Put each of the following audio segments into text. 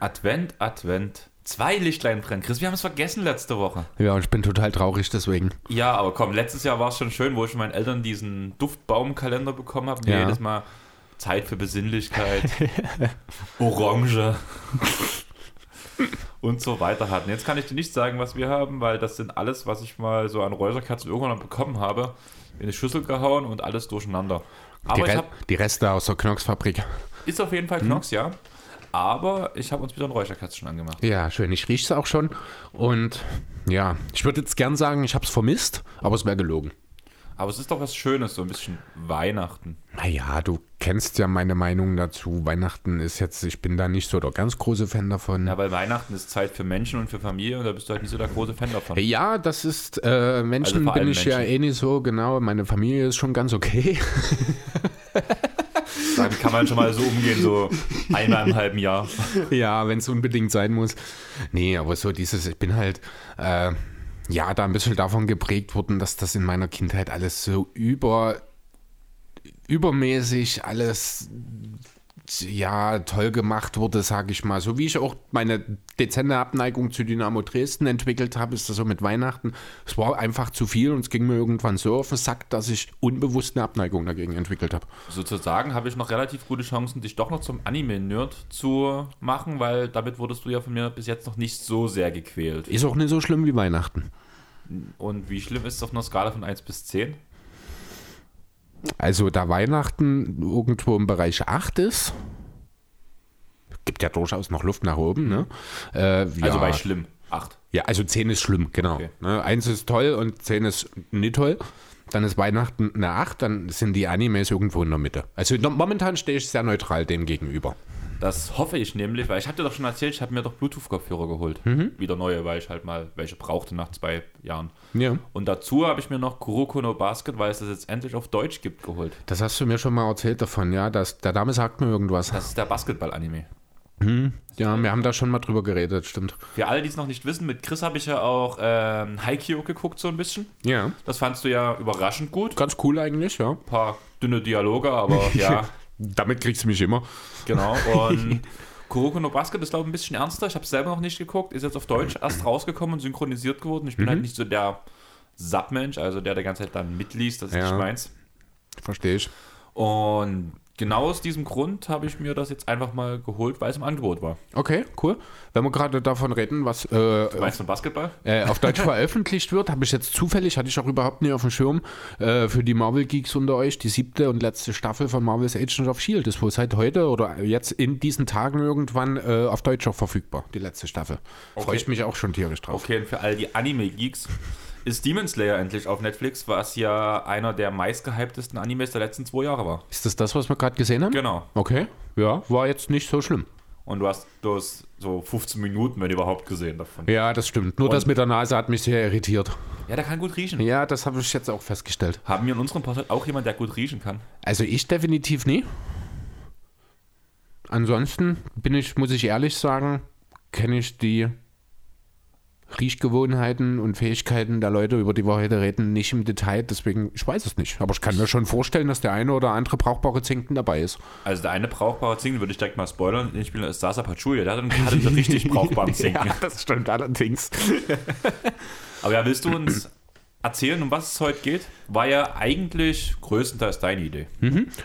Advent, Advent. Zwei Lichtlein brennen. Chris, wir haben es vergessen letzte Woche. Ja, ich bin total traurig deswegen. Ja, aber komm, letztes Jahr war es schon schön, wo ich von meinen Eltern diesen Duftbaumkalender bekommen habe. Ja. Jedes Mal Zeit für Besinnlichkeit, Orange und so weiter hatten. Jetzt kann ich dir nicht sagen, was wir haben, weil das sind alles, was ich mal so an Räucherkerzen irgendwann bekommen habe, in eine Schüssel gehauen und alles durcheinander. Die, Aber ich Re habe die Reste aus der Knox-Fabrik. ist auf jeden Fall Mhm. Knox, ja. Aber ich habe uns wieder ein Räucherkätzchen angemacht. Ja, schön. Ich rieche es auch schon. Und ja, ich würde jetzt gern sagen, ich habe es vermisst, aber es wäre gelogen. Aber es ist doch was Schönes, so ein bisschen Weihnachten. Naja, du kennst ja meine Meinung dazu. Weihnachten ist jetzt, ich bin da nicht so der ganz große Fan davon. Ja, weil Weihnachten ist Zeit für Menschen und für Familie und da bist du halt nicht so der große Fan davon. Ja, das ist, äh, Menschen Also bin ich ja Menschen. eh nicht so, genau. Meine Familie ist schon ganz okay. Damit kann man schon mal so umgehen, so einmal im halben Jahr. ja, wenn es unbedingt sein muss. Nee, aber so dieses, ich bin halt, äh, ja, da ein bisschen davon geprägt worden, dass das in meiner Kindheit alles so über, übermäßig alles, ja, toll gemacht wurde, sage ich mal. So wie ich auch meine dezente Abneigung zu Dynamo Dresden entwickelt habe, ist das so mit Weihnachten. Es war einfach zu viel und es ging mir irgendwann so auf den Sack, dass ich unbewusst eine Abneigung dagegen entwickelt habe. Sozusagen habe ich noch relativ gute Chancen, dich doch noch zum Anime-Nerd zu machen, weil damit wurdest du ja von mir bis jetzt noch nicht so sehr gequält. Ist auch nicht so schlimm wie Weihnachten. Und wie schlimm ist es auf einer Skala von 1 bis 10? Also da Weihnachten irgendwo im Bereich 8 ist, gibt ja durchaus noch Luft nach oben. Ne? Äh, ja, Also bei schlimm. 8. ja, also 10 ist schlimm, genau. Okay. Ne? 1 ist toll und 10 ist nicht toll. Dann ist Weihnachten eine 8, dann sind die Animes irgendwo in der Mitte. Also momentan stehe ich sehr neutral dem gegenüber. Das hoffe ich nämlich, weil ich hatte doch schon erzählt, ich habe mir doch Bluetooth-Kopfhörer geholt. Wieder neue, weil ich halt mal welche brauchte nach zwei Jahren. Ja. Und dazu habe ich mir noch Kuroko no Basket, weil es das jetzt endlich auf Deutsch gibt, geholt. Das hast du mir schon mal erzählt davon, ja. Das, der Dame sagt mir irgendwas. Das ist der Basketball-Anime. ja, wir haben da schon mal drüber geredet, stimmt. Für alle, die es noch nicht wissen, mit Chris habe ich ja auch ähm, Haikyuu geguckt, so ein bisschen. Ja. Das fandst du ja überraschend gut. Ganz cool eigentlich, ja. Ein paar dünne Dialoge, aber ja, Damit kriegst du mich immer. genau. Und Kuroko no Basket ist, glaube ich, ein bisschen ernster. Ich habe es selber noch nicht geguckt. Ist jetzt auf Deutsch erst rausgekommen und synchronisiert geworden. Ich bin halt nicht so der Submensch, also der der ganze Zeit dann mitliest. Das ist Ja. nicht meins. Verstehe ich. Und genau aus diesem Grund habe ich mir das jetzt einfach mal geholt, weil es im Angebot war. Okay, cool. Wenn wir gerade davon reden, was äh, Du meinst von Basketball? äh, auf Deutsch veröffentlicht wird, habe ich jetzt zufällig, hatte ich auch überhaupt nie auf dem Schirm, äh, für die Marvel-Geeks unter euch, die siebte und letzte Staffel von Marvel's Agents of S.H.I.E.L.D. ist wohl seit heute oder jetzt in diesen Tagen irgendwann äh, auf Deutsch auch verfügbar, die letzte Staffel. Freue ich mich auch schon tierisch drauf. Okay, und für all die Anime-Geeks ist Demon Slayer endlich auf Netflix, was ja einer der meistgehyptesten Animes der letzten zwei Jahre war. Ist das das, was wir gerade gesehen haben? Genau. Okay, ja, war jetzt nicht so schlimm. Und du hast bloß so 15 Minuten, wenn überhaupt, gesehen davon. Ja, das stimmt. Nur das mit der Nase hat mich sehr irritiert. Ja, der kann gut riechen. Ja, das habe ich jetzt auch festgestellt. Haben wir in unserem Podcast auch jemand, der gut riechen kann? Also ich definitiv nie. Ansonsten bin ich, muss ich ehrlich sagen, kenne ich die Riechgewohnheiten und Fähigkeiten der Leute, über die wir heute reden, nicht im Detail. Deswegen, ich weiß es nicht. Aber ich kann mir schon vorstellen, dass der eine oder andere brauchbare Zinken dabei ist. Also der eine brauchbare Zinken, würde ich direkt mal spoilern, den Spieler ist Sasa Pachulia, der hat einen, richtig brauchbaren Zinken. das stimmt allerdings. Aber ja, willst du uns erzählen, um was es heute geht? War ja eigentlich größtenteils deine Idee.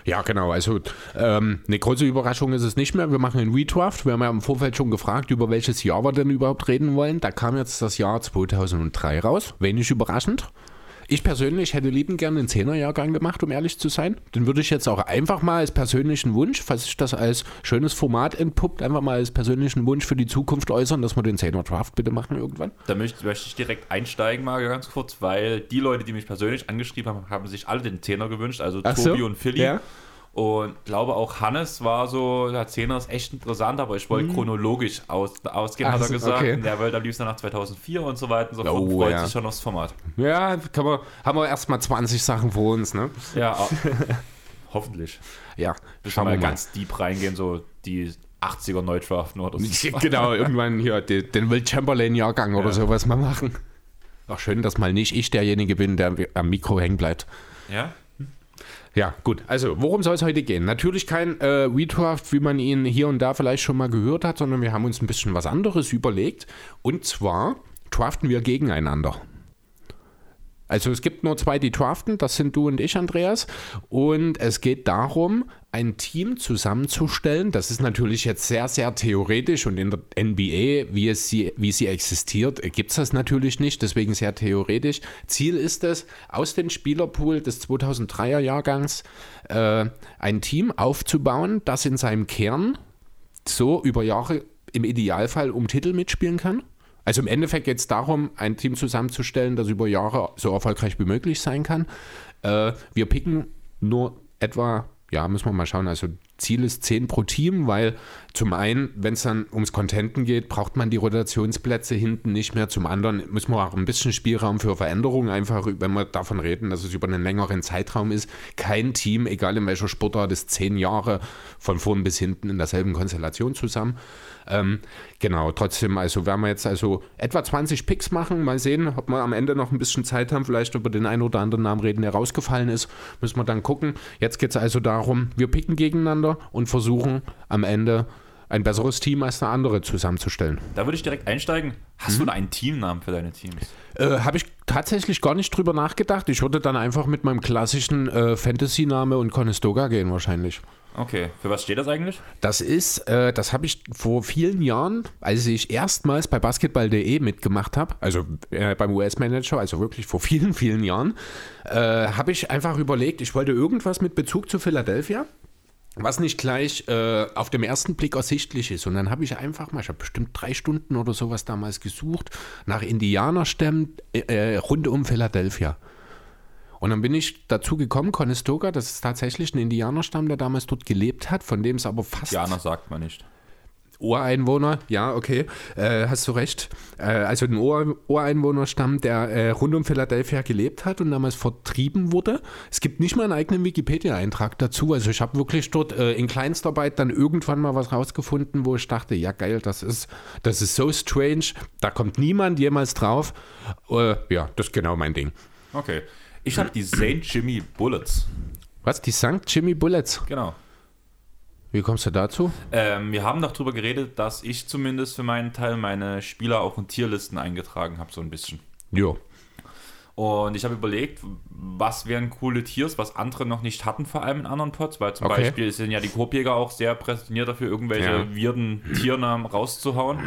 Ja, genau. Also ähm, eine große Überraschung ist es nicht mehr. Wir machen einen Redraft. Wir haben ja im Vorfeld schon gefragt, über welches Jahr wir denn überhaupt reden wollen. Da kam jetzt das Jahr 2003 raus. Wenig überraschend. Ich persönlich hätte lieben gerne einen Zehnerjahrgang gemacht, um ehrlich zu sein. Den würde ich jetzt auch einfach mal als persönlichen Wunsch, falls sich das als schönes Format entpuppt, einfach mal als persönlichen Wunsch für die Zukunft äußern, dass wir den Zehner Draft bitte machen irgendwann. Da möchte, möchte ich direkt einsteigen mal ganz kurz, weil die Leute, die mich persönlich angeschrieben haben, haben sich alle den Zehner gewünscht, also Ach Tobi so, und Philly. ja. Und glaube auch Hannes war so, der Zehner ist echt interessant, aber ich wollte chronologisch aus, ausgehen, Mhm. Ach hat er gesagt. okay. Und der wollte am liebsten nach 2004 und so weiter und so fort. Oh, freut ja. sich schon aufs Format. Ja, kann man, haben wir erstmal 20 Sachen vor uns, ne? Ja, hoffentlich. Ja, Wir schauen mal wir mal. ganz deep reingehen, so die 80er neu draften oder so. genau, irgendwann hier den, den Will Chamberlain-Jahrgang oder Ja. sowas mal machen. Ach, schön, dass mal nicht ich derjenige bin, der am Mikro hängen bleibt. Ja? Ja, gut. Also, worum soll es heute gehen? Natürlich kein äh, Redraft, wie man ihn hier und da vielleicht schon mal gehört hat, sondern wir haben uns ein bisschen was anderes überlegt. Und zwar draften wir gegeneinander. Also es gibt nur zwei, die draften, das sind du und ich, Andreas. Und es geht darum, ein Team zusammenzustellen. Das ist natürlich jetzt sehr, sehr theoretisch und in der NBA, wie, es sie, wie sie existiert, gibt es das natürlich nicht, deswegen sehr theoretisch. Ziel ist es, aus dem Spielerpool des 2003er Jahrgangs äh, ein Team aufzubauen, das in seinem Kern so über Jahre im Idealfall um Titel mitspielen kann. Also im Endeffekt geht es darum, ein Team zusammenzustellen, das über Jahre so erfolgreich wie möglich sein kann. Äh, wir picken nur etwa, ja, müssen wir mal schauen, also Ziel ist 10 pro Team, weil zum einen, wenn es dann ums Contenten geht, braucht man die Rotationsplätze hinten nicht mehr. Zum anderen müssen wir auch ein bisschen Spielraum für Veränderungen einfach, wenn wir davon reden, dass es über einen längeren Zeitraum ist. Kein Team, egal in welcher Sportart, ist zehn Jahre von vorn bis hinten in derselben Konstellation zusammen. Ähm, genau, trotzdem, also werden wir jetzt also etwa 20 Picks machen. Mal sehen, ob wir am Ende noch ein bisschen Zeit haben, vielleicht über den einen oder anderen Namen reden, der rausgefallen ist. Müssen wir dann gucken. Jetzt geht es also darum, wir picken gegeneinander und versuchen am Ende ein besseres Team als der andere zusammenzustellen. Da würde ich direkt einsteigen. Hast Mhm. du einen Teamnamen für deine Teams? Äh, Habe ich tatsächlich gar nicht drüber nachgedacht. Ich würde dann einfach mit meinem klassischen äh, Fantasy-Name und Conestoga gehen wahrscheinlich. Okay, für was steht das eigentlich? Das ist, äh, das habe ich vor vielen Jahren, als ich erstmals bei basketball.de mitgemacht habe, also äh, beim US-Manager, also wirklich vor vielen, vielen Jahren, äh, habe ich einfach überlegt, ich wollte irgendwas mit Bezug zu Philadelphia, was nicht gleich äh, auf dem ersten Blick ersichtlich ist. Und dann habe ich einfach mal, ich habe bestimmt drei Stunden oder sowas damals gesucht, nach Indianerstämmen äh, rund um Philadelphia. Und dann bin ich dazu gekommen, Conestoga, das ist tatsächlich ein Indianerstamm, der damals dort gelebt hat, von dem es aber fast Jana sagt man nicht. Ureinwohner, ja, okay, äh, hast du recht. Äh, also ein Ur Ureinwohnerstamm, der äh, rund um Philadelphia gelebt hat und damals vertrieben wurde. Es gibt nicht mal einen eigenen Wikipedia-Eintrag dazu. Also ich habe wirklich dort äh, in Kleinstarbeit dann irgendwann mal was rausgefunden, wo ich dachte, ja geil, das ist, das ist so strange, da kommt niemand jemals drauf. Äh, ja, das ist genau mein Ding. Okay. Ich habe die St. Jimmy Bullets. Was, die St. Jimmy Bullets? Genau. Wie kommst du dazu? Ähm, wir haben darüber geredet, dass ich zumindest für meinen Teil meine Spieler auch in Tierlisten eingetragen habe, so ein bisschen. Jo. Und ich habe überlegt, was wären coole Tiers, was andere noch nicht hatten, vor allem in anderen Pods, weil zum Okay. Beispiel sind ja die Koopjäger auch sehr präsentiert dafür, irgendwelche Ja. weirden Tiernamen rauszuhauen.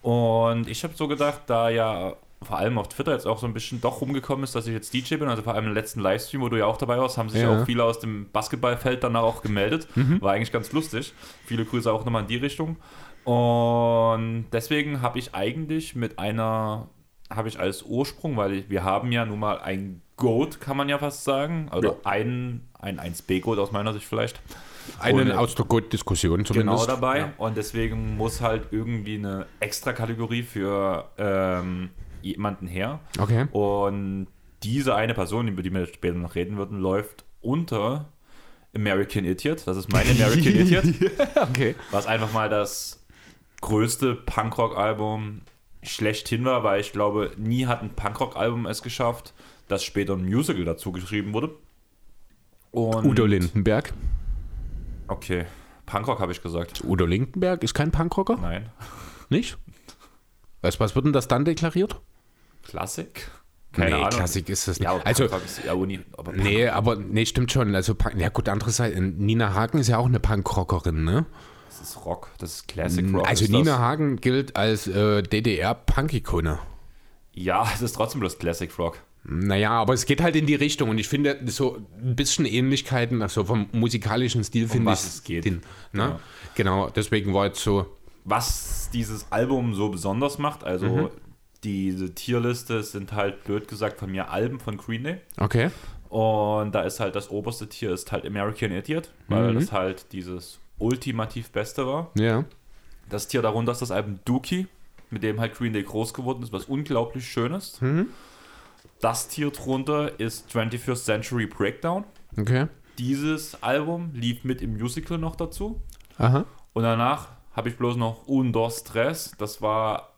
Und ich habe so gedacht, da ja vor allem auf Twitter jetzt auch so ein bisschen doch rumgekommen ist, dass ich jetzt DJ bin, also vor allem im letzten Livestream, wo du ja auch dabei warst, haben sich Ja. Mhm. auch viele aus dem Basketballfeld danach auch gemeldet. War eigentlich ganz lustig. Viele Grüße auch nochmal in die Richtung. Und deswegen habe ich eigentlich mit einer, habe ich als Ursprung, weil wir haben ja nun mal ein Goat, kann man ja fast sagen, oder Ja. ein, ein 1B-Goat aus meiner Sicht vielleicht. Einen Und- aus der Gut-Diskussion zumindest. Genau dabei. Ja. Und deswegen muss halt irgendwie eine extra Kategorie für ähm, jemanden her. Okay. Und diese eine Person, über die wir später noch reden würden, läuft unter American Idiot. Das ist mein American Idiot. Okay. Was einfach mal das größte Punkrock-Album schlechthin war, weil ich glaube, nie hat ein Punkrock-Album es geschafft, dass später ein Musical dazu geschrieben wurde. Und Udo Lindenberg. Okay, Punkrock habe ich gesagt. Udo Lindenberg ist kein Punkrocker? Nein. Nicht? Was, was wird denn das dann deklariert? Klassik? Keine nee, Ahnung. Klassik ist das nicht. Ja, aber also, ist ja Uni. Aber nee, aber nee, stimmt schon. Also, Punk- ja gut, andere Seite. Nina Hagen ist ja auch eine Punkrockerin, ne? das ist Rock, das ist Classic Rock. Also Nina das. Hagen gilt als äh, DDR-Punk-Ikone. Ja, es ist trotzdem bloß Classic Rock. Naja, aber es geht halt in die Richtung und ich finde so ein bisschen Ähnlichkeiten, also vom musikalischen Stil finde ich. es geht. Den, ne? Ja. Genau, deswegen war jetzt so. Was dieses Album so besonders macht, also Mhm. Diese Tierliste sind halt blöd gesagt von mir Alben von Green Day. Okay. Und da ist halt das oberste Tier ist halt American Idiot, weil Mhm. das halt dieses ultimativ Beste war. Ja. Das Tier darunter ist das Album Dookie, mit dem halt Green Day groß geworden ist, was unglaublich schön ist. Mhm. Das Tier drunter ist 21st Century Breakdown. Okay. Dieses Album lief mit im Musical noch dazu. Aha. Und danach habe ich bloß noch Un, Dos, Tres. Das war,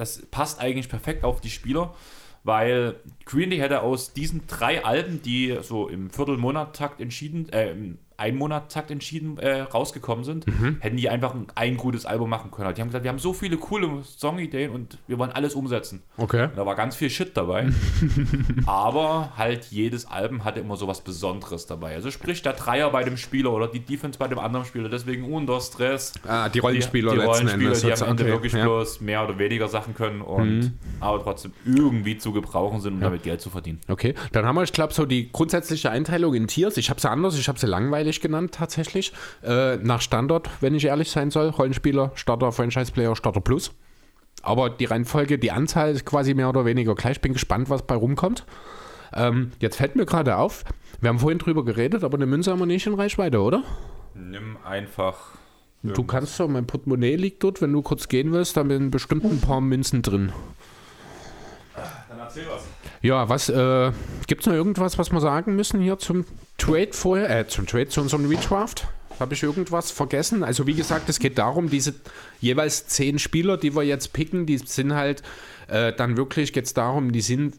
das passt eigentlich perfekt auf die Spieler, weil Green Day hätte aus diesen drei Alben, die so im Viertelmonat-Takt entschieden, äh, Einmonat-Takt entschieden äh, rausgekommen sind, Mhm. hätten die einfach ein, ein gutes Album machen können. Die haben gesagt, wir haben so viele coole Songideen und wir wollen alles umsetzen. Okay. Da war ganz viel Shit dabei. aber halt jedes Album hatte immer so was Besonderes dabei. Also sprich der Dreier bei dem Spieler oder die Defense bei dem anderen Spieler. Deswegen Under Stress. Ah, die Rollenspieler die, die Rollenspieler, die am Ende Okay, wirklich ja. Mhm. bloß mehr oder weniger Sachen können und aber trotzdem irgendwie zu gebrauchen sind, um damit Geld zu verdienen. Okay, dann haben wir, ich glaube, so die grundsätzliche Einteilung in Tiers. Ich habe sie anders, ich habe sie langweilig genannt tatsächlich. Äh, nach Standard, wenn ich ehrlich sein soll. Rollenspieler, Starter, Franchise-Player, Starter Plus. Aber die Reihenfolge, die Anzahl ist quasi mehr oder weniger gleich. Bin gespannt, was bei rumkommt. Ähm, jetzt fällt mir gerade auf, wir haben vorhin drüber geredet, aber eine Münze haben wir nicht in Reichweite, oder? Nimm einfach. Du kannst so, mein Portemonnaie liegt dort, wenn du kurz gehen willst, da sind bestimmt ein paar Münzen drin. Dann erzähl was. Ja, was, äh, gibt es noch irgendwas, was wir sagen müssen hier zum Trade vorher, äh, zum Trade zu unserem Redraft? Habe ich irgendwas vergessen? Also wie gesagt, es geht darum, diese jeweils zehn Spieler, die wir jetzt picken, die sind halt äh, dann wirklich, geht es darum, die sind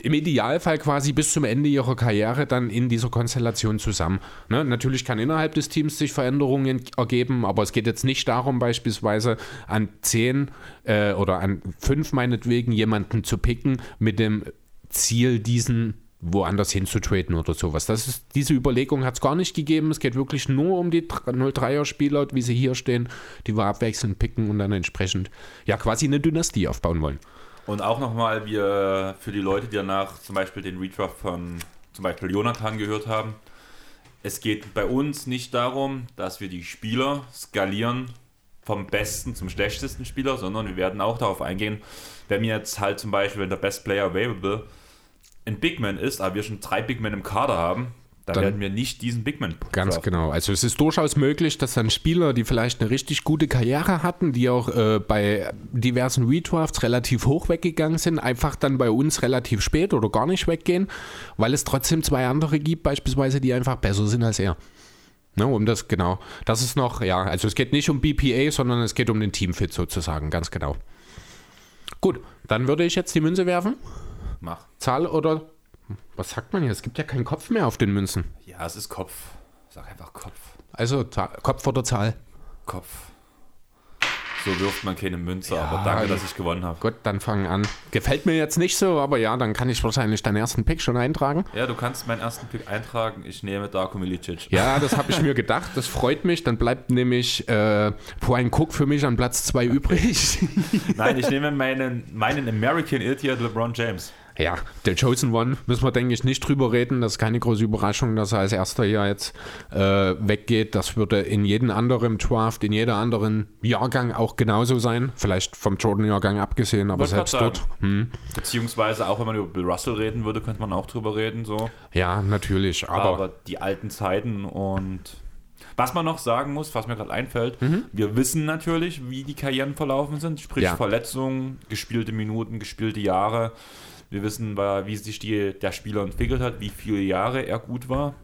im Idealfall quasi bis zum Ende ihrer Karriere dann in dieser Konstellation zusammen. Ne? Natürlich kann innerhalb des Teams sich Veränderungen ergeben, aber es geht jetzt nicht darum, beispielsweise an zehn äh, oder an fünf meinetwegen jemanden zu picken mit dem Ziel, diesen woanders hin zu traden oder sowas. Das ist, diese Überlegung hat es gar nicht gegeben. Es geht wirklich nur um die 03er-Spieler, wie sie hier stehen, die wir abwechselnd picken und dann entsprechend ja quasi eine Dynastie aufbauen wollen. Und auch nochmal, wir für die Leute, die danach zum Beispiel den Redraft von zum Beispiel Jonathan gehört haben, es geht bei uns nicht darum, dass wir die Spieler skalieren vom besten zum schlechtesten Spieler, sondern wir werden auch darauf eingehen, wenn wir jetzt halt zum Beispiel, wenn der Best Player Available ein Big Man ist, aber wir schon drei Big Men im Kader haben, dann, Dann- werden wir nicht diesen Big Man Ganz draften. genau. Also es ist durchaus möglich, dass dann Spieler, die vielleicht eine richtig gute Karriere hatten, die auch äh, bei diversen Redrafts relativ hoch weggegangen sind, einfach dann bei uns relativ spät oder gar nicht weggehen, weil es trotzdem zwei andere gibt, beispielsweise, die einfach besser sind als er. Ne, um das, genau. Das ist noch, ja, also es geht nicht um BPA, sondern es geht um den Teamfit sozusagen, ganz genau. Gut, dann würde ich jetzt die Münze werfen. Mach. Zahl oder, was sagt man hier? Es gibt ja keinen Kopf mehr auf den Münzen. Ja, es ist Kopf. Sag einfach Kopf. Also Kopf oder Zahl? Kopf. So wirft man keine Münze, Ja, aber danke, dass ich gewonnen habe. Gut, dann fangen an. Gefällt mir jetzt nicht so, aber ja, dann kann ich wahrscheinlich deinen ersten Pick schon eintragen. Ja, du kannst meinen ersten Pick eintragen. Ich nehme Darko Milicic. Ja, das habe ich mir gedacht. Das freut mich. Dann bleibt nämlich äh, Brian Cook für mich an Platz 2 übrig. Nein, ich nehme meinen, meinen American Idiot LeBron James. Ja, der Chosen One müssen wir, denke ich, nicht drüber reden. Das ist keine große Überraschung, dass er als erster hier jetzt äh, weggeht. Das würde in jedem anderen Draft, in jeder anderen Jahrgang auch genauso sein. Vielleicht vom Jordan-Jahrgang abgesehen, aber selbst dort. Hm, Beziehungsweise auch wenn man über Bill Russell reden würde, könnte man auch drüber reden. So. ja, natürlich. Aber, Aber, die alten Zeiten und was man noch sagen muss, was mir gerade einfällt, wir wissen natürlich, wie die Karrieren verlaufen sind, sprich Ja. Verletzungen, gespielte Minuten, gespielte Jahre. Wir wissen, wie sich die, der Spieler entwickelt hat, wie viele Jahre er gut war.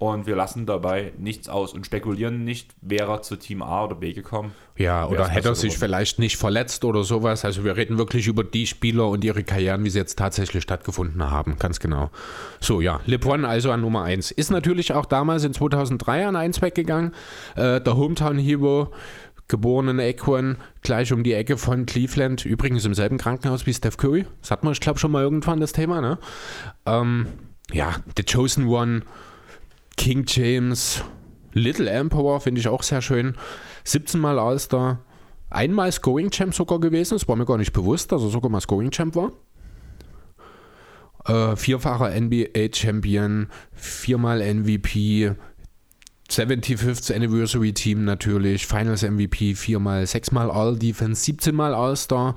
Und wir lassen dabei nichts aus und spekulieren nicht, wäre er zu Team A oder B gekommen. Ja, oder hätte er sich geworden? vielleicht nicht verletzt oder sowas. Also wir reden wirklich über die Spieler und ihre Karrieren, wie sie jetzt tatsächlich stattgefunden haben. Ganz genau. So, ja, LeBron also an Nummer 1. Ist natürlich auch damals in 2003 an 1 weggegangen. Äh, der Hometown Hero, geboren in Akron, gleich um die Ecke von Cleveland. Übrigens im selben Krankenhaus wie Steph Curry. Das hat man, ich glaube, schon mal irgendwann das Thema, ne? Ähm, ja, The Chosen One, King James, Little Emperor finde ich auch sehr schön. 17 Mal All-Star, einmal Scoring Champ sogar gewesen. Das war mir gar nicht bewusst, dass er sogar mal Scoring Champ war. Äh, vierfacher NBA Champion, viermal MVP, 75th Anniversary Team natürlich, Finals MVP, viermal, sechsmal All-Defense, 17 Mal All-Star.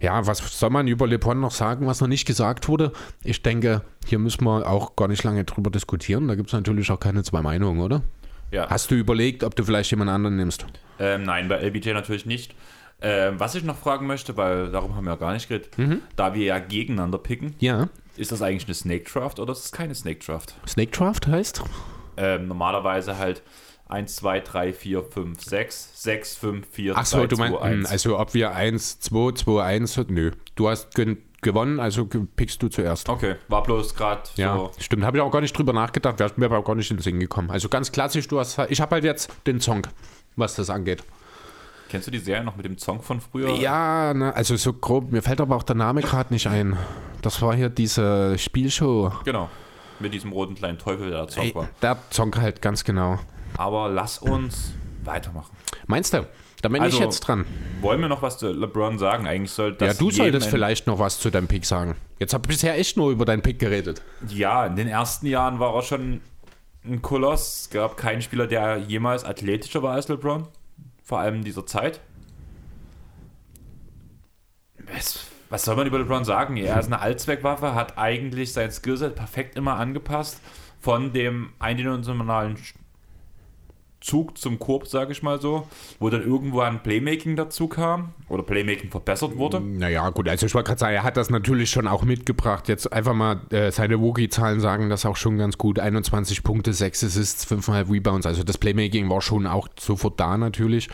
Ja, was soll man über LeBron noch sagen, was noch nicht gesagt wurde? Ich denke, hier müssen wir auch gar nicht lange drüber diskutieren. Da gibt es natürlich auch keine zwei Meinungen, oder? Ja. Hast du überlegt, ob du vielleicht jemand anderen nimmst? Ähm, nein, bei LBJ natürlich nicht. Ähm, was ich noch fragen möchte, weil darum haben wir ja gar nicht geredet, da wir ja gegeneinander picken, Ja. ist das eigentlich eine Snake Draft oder ist es keine Snake Draft? Snake Draft heißt? Ähm, normalerweise halt 1, 2, 3, 4, 5, 6, 6, 5, 4, Ach so, 3, du meinst, 2, 1. also ob wir 1, 2, 2, 1, nö. Du hast gewonnen, also pickst du zuerst. Okay, war bloß gerade Ja, so. stimmt. Habe ich auch gar nicht drüber nachgedacht. Wäre mir aber auch gar nicht in den Sinn gekommen. Also ganz klassisch, du hast, ich habe halt jetzt den Song, was das angeht. Kennst du die Serie noch mit dem Song von früher? Ja, ne, also so grob, mir fällt aber auch der Name gerade nicht ein. Das war hier diese Spielshow. Genau. Mit diesem roten kleinen Teufel, der Ey, war. der Song halt ganz genau. Aber lass uns weitermachen. Meinst du? Da bin Also, ich jetzt dran. Wollen wir noch was zu LeBron sagen? Eigentlich sollte Ja, das du jedem solltest vielleicht noch was zu deinem Pick sagen. Jetzt habe ich bisher echt nur über deinen Pick geredet. Ja, in den ersten Jahren war er schon ein Koloss. Es gab keinen Spieler, der jemals athletischer war als LeBron. Vor allem in dieser Zeit. Was, was soll man über LeBron sagen? Er ist eine Allzweckwaffe, hat eigentlich sein Skillset perfekt immer angepasst. Von dem eindimensionalen Zug zum Korb, sage ich mal so, wo dann irgendwo ein Playmaking dazu kam oder Playmaking verbessert wurde. Naja, gut, also ich wollte gerade sagen, er hat das natürlich schon auch mitgebracht. Jetzt einfach mal äh, seine Wookie-Zahlen sagen das auch schon ganz gut. 21 Punkte, 6 Assists, 5,5 Rebounds. Also das Playmaking war schon auch sofort da natürlich.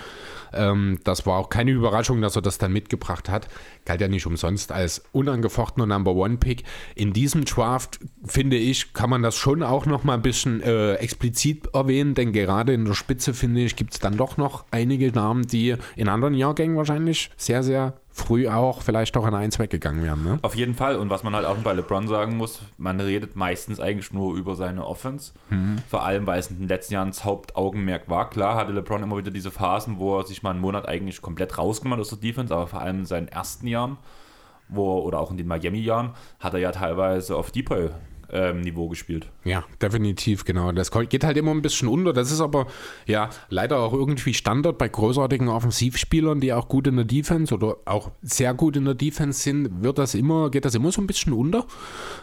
Ähm, das war auch keine Überraschung, dass er das dann mitgebracht hat. Galt ja nicht umsonst als unangefochtener Number One-Pick. In diesem Draft, finde ich, kann man das schon auch noch mal ein bisschen äh, explizit erwähnen, denn gerade in der Spitze, finde ich, gibt es dann doch noch einige Namen, die in anderen Jahrgängen wahrscheinlich sehr, sehr früh auch vielleicht auch an eins weggegangen wären. Ne? Auf jeden Fall. Und was man halt auch bei LeBron sagen muss, man redet meistens eigentlich nur über seine Offense. Vor allem, weil es in den letzten Jahren das Hauptaugenmerk war. Klar hatte LeBron immer wieder diese Phasen, wo er sich mal einen Monat eigentlich komplett rausgemacht aus der Defense, aber vor allem in seinen ersten Jahren, wo, oder auch in den Miami-Jahren, hat er ja teilweise auf Depoy-Niveau gespielt. Ja, definitiv, genau. Das geht halt immer ein bisschen unter. Das ist aber ja leider auch irgendwie Standard bei großartigen Offensivspielern, die auch gut in der Defense oder auch sehr gut in der Defense sind, wird das immer, geht das immer so ein bisschen unter.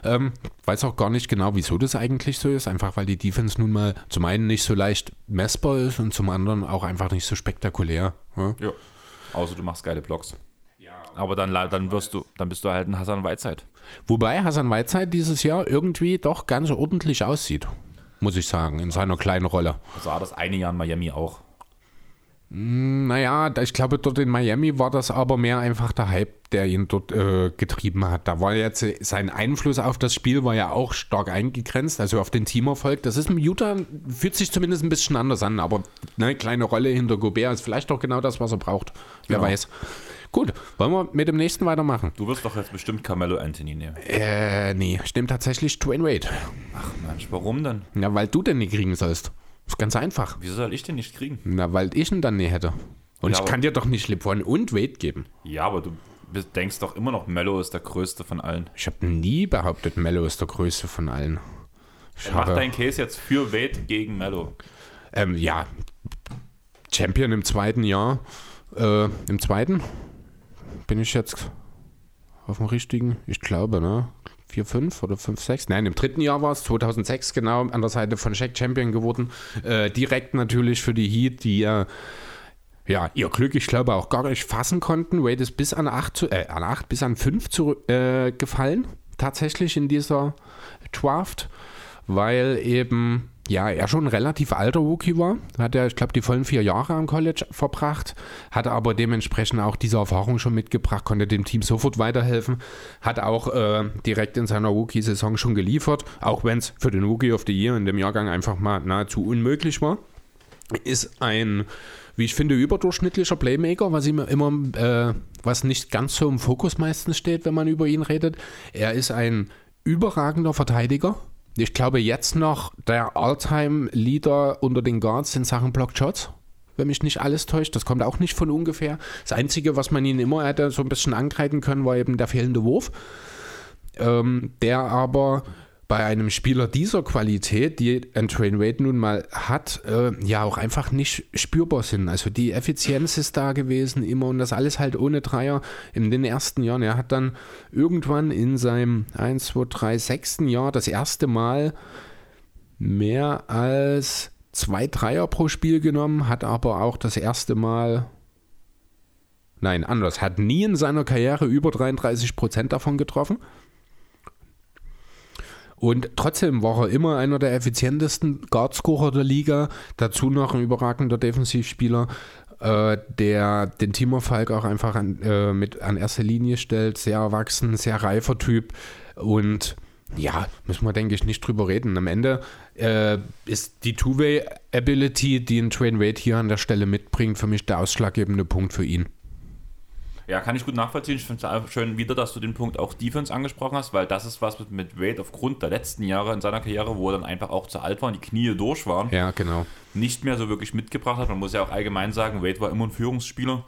Ähm, weiß auch gar nicht genau, wieso das eigentlich so ist. Einfach weil die Defense nun mal zum einen nicht so leicht messbar ist und zum anderen auch einfach nicht so spektakulär. Ja? Ja. Außer du machst geile Blocks. Aber dann, dann wirst du, dann bist du halt ein Hassan Whiteside. Wobei Hassan Whiteside dieses Jahr irgendwie doch ganz ordentlich aussieht, muss ich sagen, in seiner kleinen Rolle. So war das eine Jahr in Miami auch. Naja, da- ich glaube, dort in Miami war das aber mehr einfach der Hype, der ihn dort äh, getrieben hat. Da war jetzt äh, sein Einfluss auf das Spiel war ja auch stark eingegrenzt, also auf den Teamerfolg. Das ist im Utah, fühlt sich zumindest ein bisschen anders an, aber eine kleine Rolle hinter Gobert ist vielleicht auch genau das, was er braucht. Wer Genau. weiß. Gut, wollen wir mit dem nächsten weitermachen? Du wirst doch jetzt bestimmt Carmelo Anthony nehmen. Äh, nee, ich nehme tatsächlich Dwayne Wade. Ach Mensch, warum denn? Ja, weil du den nicht kriegen sollst. Ist ganz einfach. Wieso soll ich den nicht kriegen? Na, weil ich ihn dann nie hätte. Und Ja, ich kann dir doch nicht LeBron und Wade geben. Ja, aber du denkst doch immer noch, Mello ist der größte von allen. Ich habe nie behauptet, Mello ist der größte von allen. Ich Mach deinen Case jetzt für Wade gegen Mello. ähm, ja, Champion im zweiten Jahr. Äh, Im zweiten bin ich jetzt auf dem richtigen, ich glaube, ne? 4, 5 oder 5, 6. Nein, im dritten Jahr war es, 2006 genau, an der Seite von Shaq Champion geworden. Äh, direkt natürlich für die Heat, die ja ja, ihr Glück, ich glaube, auch gar nicht fassen konnten. Wade ist bis an 8, zu, äh, an 8 bis an 5 zu, äh, gefallen, tatsächlich in dieser Draft, weil eben, ja, er schon ein relativ alter Rookie war. Hat er, ich glaube, die vollen vier Jahre am College verbracht, hat aber dementsprechend auch diese Erfahrung schon mitgebracht, konnte dem Team sofort weiterhelfen, hat auch äh, direkt in seiner Rookie-Saison schon geliefert, auch wenn es für den Rookie of the Year in dem Jahrgang einfach mal nahezu unmöglich war ist ein, wie ich finde, überdurchschnittlicher Playmaker, was ihm immer, äh, was nicht ganz so im Fokus meistens steht, wenn man über ihn redet. Er ist ein überragender Verteidiger. Ich glaube jetzt noch der All-Time-Leader unter den Guards in Sachen Block Shots. Wenn mich nicht alles täuscht, das kommt auch nicht von ungefähr. Das Einzige, was man ihn immer hätte so ein bisschen angreifen können, war eben der fehlende Wurf ähm, der aber bei einem Spieler dieser Qualität, die ein Train Wade nun mal hat, äh, ja auch einfach nicht spürbar sind. Also die Effizienz ist da gewesen immer und das alles halt ohne Dreier in den ersten Jahren. Er hat dann irgendwann in seinem 1, 2, 3, 6. Jahr das erste Mal mehr als zwei Dreier pro Spiel genommen, hat aber auch das erste Mal Nein, anders. Hat nie in seiner Karriere über 33 Prozent davon getroffen. Und trotzdem war er immer einer der effizientesten Guardscorer der Liga. Dazu noch ein überragender Defensivspieler, äh, der den Teamerfalk auch einfach an, äh, mit an erste Linie stellt. Sehr erwachsen, sehr reifer Typ. Und ja, müssen wir, denke ich, nicht drüber reden. Am Ende äh, ist die Two-Way-Ability, die ein Train Wade hier an der Stelle mitbringt, für mich der ausschlaggebende Punkt für ihn. Ja, kann ich gut nachvollziehen. Ich finde es schön wieder, dass du den Punkt auch Defense angesprochen hast, weil das ist was mit Wade aufgrund der letzten Jahre in seiner Karriere, wo er dann einfach auch zu alt war und die Knie durch waren. Ja, genau. Nicht mehr so wirklich mitgebracht hat. Man muss ja auch allgemein sagen, Wade war immer ein Führungsspieler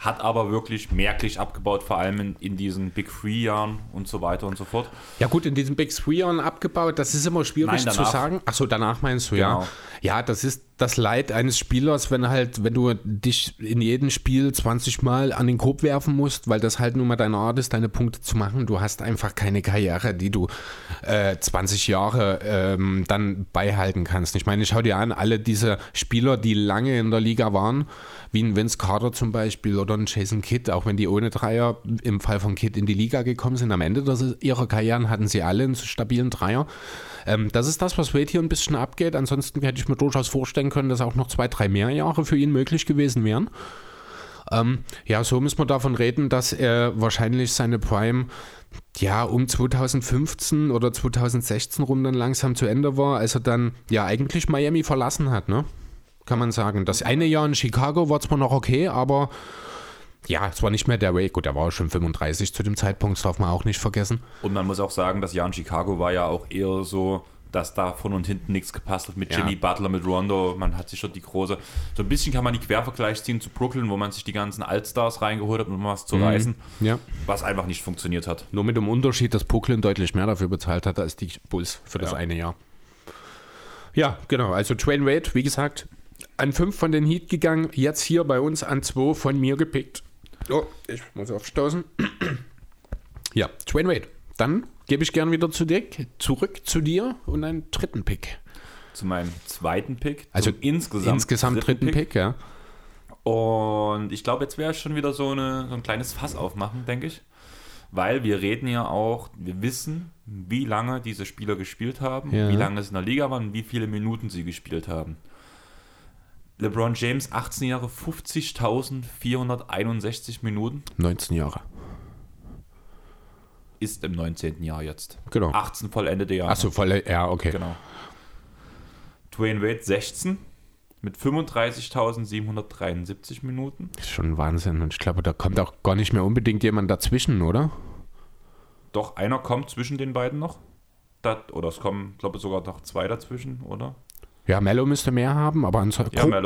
hat aber wirklich merklich abgebaut, vor allem in, in diesen Big Three-Jahren und so weiter und so fort. Ja gut, in diesen Big Three-Jahren abgebaut, das ist immer schwierig Nein, zu sagen. Achso, danach meinst du, genau. ja. Ja, das ist das Leid eines Spielers, wenn halt, wenn du dich in jedem Spiel 20 Mal an den Korb werfen musst, weil das halt nun mal deine Art ist, deine Punkte zu machen. Du hast einfach keine Karriere, die du äh, 20 Jahre ähm, dann beihalten kannst. Ich meine, ich schau dir an, alle diese Spieler, die lange in der Liga waren, wie ein Vince Carter zum Beispiel oder ein Jason Kidd, auch wenn die ohne Dreier im Fall von Kidd in die Liga gekommen sind, am Ende ihrer Karrieren hatten sie alle einen stabilen Dreier. Ähm, das ist das, was Wade hier ein bisschen abgeht. Ansonsten hätte ich mir durchaus vorstellen können, dass auch noch zwei, drei mehr Jahre für ihn möglich gewesen wären. Ähm, ja, so muss man davon reden, dass er wahrscheinlich seine Prime ja um 2015 oder 2016 rum dann langsam zu Ende war, als er dann ja eigentlich Miami verlassen hat, ne? Kann man sagen. Das eine Jahr in Chicago war zwar noch okay, aber ja, es war nicht mehr der Way. Gut, der war schon 35 zu dem Zeitpunkt, das darf man auch nicht vergessen. Und man muss auch sagen, das Jahr in Chicago war ja auch eher so, dass da von und hinten nichts gepasst hat mit ja. Jimmy Butler, mit Rondo. Man hat sich schon die große. So ein bisschen kann man die Quervergleich ziehen zu Brooklyn, wo man sich die ganzen Altstars reingeholt hat, um was zu mhm. reißen. Ja. Was einfach nicht funktioniert hat. Nur mit dem Unterschied, dass Brooklyn deutlich mehr dafür bezahlt hat als die Bulls für das ja. eine Jahr. Ja, genau. Also Twain Wade, wie gesagt, an fünf von den Heat gegangen, jetzt hier bei uns an zwei von mir gepickt. Oh, ich muss aufstoßen. ja, Twain Wade. Dann gebe ich gern wieder zu dir, zurück zu dir und einen dritten Pick. Zu meinem zweiten Pick. Also insgesamt, insgesamt dritten, dritten Pick. Pick, ja. Und ich glaube, jetzt wäre schon wieder so, eine, so ein kleines Fass aufmachen, denke ich. Weil wir reden ja auch, wir wissen, wie lange diese Spieler gespielt haben, ja. wie lange es in der Liga waren, wie viele Minuten sie gespielt haben. LeBron James, 18 Jahre, 50.461 Minuten. 19 Jahre. Ist im 19. Jahr jetzt. Genau. 18 vollendete Jahre. Achso, voll, ja, okay. Genau. Dwayne Wade, 16 mit 35.773 Minuten. Das ist schon Wahnsinn. Und ich glaube, da kommt auch gar nicht mehr unbedingt jemand dazwischen, oder? Doch, einer kommt zwischen den beiden noch. Das, oder es kommen, glaube ich, sogar noch zwei dazwischen, oder? Ja, Mello müsste mehr haben, aber ansonsten ja,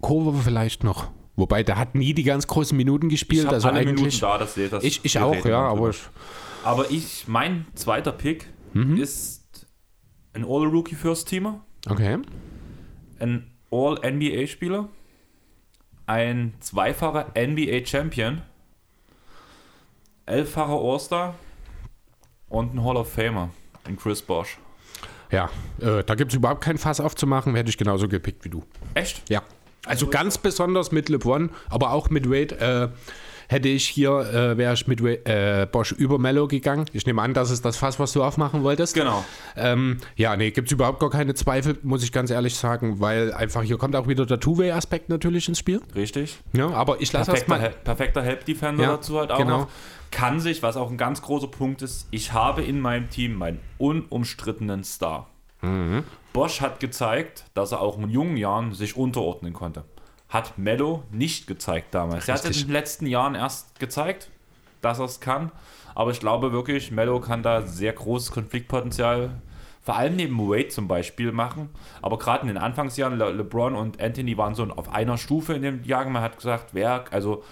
Kurve vielleicht noch. Wobei, der hat nie die ganz großen Minuten gespielt. Ich also alle eigentlich, Minuten da, das, das ich, ich auch, ja, aber ich, aber ich, mein zweiter Pick mhm. ist ein All-Rookie First Teamer. Okay. Ein All-NBA-Spieler. Ein zweifacher NBA-Champion. Elffacher All-Star. Und ein Hall of Famer. Ein Chris Bosch. Ja, äh, da gibt es überhaupt kein Fass aufzumachen, hätte ich genauso gepickt wie du. Echt? Ja. Also ganz besonders mit LeBron, aber auch mit Wade äh, hätte ich hier, äh, wäre ich mit äh, Bosch über Mello gegangen. Ich nehme an, das ist das Fass, was du aufmachen wolltest. Genau. Ähm, ja, nee, gibt es überhaupt gar keine Zweifel, muss ich ganz ehrlich sagen, weil einfach hier kommt auch wieder der Two-Way-Aspekt natürlich ins Spiel. Richtig. Ja, aber ich lasse erstmal. Perfekter Help-Defender ja, dazu halt auch genau. noch kann sich, was auch ein ganz großer Punkt ist, ich habe in meinem Team meinen unumstrittenen Star. Mhm. Bosch hat gezeigt, dass er auch in jungen Jahren sich unterordnen konnte. Hat Mello nicht gezeigt damals. Richtig. Er hat es in den letzten Jahren erst gezeigt, dass er es kann. Aber ich glaube wirklich, Mello kann da sehr großes Konfliktpotenzial, vor allem neben Wade zum Beispiel, machen. Aber gerade in den Anfangsjahren, Le LeBron und Anthony waren so auf einer Stufe in dem Jahr. Man hat gesagt, wer, also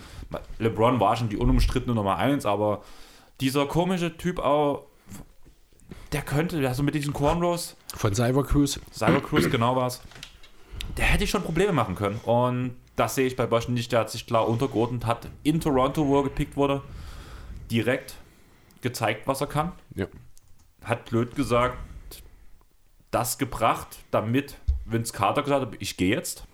LeBron war schon die unumstrittene Nummer 1, aber dieser komische Typ auch, der könnte, also mit diesen Cornrows. Von Cybercruise. Cybercruise, genau war es. Der hätte schon Probleme machen können. Und das sehe ich bei Bosch nicht. Der hat sich klar untergeordnet, hat in Toronto, wo er gepickt wurde, direkt gezeigt, was er kann. Ja. Hat blöd gesagt, das gebracht, damit Vince Carter gesagt hat, ich gehe jetzt.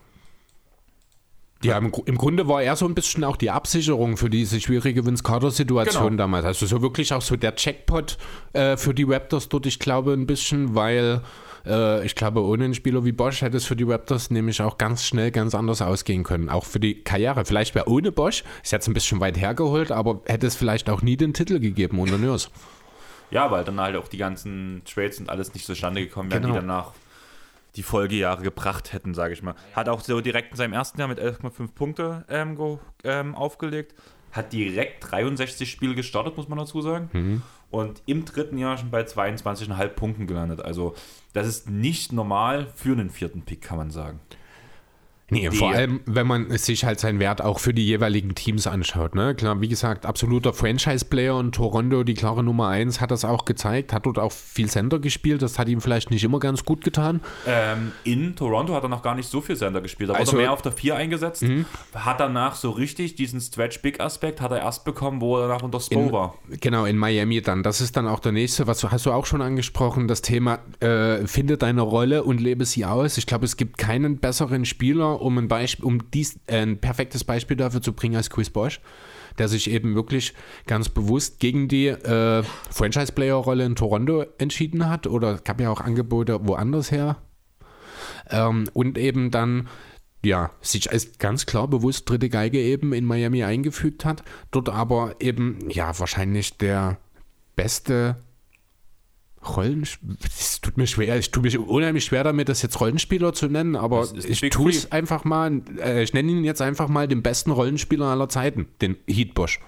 Ja, im, im, Grunde war er so ein bisschen auch die Absicherung für diese schwierige Vince Carter-Situation genau. damals. Also so wirklich auch so der Checkpot äh, für die Raptors dort, ich glaube, ein bisschen, weil äh, ich glaube, ohne einen Spieler wie Bosch hätte es für die Raptors nämlich auch ganz schnell ganz anders ausgehen können. Auch für die Karriere. Vielleicht wäre ohne Bosch, ist jetzt ein bisschen weit hergeholt, aber hätte es vielleicht auch nie den Titel gegeben ohne Nurse. Ja, weil dann halt auch die ganzen Trades und alles nicht zustande gekommen wären, genau. die danach die Folgejahre gebracht hätten, sage ich mal. Hat auch so direkt in seinem ersten Jahr mit 11,5 Punkte ähm, go, ähm, aufgelegt. Hat direkt 63 Spiele gestartet, muss man dazu sagen. Mhm. Und im dritten Jahr schon bei 22,5 Punkten gelandet. Also das ist nicht normal für einen vierten Pick, kann man sagen. Nee, vor allem, wenn man sich halt seinen Wert auch für die jeweiligen Teams anschaut. Ne? Klar, wie gesagt, absoluter Franchise-Player und Toronto, die klare Nummer 1, hat das auch gezeigt, hat dort auch viel Center gespielt, das hat ihm vielleicht nicht immer ganz gut getan. Ähm, in Toronto hat er noch gar nicht so viel Center gespielt, da also, wurde mehr auf der 4 eingesetzt, mhm. hat danach so richtig diesen Stretch-Big-Aspekt hat er erst bekommen, wo er danach unter Spo in, war. Genau, in Miami dann. Das ist dann auch der nächste, was hast du auch schon angesprochen, das Thema, äh, finde deine Rolle und lebe sie aus. Ich glaube, es gibt keinen besseren Spieler, um ein Beispiel, um dies, äh, ein perfektes Beispiel dafür zu bringen als Chris Bosch, der sich eben wirklich ganz bewusst gegen die äh, Franchise-Player-Rolle in Toronto entschieden hat. Oder es gab ja auch Angebote woanders her. Ähm, und eben dann ja, sich als ganz klar bewusst dritte Geige eben in Miami eingefügt hat, dort aber eben, ja, wahrscheinlich der beste Rollen, es tut mir schwer, ich tue mich unheimlich schwer damit, das jetzt Rollenspieler zu nennen, aber ich tue es einfach mal, äh, ich nenne ihn jetzt einfach mal den besten Rollenspieler aller Zeiten, den Heat Bosch.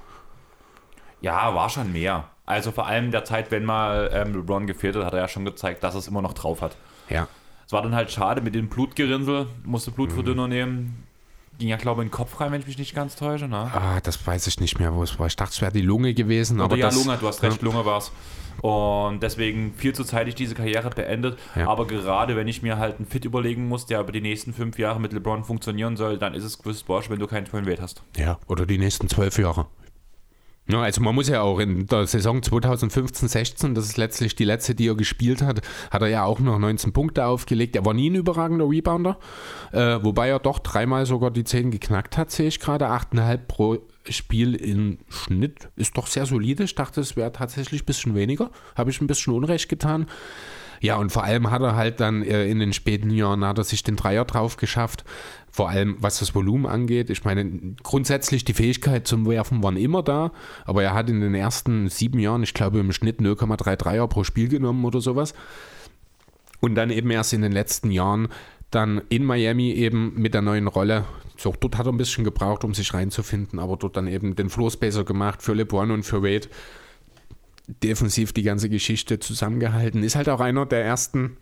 Ja, war schon mehr. Also vor allem der Zeit, wenn mal ähm, LeBron gefehlt hat, hat er ja schon gezeigt, dass er es immer noch drauf hat. Ja. Es war dann halt schade mit dem Blutgerinnsel, musste Blutverdünner mhm. nehmen. Ging ja, glaube ich, in den Kopf rein, wenn ich mich nicht ganz täusche. Ne? Ah, das weiß ich nicht mehr, wo es war. Ich dachte, es wäre die Lunge gewesen. Oder aber ja, das, Lunge, du hast recht. Lunge war es. Und deswegen viel zu zeitig diese Karriere beendet. Ja. Aber gerade wenn ich mir halt einen Fit überlegen muss, der über die nächsten fünf Jahre mit LeBron funktionieren soll, dann ist es Chris Bosch, wenn du keinen Twin Wade hast. Ja, oder die nächsten zwölf Jahre. Ja, also man muss ja auch in der Saison 2015-16, das ist letztlich die letzte, die er gespielt hat, hat er ja auch noch 19 Punkte aufgelegt. Er war nie ein überragender Rebounder, äh, wobei er doch dreimal sogar die 10 geknackt hat, sehe ich gerade. 8,5 pro Spiel im Schnitt ist doch sehr solide. Ich dachte, es wäre tatsächlich ein bisschen weniger. Habe ich ein bisschen Unrecht getan. Ja, und vor allem hat er halt dann äh, in den späten Jahren hat er sich den Dreier drauf geschafft. Vor allem was das Volumen angeht. Ich meine, grundsätzlich die Fähigkeit zum Werfen waren immer da, aber er hat in den ersten sieben Jahren, ich glaube, im Schnitt 0,3 Dreier pro Spiel genommen oder sowas. Und dann eben erst in den letzten Jahren dann in Miami eben mit der neuen Rolle. So, dort hat er ein bisschen gebraucht, um sich reinzufinden, aber dort dann eben den Floor Spacer gemacht für LeBron und für Wade defensiv die ganze Geschichte zusammengehalten. Ist halt auch einer der ersten,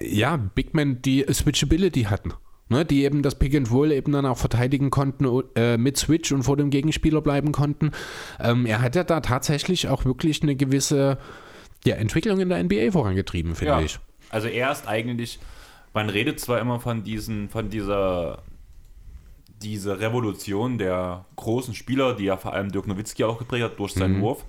ja, Big Men, die Switchability hatten. Ne, die eben das Pick and Roll eben dann auch verteidigen konnten äh, mit Switch und vor dem Gegenspieler bleiben konnten. Ähm, er hat ja da tatsächlich auch wirklich eine gewisse ja, Entwicklung in der NBA vorangetrieben, finde ja. ich. Also er ist eigentlich, man redet zwar immer von diesen, von dieser diese Revolution der großen Spieler, die ja vor allem Dirk Nowitzki auch geprägt hat durch seinen mhm. Wurf,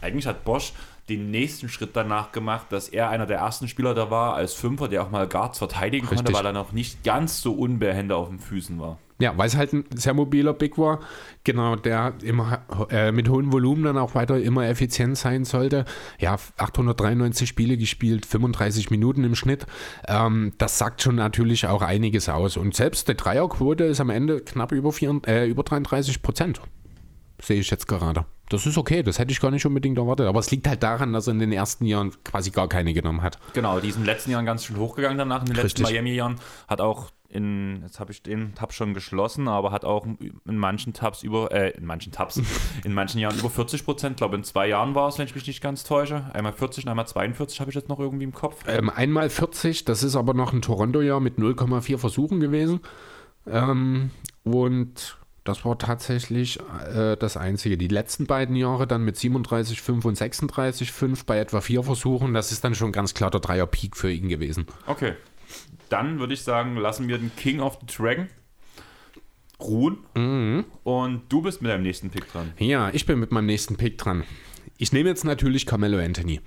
eigentlich hat Bosch den nächsten Schritt danach gemacht, dass er einer der ersten Spieler da war als Fünfer, der auch mal Guards verteidigen Richtig. konnte, weil er noch nicht ganz so unbehende auf den Füßen war. Ja, weil es halt ein sehr mobiler Big war, genau, der immer äh, mit hohem Volumen dann auch weiter immer effizient sein sollte. Ja, 893 Spiele gespielt, 35 Minuten im Schnitt. Ähm, das sagt schon natürlich auch einiges aus. Und selbst die Dreierquote ist am Ende knapp über, 4, äh, über 33 Prozent. Sehe ich jetzt gerade das ist okay, das hätte ich gar nicht unbedingt erwartet. Aber es liegt halt daran, dass er in den ersten Jahren quasi gar keine genommen hat. Genau, die ist in den letzten Jahren ganz schön hochgegangen danach. In den Richtig. letzten Miami-Jahren hat auch in, jetzt habe ich den Tab schon geschlossen, aber hat auch in manchen Tabs über, äh, in manchen Tabs, in manchen Jahren über 40 Prozent. Ich glaube, in zwei Jahren war es, wenn ich mich nicht ganz täusche. Einmal 40 und einmal 42 habe ich jetzt noch irgendwie im Kopf. Ähm, einmal 40, das ist aber noch ein Toronto-Jahr mit 0,4 Versuchen gewesen. Ähm, und das war tatsächlich äh, das Einzige. Die letzten beiden Jahre dann mit 37,5 und 36,5 bei etwa vier Versuchen, das ist dann schon ganz klar der Dreier-Peak für ihn gewesen. Okay. Dann würde ich sagen, lassen wir den King of the Dragon ruhen. Mhm. Und du bist mit deinem nächsten Pick dran. Ja, ich bin mit meinem nächsten Pick dran. Ich nehme jetzt natürlich Carmelo Anthony.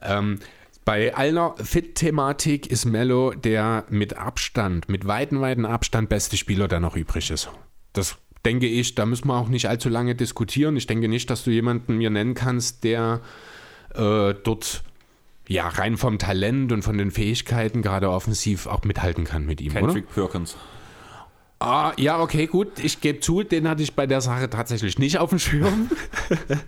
Ähm, Bei aller Fit-Thematik ist Mello der mit Abstand, mit weiten, weiten Abstand beste Spieler, der noch übrig ist. Das denke ich, da müssen wir auch nicht allzu lange diskutieren. Ich denke nicht, dass du jemanden mir nennen kannst, der äh, dort ja rein vom Talent und von den Fähigkeiten gerade offensiv auch mithalten kann mit ihm, Kendrick oder? Perkins. Ah, ja, okay, gut. Ich gebe zu, den hatte ich bei der Sache tatsächlich nicht auf dem Schirm.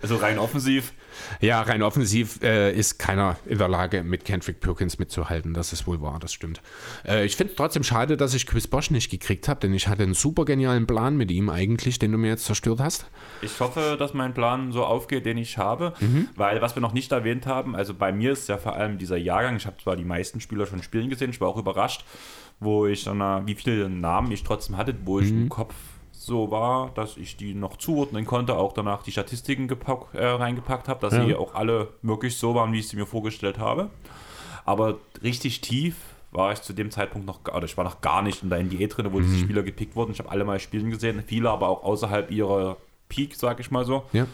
Also rein offensiv. ja, rein offensiv äh, ist keiner in der Lage, mit Kendrick Perkins mitzuhalten. Das ist wohl wahr, das stimmt. Äh, ich finde es trotzdem schade, dass ich Chris Bosch nicht gekriegt habe, denn ich hatte einen super genialen Plan mit ihm eigentlich, den du mir jetzt zerstört hast. Ich hoffe, dass mein Plan so aufgeht, den ich habe, weil was wir noch nicht erwähnt haben, also bei mir ist ja vor allem dieser Jahrgang, ich habe zwar die meisten Spieler schon spielen gesehen, ich war auch überrascht, wo ich dann, äh, wie viele Namen ich trotzdem hatte, wo ich im Kopf so war, dass ich die noch zuordnen konnte, auch danach die Statistiken gepack, äh, reingepackt habe, dass Ja. sie auch alle wirklich so waren, wie ich sie mir vorgestellt habe. Aber richtig tief war ich zu dem Zeitpunkt noch, gar- oder ich war noch gar nicht in der NBA drin, wo diese Spieler gepickt wurden. Ich habe alle mal spielen gesehen, viele aber auch außerhalb ihrer Peak, sag ich mal so. Ja.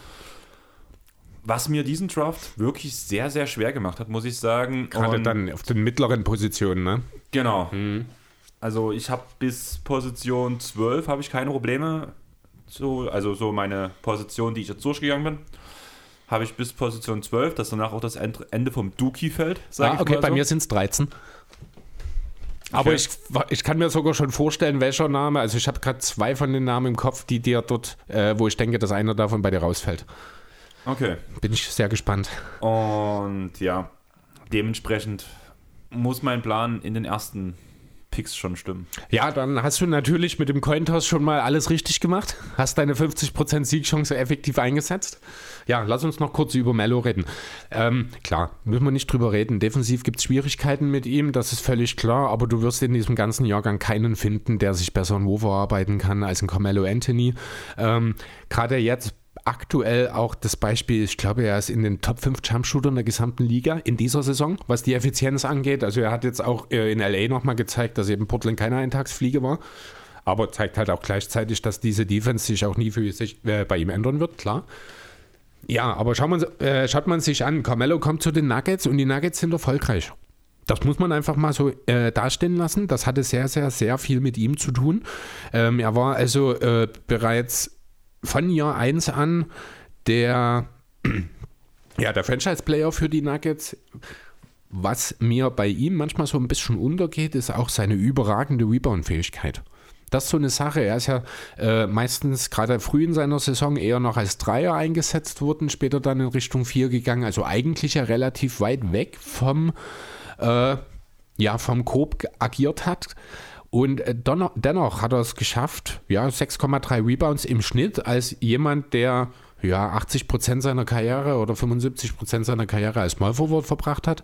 Was mir diesen Draft wirklich sehr, sehr schwer gemacht hat, muss ich sagen. Gerade Und- dann auf den mittleren Positionen, ne? Genau. Also ich habe bis Position 12 habe ich keine Probleme. So, also so meine Position, die ich jetzt durchgegangen bin, habe ich bis Position 12, das danach auch das End- Ende vom Dookie-Feld, sag Ah, okay, bei so. mir sind es 13. Aber Okay. ich, ich kann mir sogar schon vorstellen, welcher Name. Also ich habe gerade zwei von den Namen im Kopf, die dir dort, äh, wo ich denke, dass einer davon bei dir rausfällt. Okay. Bin ich sehr gespannt. Und ja, dementsprechend muss mein Plan in den ersten Picks schon stimmen. Ja, dann hast du natürlich mit dem Cointoss schon mal alles richtig gemacht. Hast deine 50% Siegchance effektiv eingesetzt. Ja, lass uns noch kurz über Mello reden. Ähm, klar, müssen wir nicht drüber reden. Defensiv gibt es Schwierigkeiten mit ihm, das ist völlig klar. Aber du wirst in diesem ganzen Jahrgang keinen finden, der sich besser in Wurf arbeiten kann als ein Carmelo Anthony. Ähm, Gerade jetzt aktuell auch das Beispiel, ich glaube, er ist in den Top 5 Jumpshootern der gesamten Liga in dieser Saison, was die Effizienz angeht. Also er hat jetzt auch äh, in LA nochmal gezeigt, dass eben Portland keine Eintagsfliege war. Aber zeigt halt auch gleichzeitig, dass diese Defense sich auch nie für sich äh, bei ihm ändern wird, klar. Ja, aber schaut man, äh, schaut man sich an, Carmelo kommt zu den Nuggets und die Nuggets sind erfolgreich. Das muss man einfach mal so äh, dastehen lassen. Das hatte sehr, sehr, sehr viel mit ihm zu tun. Ähm, er war also äh, bereits von Jahr 1 an der, ja, der Franchise-Player für die Nuggets. Was mir bei ihm manchmal so ein bisschen untergeht, ist auch seine überragende Rebound-Fähigkeit. Das ist so eine Sache. Er ist ja äh, meistens gerade früh in seiner Saison eher noch als Dreier eingesetzt worden, später dann in Richtung 4 gegangen. Also eigentlich ja relativ weit weg vom, äh, ja, vom ge- agiert hat. Und äh, dennoch, hat er es geschafft, ja, 6,3 Rebounds im Schnitt als jemand, der ja 80% seiner Karriere oder 75% seiner Karriere als Small Forward verbracht hat.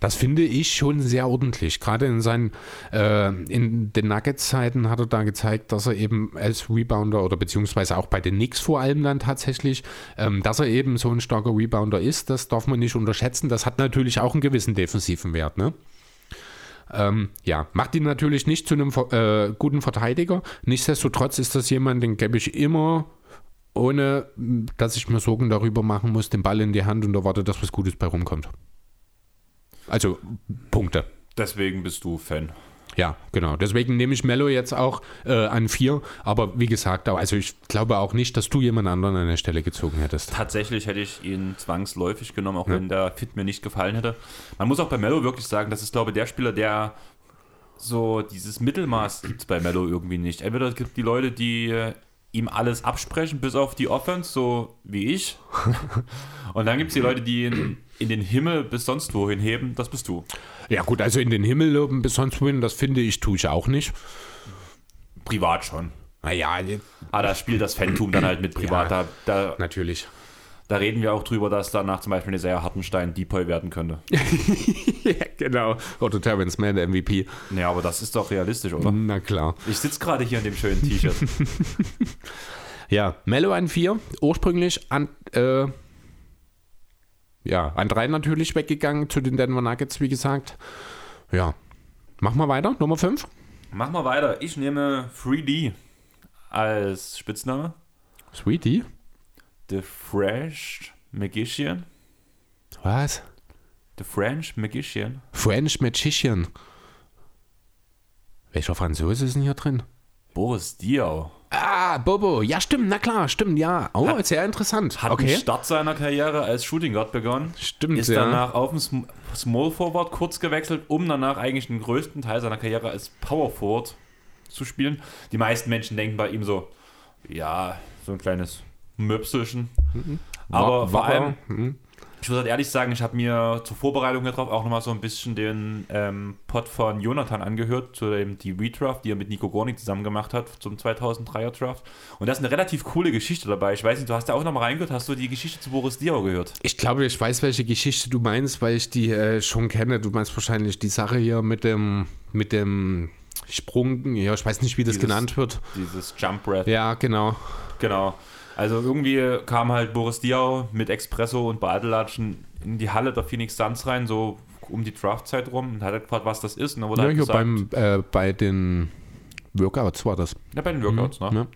Das finde ich schon sehr ordentlich. Gerade in seinen äh, in den Nuggets-Zeiten hat er da gezeigt, dass er eben als Rebounder oder beziehungsweise auch bei den Knicks vor allem dann tatsächlich, ähm, dass er eben so ein starker Rebounder ist. Das darf man nicht unterschätzen. Das hat natürlich auch einen gewissen defensiven Wert, ne? Ähm, ja, macht ihn natürlich nicht zu einem äh, guten Verteidiger. Nichtsdestotrotz ist das jemand, den gebe ich immer, ohne dass ich mir Sorgen darüber machen muss, den Ball in die Hand und erwarte, dass was Gutes bei rumkommt. Also Punkte. Deswegen bist du Fan. Ja, genau. Deswegen nehme ich Mello jetzt auch äh, an vier. Aber wie gesagt, also ich glaube auch nicht, dass du jemand anderen an der Stelle gezogen hättest. Tatsächlich hätte ich ihn zwangsläufig genommen, auch wenn der Fit mir nicht gefallen hätte. Man muss auch bei Mello wirklich sagen, das ist, glaube ich, der Spieler, der so dieses Mittelmaß gibt es bei Mello irgendwie nicht. Entweder es gibt die Leute, die äh, ihm alles absprechen, bis auf die Offense, so wie ich. Und dann gibt es die Leute, die ihn in den Himmel bis sonst wohin heben, das bist du. Ja gut, also in den Himmel loben bis sonst wohin, das finde ich, tue ich auch nicht. Privat schon. Naja, Aber da spielt das Phantom dann halt mit privat. Ja. Da, da, natürlich. Da reden wir auch drüber, dass danach zum Beispiel eine sehr Hartenstein Depoy werden könnte. ja, genau. Oder Terrence Mann, MVP. Ja, aber das ist doch realistisch, oder? Na klar. Ich sitze gerade hier in dem schönen T-Shirt. Ja, Mello an 4, ursprünglich an, äh, ja, an 3 natürlich weggegangen zu den Denver Nuggets, wie gesagt. Ja, machen wir weiter, Nummer 5. Mach mal weiter. Ich nehme 3D als Spitzname. Sweetie. The Fresh Magician. Was? The French Magician. French Magician. Welcher Franzose ist denn hier drin? Boris Diaw. Ah, Bobo. Ja, stimmt. Na klar, stimmt. Ja. Oh, sehr interessant. Hat okay. den Start seiner Karriere als Shooting Guard begonnen. Stimmt, Ist ja. danach auf den Sm- Small Forward kurz gewechselt, um danach eigentlich den größten Teil seiner Karriere als Power Forward zu spielen. Die meisten Menschen denken bei ihm so, ja, so ein kleines Möpselchen. Aber War- vor allem, hm. ich muss halt ehrlich sagen, ich habe mir zur Vorbereitung darauf auch nochmal so ein bisschen den ähm, Pod von Jonathan angehört, zu dem die Redraft, die er mit Nico Gornik zusammen gemacht hat zum 2003er Draft. Und da ist eine relativ coole Geschichte dabei. Ich weiß nicht, du hast da auch nochmal reingehört, hast du die Geschichte zu Boris Diaw gehört? Ich glaube, ich weiß, welche Geschichte du meinst, weil ich die äh, schon kenne. Du meinst wahrscheinlich die Sache hier mit dem, mit dem Sprung. Ja, ich weiß nicht, wie das Dieses- genannt wird. Dieses Jump Breath. Ja, genau. Genau. Also irgendwie kam halt Boris Diaw mit Espresso und Badelatschen in die Halle der Phoenix Suns rein, so um die Draftzeit rum und hat halt gefragt, was das ist. Und dann wurde Ja, halt gesagt, beim, äh, bei den Workouts war das. ja, bei den Workouts, ne? Ne?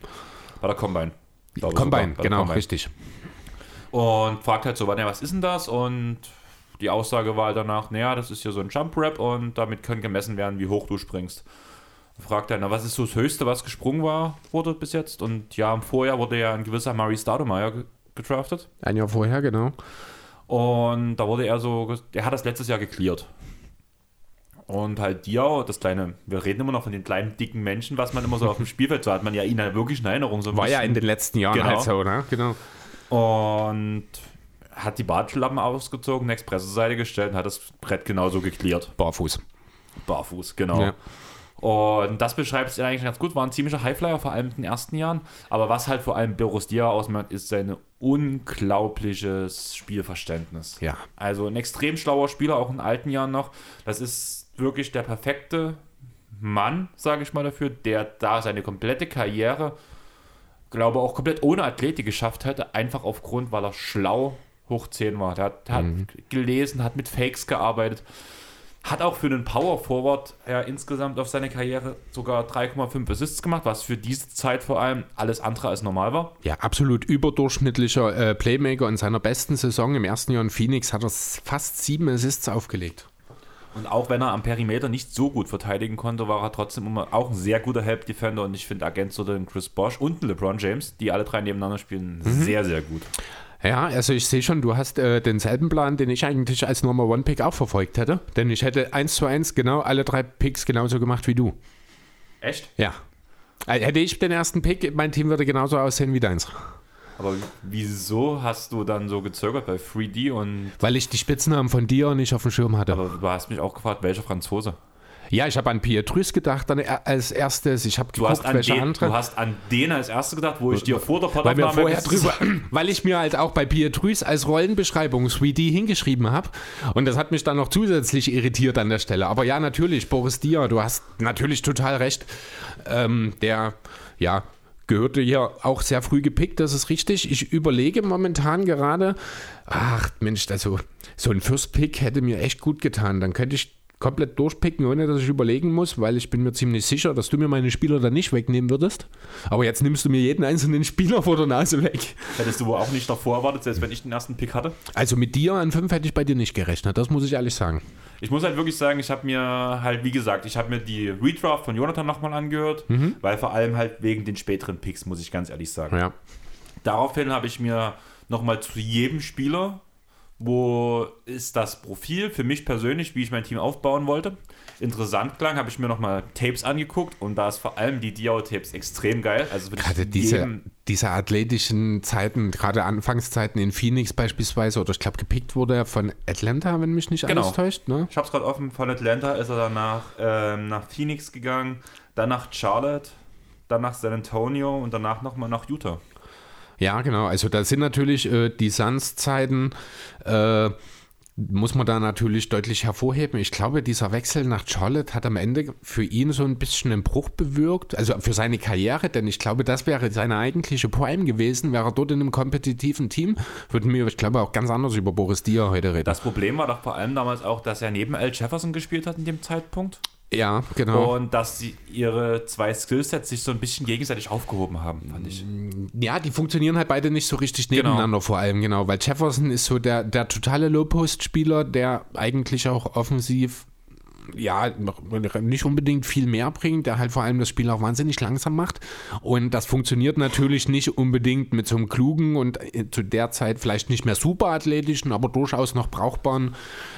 Bei der Combine. Combine, sogar, bei genau, Combine. richtig. Und fragt halt so, was ist denn das? Und die Aussage war halt danach, naja, das ist hier so ein Jump Rap und damit kann gemessen werden, wie hoch du springst. Fragt er, na, was ist so das Höchste, was gesprungen war, wurde bis jetzt? Und ja, im Vorjahr wurde ja ein gewisser Murray Stoudemire ge- gedraftet. Ein Jahr vorher, genau. Und da wurde er so, er hat das letztes Jahr geklärt. Und halt Diao, das kleine, wir reden immer noch von den kleinen, dicken Menschen, was man immer so auf dem Spielfeld so hat, man ja ihn halt wirklich in Erinnerung. So ein War ja bisschen. in den letzten Jahren Genau. halt so, ne? Genau. Und hat die Bartschlappen ausgezogen, eine Expressoseite gestellt und hat das Brett genauso geklärt. Barfuß. Barfuß, genau. Ja. Und das beschreibt es eigentlich ganz gut. War ein ziemlicher Highflyer, vor allem in den ersten Jahren. Aber was halt vor allem Boris Dia ausmacht, ist sein unglaubliches Spielverständnis. Ja. Also ein extrem schlauer Spieler, auch in alten Jahren noch. Das ist wirklich der perfekte Mann, sage ich mal dafür, der da seine komplette Karriere, glaube auch komplett ohne Athletik geschafft hätte, einfach aufgrund, weil er schlau hoch 10 war. Der hat, der hat gelesen, hat mit Fakes gearbeitet, hat auch für einen Power Forward ja, insgesamt auf seine Karriere sogar 3,5 Assists gemacht, was für diese Zeit vor allem alles andere als normal war. Ja, absolut überdurchschnittlicher äh, Playmaker in seiner besten Saison. Im ersten Jahr in Phoenix hat er fast sieben Assists aufgelegt. Und auch wenn er am Perimeter nicht so gut verteidigen konnte, war er trotzdem immer auch ein sehr guter Help Defender und ich finde ergänzt oder den Chris Bosch und den LeBron James, die alle drei nebeneinander spielen, sehr, sehr gut. Ja, also ich sehe schon, du hast äh, denselben Plan, den ich eigentlich als Number One Pick auch verfolgt hätte. Denn ich hätte eins zu eins genau alle drei Picks genauso gemacht wie du. Echt? Ja. Äh, Hätte ich den ersten Pick, mein Team würde genauso aussehen wie deins. Aber wieso hast du dann so gezögert bei 3D und Weil ich die Spitznamen von dir nicht auf dem Schirm hatte. aber du hast mich auch gefragt, welcher Franzose? Ja, ich habe an Pietrus gedacht dann als erstes. Ich habe geguckt, an welche den, andere. du hast an den als erstes gedacht, wo ich dir vor der weil Podaufnahme vorher drüber, weil ich mir halt auch bei Pietrus als Rollenbeschreibung 3D hingeschrieben habe und das hat mich dann noch zusätzlich irritiert an der Stelle. Aber ja, natürlich, Boris Dia, du hast natürlich total recht. Ähm, der, ja, gehörte hier auch sehr früh gepickt, das ist richtig. Ich überlege momentan gerade, ach Mensch, also so ein First Pick hätte mir echt gut getan. Dann könnte ich komplett durchpicken, ohne dass ich überlegen muss, weil ich bin mir ziemlich sicher, dass du mir meine Spieler dann nicht wegnehmen würdest. Aber jetzt nimmst du mir jeden einzelnen Spieler vor der Nase weg. Hättest du wohl auch nicht davor erwartet, selbst wenn ich den ersten Pick hatte? Also mit dir an fünf hätte ich bei dir nicht gerechnet, das muss ich ehrlich sagen. Ich muss halt wirklich sagen, ich habe mir halt, wie gesagt, ich habe mir die Redraft von Jonathan nochmal angehört, weil vor allem halt wegen den späteren Picks, muss ich ganz ehrlich sagen. Ja. Daraufhin habe ich mir nochmal zu jedem Spieler, wo ist das Profil für mich persönlich, wie ich mein Team aufbauen wollte, interessant klang, habe ich mir nochmal Tapes angeguckt und da ist vor allem die Diao-Tapes extrem geil. Also Gerade diese, diese athletischen Zeiten, gerade Anfangszeiten in Phoenix beispielsweise, oder ich glaube gepickt wurde er von Atlanta, wenn mich nicht Genau. alles täuscht. Ne? Ich habe es gerade offen, von Atlanta ist er danach ähm, nach Phoenix gegangen, dann nach Charlotte, dann nach San Antonio und danach nochmal nach Utah. Ja, genau. Also da sind natürlich äh, die Suns-Zeiten, äh, muss man da natürlich deutlich hervorheben. Ich glaube, dieser Wechsel nach Charlotte hat am Ende für ihn so ein bisschen einen Bruch bewirkt, also für seine Karriere, denn ich glaube, das wäre seine eigentliche Prime gewesen. Wäre er dort in einem kompetitiven Team, würden wir, ich glaube, auch ganz anders über Boris Dia heute reden. Das Problem war doch vor allem damals auch, dass er neben Al Jefferson gespielt hat in dem Zeitpunkt. Ja, genau. Und dass sie ihre zwei Skillsets sich so ein bisschen gegenseitig aufgehoben haben, fand ich. Ja, die funktionieren halt beide nicht so richtig Genau. nebeneinander vor allem, genau. Weil Jefferson ist so der, der totale Low-Post-Spieler, der eigentlich auch offensiv ja, nicht unbedingt viel mehr bringt, der halt vor allem das Spiel auch wahnsinnig langsam macht. Und das funktioniert natürlich nicht unbedingt mit so einem klugen und äh, zu der Zeit vielleicht nicht mehr super athletischen, aber durchaus noch brauchbaren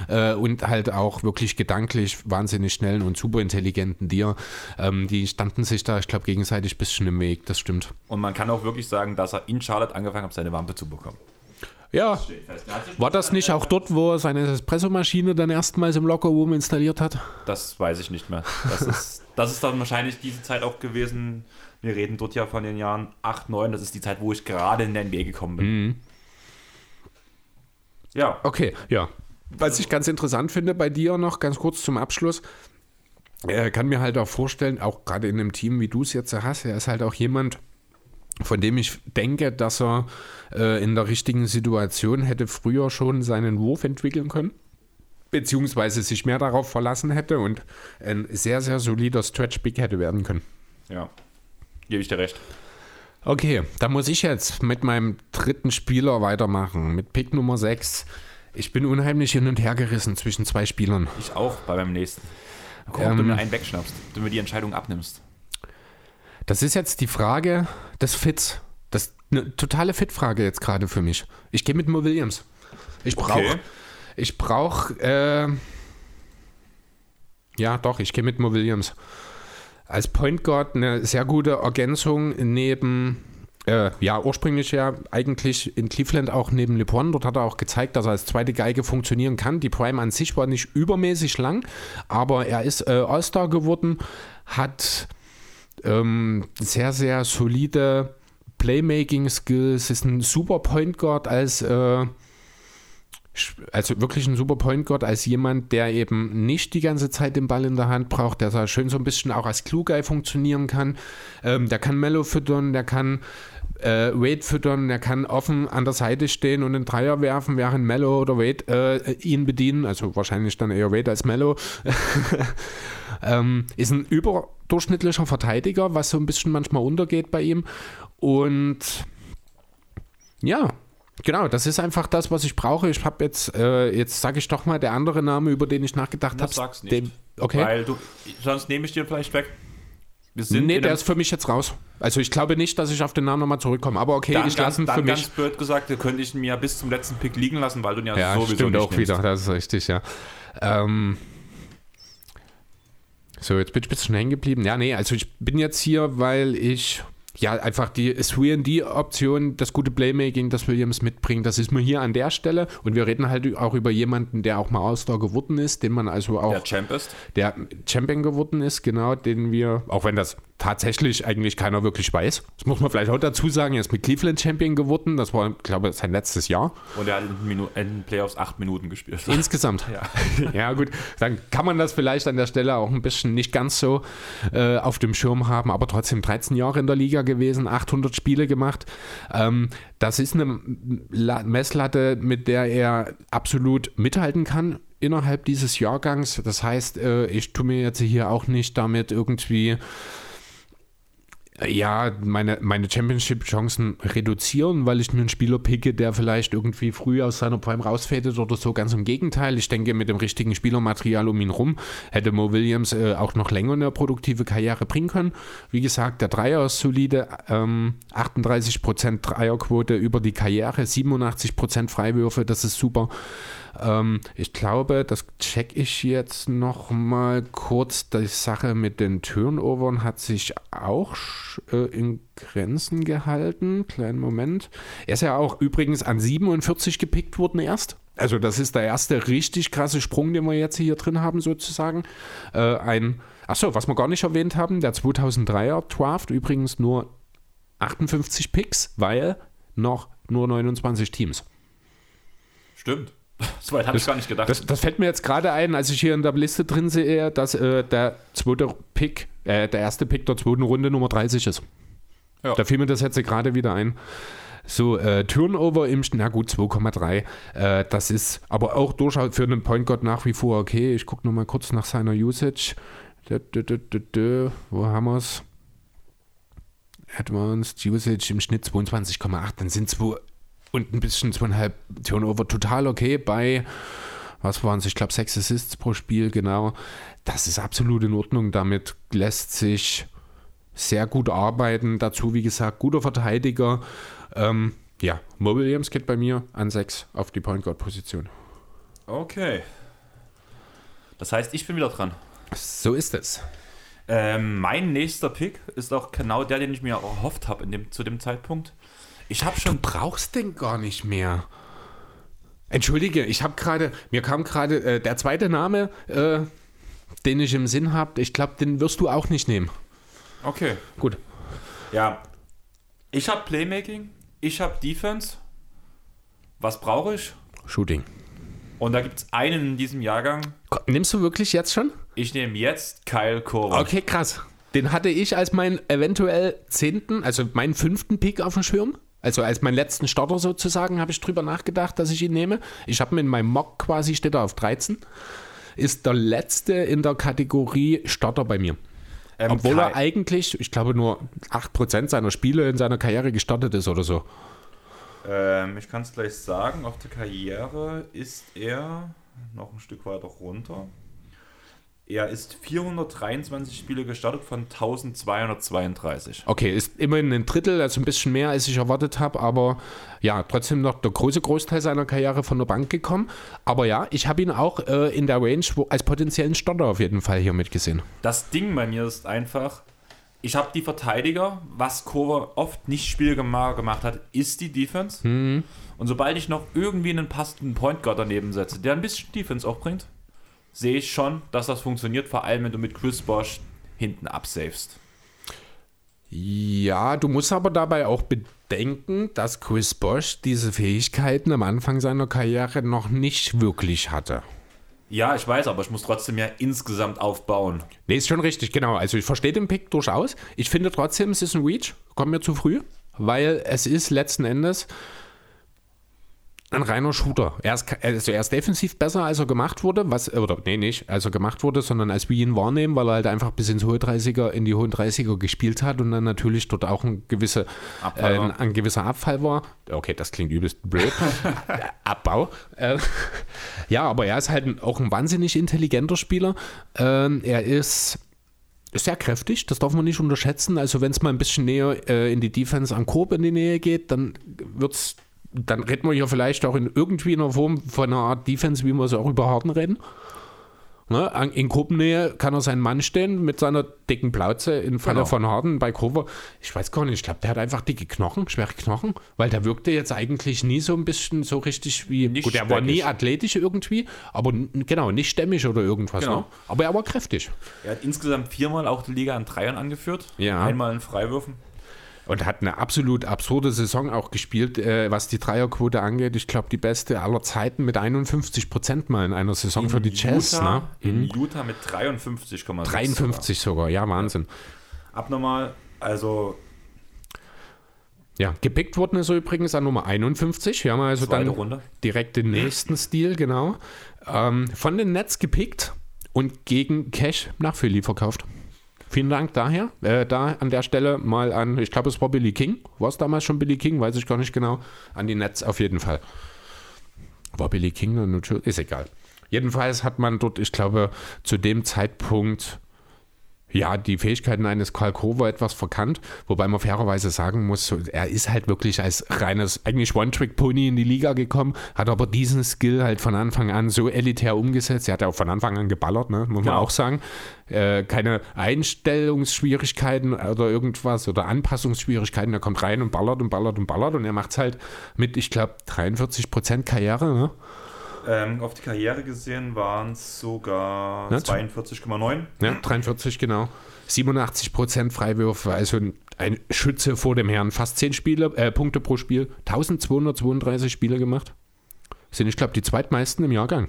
äh, und halt auch wirklich gedanklich wahnsinnig schnellen und super intelligenten Dir. Ähm, die standen sich da, ich glaube, gegenseitig ein bisschen im Weg, das stimmt. Und man kann auch wirklich sagen, dass er in Charlotte angefangen hat, seine Wampe zu bekommen. Ja, war das nicht auch dort, wo er seine Espressomaschine dann erstmals im Lockerroom installiert hat? Das weiß ich nicht mehr. Das ist, das ist dann wahrscheinlich diese Zeit auch gewesen. Wir reden dort ja von den Jahren 8, 9. Das ist die Zeit, wo ich gerade in der NBA gekommen bin. Ja, Okay, ja. Was ich ganz interessant finde bei dir noch, ganz kurz zum Abschluss, er kann mir halt auch vorstellen, auch gerade in einem Team, wie du es jetzt hast, er ist halt auch jemand, von dem ich denke, dass er äh, in der richtigen Situation hätte früher schon seinen Wurf entwickeln können. Beziehungsweise sich mehr darauf verlassen hätte und ein sehr, sehr solider Stretch-Big hätte werden können. ja. Gebe ich dir recht. Okay, da muss ich jetzt mit meinem dritten Spieler weitermachen, mit Pick Nummer 6. Ich bin unheimlich hin und her gerissen zwischen zwei Spielern. Ich auch bei meinem nächsten. Guck, ob Ähm. du mir einen wegschnappst, du mir die Entscheidung abnimmst. Das ist jetzt die Frage des Fits. Das ist eine totale Fit-Frage jetzt gerade für mich. Ich gehe mit Mo Williams. Ich brauche, Okay. ich brauche, äh, ja doch, ich gehe mit Mo Williams. Als Point Guard eine sehr gute Ergänzung neben, äh, ja ursprünglich ja eigentlich in Cleveland auch neben LeBron. Dort hat er auch gezeigt, dass er als zweite Geige funktionieren kann. Die Prime an sich war nicht übermäßig lang, aber er ist äh, All-Star geworden, hat ähm, sehr, sehr solide Playmaking-Skills, ist ein super Point Guard als, äh, also wirklich ein super Point Guard als jemand, der eben nicht die ganze Zeit den Ball in der Hand braucht, der da schön so ein bisschen auch als Klugei funktionieren kann. Ähm, der kann Mellow füttern, der kann äh, Wade füttern, der kann offen an der Seite stehen und einen Dreier werfen, während Mellow oder Wade äh, ihn bedienen. Also wahrscheinlich dann eher Wade als Mellow. ähm, ist ein überdurchschnittlicher Verteidiger, was so ein bisschen manchmal untergeht bei ihm. Und ja, genau, das ist einfach das, was ich brauche. Ich habe jetzt, äh, jetzt sage ich doch mal der andere Name, über den ich nachgedacht habe. Sag's nicht. Okay. Weil du, sonst nehme ich dir vielleicht weg. Wir sind Nee, der ist für mich jetzt raus. Also ich glaube nicht, dass ich auf den Namen nochmal zurückkomme. Aber okay, dann ich ganz, lasse ihn für ganz mich. blöd gesagt, da könnte ich ihn mir bis zum letzten Pick liegen lassen, weil du ihn ja, Ja, sowieso stimmt nicht auch nimmst. wieder, das ist richtig, ja. Ähm, so, jetzt bin ich ein bisschen hängen geblieben. Ja, nee, also ich bin jetzt hier, weil ich ja einfach die 3D-Option, das gute Playmaking, das Williams mitbringt, das ist mir hier an der Stelle. Und wir reden halt auch über jemanden, der auch mal All-Star geworden ist, den man also auch Der Champ ist. der Champion geworden ist, genau, den wir, auch wenn das tatsächlich eigentlich keiner wirklich weiß, das muss man vielleicht auch dazu sagen, er ist mit Cleveland Champion geworden, das war, glaube ich, sein letztes Jahr. Und er hat in, den Playoffs acht Minuten gespielt. Insgesamt. Ja. ja, gut, dann kann man das vielleicht an der Stelle auch ein bisschen nicht ganz so äh, auf dem Schirm haben, aber trotzdem 13 Jahre in der Liga gewesen, 800 Spiele gemacht. Ähm, das ist eine La Messlatte, mit der er absolut mithalten kann innerhalb dieses Jahrgangs. Das heißt, äh, ich tue mir jetzt hier auch nicht damit irgendwie ja, meine, meine Championship-Chancen reduzieren, weil ich mir einen Spieler picke, der vielleicht irgendwie früh aus seiner Prime rausfädet oder so. Ganz im Gegenteil. Ich denke, mit dem richtigen Spielermaterial um ihn rum hätte Mo Williams äh, auch noch länger eine produktive Karriere bringen können. Wie gesagt, der Dreier ist solide. Ähm, 38% Dreierquote über die Karriere, 87% Freiwürfe, das ist super. Ähm, ich glaube, das check ich jetzt noch mal kurz. Die Sache mit den Turnovern hat sich auch äh, in Grenzen gehalten. Kleinen Moment. Er ist ja auch übrigens an 47 gepickt worden erst. Also das ist der erste richtig krasse Sprung, den wir jetzt hier drin haben sozusagen. Äh, ein, achso, was wir gar nicht erwähnt haben, der 2003er Draft übrigens nur 58 Picks, weil noch nur 29 Teams. Stimmt. So weit habe ich gar nicht gedacht. Das, das fällt mir jetzt gerade ein, als ich hier in der Liste drin sehe, dass äh, der zweite Pick, äh, der erste Pick der zweiten Runde Nummer 30 ist. Ja. Da fiel mir das jetzt gerade wieder ein. So, äh, Turnover im, na gut, 2,3. Äh, das ist aber auch durchaus für einen Point Guard nach wie vor okay. Ich gucke nochmal kurz nach seiner Usage. Dö, dö, dö. Wo haben wir es? Advanced Usage im Schnitt 22,8. Dann sind zwei und ein bisschen zweieinhalb Turnover total okay bei, was waren es? Ich glaube, sechs Assists pro Spiel, genau. Das ist absolut in Ordnung. Damit lässt sich sehr gut arbeiten. Dazu, wie gesagt, guter Verteidiger. Ähm, ja, Mo Williams geht bei mir an 6 auf die Point Guard Position. Okay. Das heißt, ich bin wieder dran. So ist es. Ähm, mein nächster Pick ist auch genau der, den ich mir erhofft habe dem, zu dem Zeitpunkt. Ich habe schon. Du brauchst den gar nicht mehr. Entschuldige, ich habe gerade, mir kam gerade äh, der zweite Name, äh, den ich im Sinn habe. Ich glaube, den wirst du auch nicht nehmen. Okay. Gut. Ja. Ich habe Playmaking, ich habe Defense. Was brauche ich? Shooting. Und da gibt es einen in diesem Jahrgang. Nimmst du wirklich jetzt schon? Ich nehme jetzt Kyle Korver. Okay, krass. Den hatte ich als meinen eventuell zehnten, also meinen fünften Pick auf dem Schirm. Also als meinen letzten Starter sozusagen habe ich drüber nachgedacht, dass ich ihn nehme. Ich habe mir in meinem Mock quasi, steht er auf 13. Ist der letzte in der Kategorie Starter bei mir. Ähm, Obwohl er eigentlich, ich glaube, nur 8% seiner Spiele in seiner Karriere gestartet ist oder so. Ähm, ich kann es gleich sagen, auf der Karriere ist er noch ein Stück weiter runter. Er ist 423 Spiele gestartet von 1232. Okay, ist immerhin ein Drittel, also ein bisschen mehr, als ich erwartet habe, aber ja, trotzdem noch der große Großteil seiner Karriere von der Bank gekommen. Aber ja, ich habe ihn auch äh, in der Range wo, als potenziellen Starter auf jeden Fall hier mitgesehen. Das Ding bei mir ist einfach, ich habe die Verteidiger, was Korver oft nicht spielgemacht gemacht hat, ist die Defense. Und sobald ich noch irgendwie einen passenden Point Guard daneben setze, der ein bisschen Defense auch bringt, sehe ich schon, dass das funktioniert, vor allem wenn du mit Chris Bosch hinten absavest. Ja, du musst aber dabei auch bedenken, dass Chris Bosch diese Fähigkeiten am Anfang seiner Karriere noch nicht wirklich hatte. Ja, ich weiß, aber ich muss trotzdem ja insgesamt aufbauen. Nee, ist schon richtig, genau. Also ich verstehe den Pick durchaus. Ich finde trotzdem, es ist ein Reach. Kommt mir zu früh, weil es ist letzten Endes ein reiner Shooter. Er ist, also er ist defensiv besser, als er gemacht wurde. Was, oder nee, nicht als er gemacht wurde, sondern als wir ihn wahrnehmen, weil er halt einfach bis ins hohe 30er, in die hohen 30er gespielt hat und dann natürlich dort auch ein, gewisse, äh, ein, ein gewisser Abfall war. Okay, das klingt übelst blöd. Abbau. Äh, ja, aber er ist halt auch ein wahnsinnig intelligenter Spieler. Ähm, er ist sehr kräftig, das darf man nicht unterschätzen. Also wenn es mal ein bisschen näher äh, in die Defense an Korb in die Nähe geht, dann wird's, dann reden wir hier vielleicht auch in irgendwie einer Form von einer Art Defense, wie wir es auch über Harden reden. Ne? In Gruppennähe kann er seinen Mann stehen mit seiner dicken Plauze im Falle Genau. von Harden bei Cover. Ich weiß gar nicht, ich glaube, der hat einfach dicke Knochen, schwere Knochen, weil der wirkte jetzt eigentlich nie so ein bisschen so richtig wie. Nicht gut, er war nie athletisch irgendwie, aber genau, nicht stämmig oder irgendwas. Genau. Ne? Aber er war kräftig. Er hat insgesamt viermal auch die Liga an Dreiern angeführt. Ja. Einmal in Freiwürfen. Und hat eine absolut absurde Saison auch gespielt, äh, was die Dreierquote angeht. Ich glaube, die beste aller Zeiten mit 51 Prozent mal in einer Saison für die Jazz. Utah, Ne? In Utah mit 53,6. 53 sogar, ja, Wahnsinn. Abnormal. Also Ja, gepickt worden ist er übrigens an Nummer 51. Wir haben also Zweite dann Runde. direkt den nächsten Stil, genau. Ähm, von den Nets gepickt und gegen Cash nach Philly verkauft. Vielen Dank daher. Äh, da an der Stelle mal an, ich glaube, es war Billy King. War es damals schon Billy King? Weiß ich gar nicht genau. An die Nets auf jeden Fall. War Billy King? Ist egal. Jedenfalls hat man dort, ich glaube, zu dem Zeitpunkt ja, die Fähigkeiten eines Karl Kover etwas verkannt, wobei man fairerweise sagen muss, er ist halt wirklich als reines, eigentlich One-Trick-Pony in die Liga gekommen, hat aber diesen Skill halt von Anfang an so elitär umgesetzt. Er hat ja auch von Anfang an geballert, ne? muss man Genau. auch sagen. Äh, keine Einstellungsschwierigkeiten oder irgendwas oder Anpassungsschwierigkeiten. Er kommt rein und ballert und ballert und ballert und er macht es halt mit, ich glaube, 43% Karriere. Ne? Ähm, auf die Karriere gesehen waren es sogar Ja, 42,9. Ja, 43 genau. 87% Freiwürfe, also ein, ein Schütze vor dem Herrn. Fast 10 Spiele, äh, Punkte pro Spiel. 1232 Spiele gemacht. Sind, ich glaube, die zweitmeisten im Jahrgang.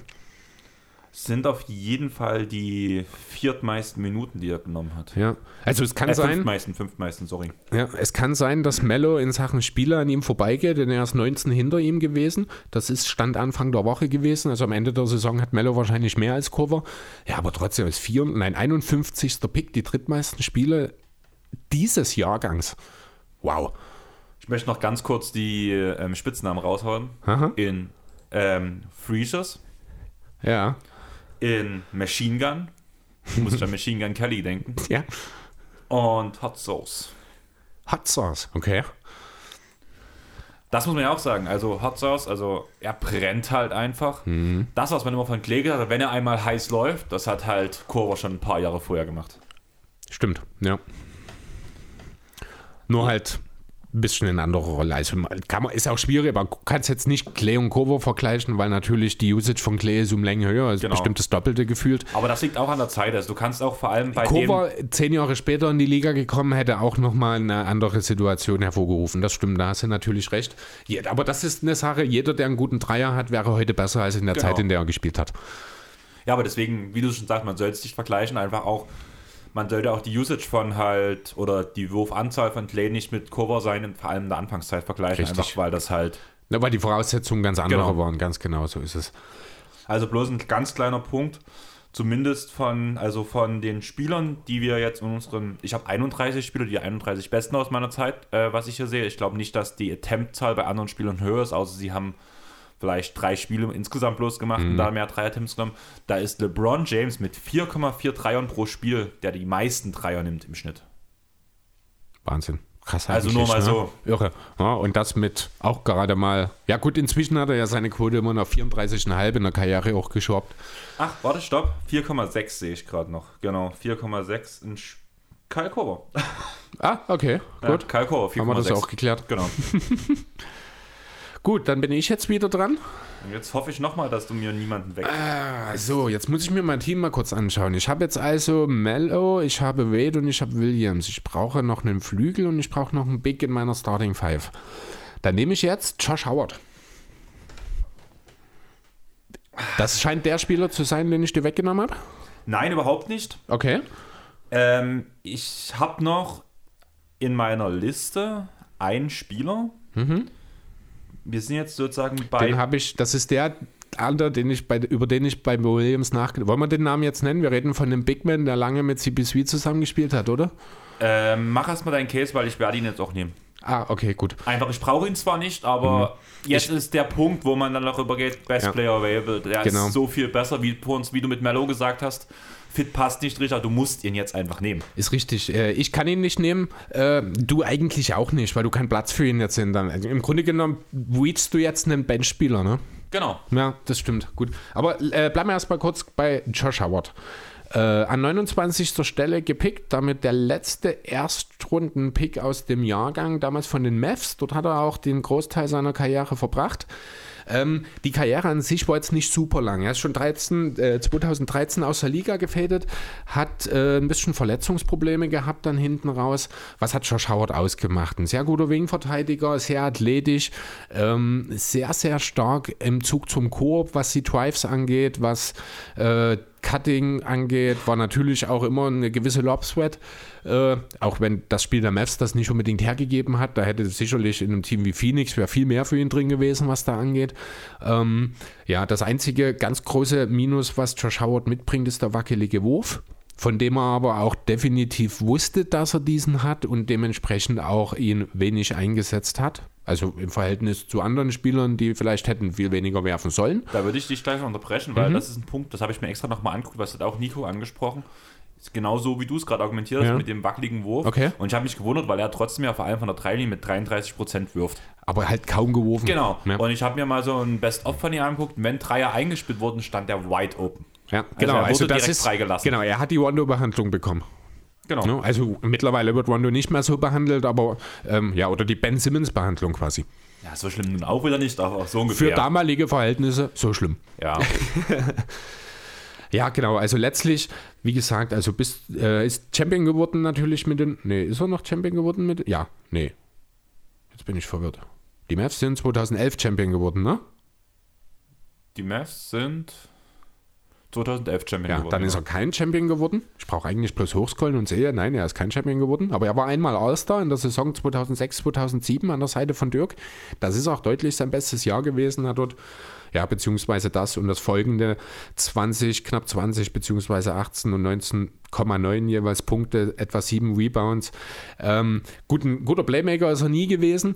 Sind auf jeden Fall die viertmeisten Minuten, die er genommen hat. Ja, also es kann Äh, sein, fünftmeisten, fünftmeisten, sorry. ja, es kann sein, dass Mello in Sachen Spieler an ihm vorbeigeht, denn er ist 19 hinter ihm gewesen. Das ist Stand Anfang der Woche gewesen. Also am Ende der Saison hat Mello wahrscheinlich mehr als Cover. Ja, aber trotzdem ist vier, nein, 51. Pick, die drittmeisten Spiele dieses Jahrgangs. Wow. Ich möchte noch ganz kurz die ähm, Spitznamen raushauen. Aha. In ähm, Freezers, Ja. In Machine Gun, muss ich an Machine Gun Kelly denken, Ja. und Hot Sauce. Hot Sauce, okay. Das muss man ja auch sagen. Also Hot Sauce, also er brennt halt einfach. Mhm. Das, was man immer von Klee gesagt hat, wenn er einmal heiß läuft, das hat halt Kurva schon ein paar Jahre vorher gemacht. Stimmt, ja. Nur halt bisschen in anderer Rolle. Also kann man, ist auch schwierig, aber du kannst jetzt nicht Clay und Cover vergleichen, weil natürlich die Usage von Clay ist um Länge höher, ist Genau. bestimmt das Doppelte gefühlt. Aber das liegt auch an der Zeit. Also du kannst auch vor allem bei. Cover zehn Jahre später in die Liga gekommen, hätte auch nochmal eine andere Situation hervorgerufen. Das stimmt, da hast du natürlich recht. Aber das ist eine Sache, jeder, der einen guten Dreier hat, wäre heute besser als in der Genau. Zeit, in der er gespielt hat. Ja, aber deswegen, wie du schon sagst, man soll es nicht vergleichen, einfach auch, man sollte auch die Usage von halt oder die Wurfanzahl von Clay nicht mit Cover sein, vor allem in der Anfangszeit vergleichen, Richtig. einfach weil das halt, Na, weil die Voraussetzungen ganz andere Genau. waren, ganz genau, so ist es. also bloß ein ganz kleiner Punkt, zumindest von, also von den Spielern, die wir jetzt in unseren, ich habe 31 Spieler, die 31 besten aus meiner Zeit, äh, was ich hier sehe. Ich glaube nicht, dass die Attempt-Zahl bei anderen Spielern höher ist, außer sie haben vielleicht drei Spiele insgesamt bloß gemacht und da mehr Dreier-Attempts genommen. Da ist LeBron James mit 4,4 Dreiern pro Spiel, der die meisten Dreier nimmt im Schnitt. Wahnsinn. Krass Also nur mal ne? so. Irre. Ja, und das mit auch gerade mal. Ja, gut, inzwischen hat er ja seine Quote immer noch 34,5 in der Karriere auch geschraubt. Ach, warte, stopp. 4,6 sehe ich gerade noch. Genau, 4,6 in Korver. Ah, okay, Ja, gut. Kyle Korver, 4,6. Haben wir das auch geklärt. Genau. Gut, dann bin ich jetzt wieder dran. Und jetzt hoffe ich nochmal, dass du mir niemanden weg. Ah, so, jetzt muss ich mir mein Team mal kurz anschauen. Ich habe jetzt also Mello, ich habe Wade und ich habe Williams. Ich brauche noch einen Flügel und ich brauche noch einen Big in meiner Starting Five. Dann nehme ich jetzt Josh Howard. Das scheint der Spieler zu sein, den ich dir weggenommen habe. Nein, überhaupt nicht. Okay. Ähm, ich habe noch in meiner Liste einen Spieler. Wir sind jetzt sozusagen bei. Den habe ich, das ist der andere, den ich bei, über den ich bei Williams nachgedacht Wollen wir den Namen jetzt nennen? Wir reden von dem Big Man, der lange mit CP3 zusammengespielt hat, oder? Ähm, mach erstmal deinen Case, weil ich werde ihn jetzt auch nehmen. Ah, okay, gut. Einfach, ich brauche ihn zwar nicht, aber jetzt ist der Punkt, wo man dann noch übergeht, Best Ja. Player Available. Der Genau. ist so viel besser, wie, wie du mit Melo gesagt hast. Fit passt nicht, Richard, du musst ihn jetzt einfach nehmen. Ist richtig. Äh, Ich kann ihn nicht nehmen. Äh, Du eigentlich auch nicht, weil du keinen Platz für ihn jetzt dann. Also Im Grunde genommen reachst du jetzt einen Benchspieler, ne? Genau. Ja, das stimmt. Gut. Aber äh, bleiben wir erstmal kurz bei Josh Howard. Äh, an 29. Stelle gepickt, damit der letzte Erstrunden-Pick aus dem Jahrgang, damals von den Mavs. Dort hat er auch den Großteil seiner Karriere verbracht. Ähm, die Karriere an sich war jetzt nicht super lang. Er ist schon 13, äh, 2013 aus der Liga gefadet, hat äh, ein bisschen Verletzungsprobleme gehabt dann hinten raus. Was hat Josh Howard ausgemacht? Ein sehr guter Wingverteidiger, sehr athletisch, ähm, sehr, sehr stark im Zug zum Koop, was die Drives angeht, was äh, Cutting angeht, war natürlich auch immer eine gewisse Lobsweat. Äh, auch wenn das Spiel der Mavs das nicht unbedingt hergegeben hat, da hätte sicherlich in einem Team wie Phoenix wäre viel mehr für ihn drin gewesen, was da angeht. Ähm, ja, das einzige ganz große Minus, was Josh Howard mitbringt, ist der wackelige Wurf, von dem er aber auch definitiv wusste, dass er diesen hat und dementsprechend auch ihn wenig eingesetzt hat. Also im Verhältnis zu anderen Spielern, die vielleicht hätten viel weniger werfen sollen. Da würde ich dich gleich noch unterbrechen, weil das ist ein Punkt, das habe ich mir extra nochmal angeguckt, was hat auch Nico angesprochen. Ist genau so, wie du es gerade argumentiert hast, Ja. mit dem wackeligen Wurf. Okay. Und ich habe mich gewundert, weil er trotzdem ja vor allem von der Dreilinie mit 33% wirft. Aber halt kaum geworfen. Genau. Ja. Und ich habe mir mal so ein Best-of von ihm angeguckt. Wenn Dreier eingespielt wurden, stand der wide open. Ja, genau. er wurde Also, das direkt ist freigelassen. Genau, er hat die Wando-Behandlung bekommen. Genau. Ne? Also mittlerweile wird Wando nicht mehr so behandelt, aber ähm, ja, oder die Ben Simmons-Behandlung quasi. Ja, so schlimm nun auch wieder nicht, aber so Für ungefähr. damalige Verhältnisse so schlimm. ja. Ja, genau. Also letztlich, wie gesagt, also bist, äh, ist Champion geworden natürlich mit den. Nee, ist er noch Champion geworden mit. Ja, nee. Jetzt bin ich verwirrt. Die Mavs sind 2011 Champion geworden, ne? Die Mavs sind 2011 Champion Ja, geworden. dann ist er kein Champion geworden. Ich brauche eigentlich bloß hochscrollen und sehe, nein, er ist kein Champion geworden. Aber er war einmal All-Star in der Saison 2006, 2007 an der Seite von Dirk. Das ist auch deutlich sein bestes Jahr gewesen. Hat dort, ja, beziehungsweise das und das folgende 20, knapp 20, beziehungsweise 18 und 19,9 jeweils Punkte, etwa 7 Rebounds. Ähm, gut, ein guter Playmaker ist er nie gewesen.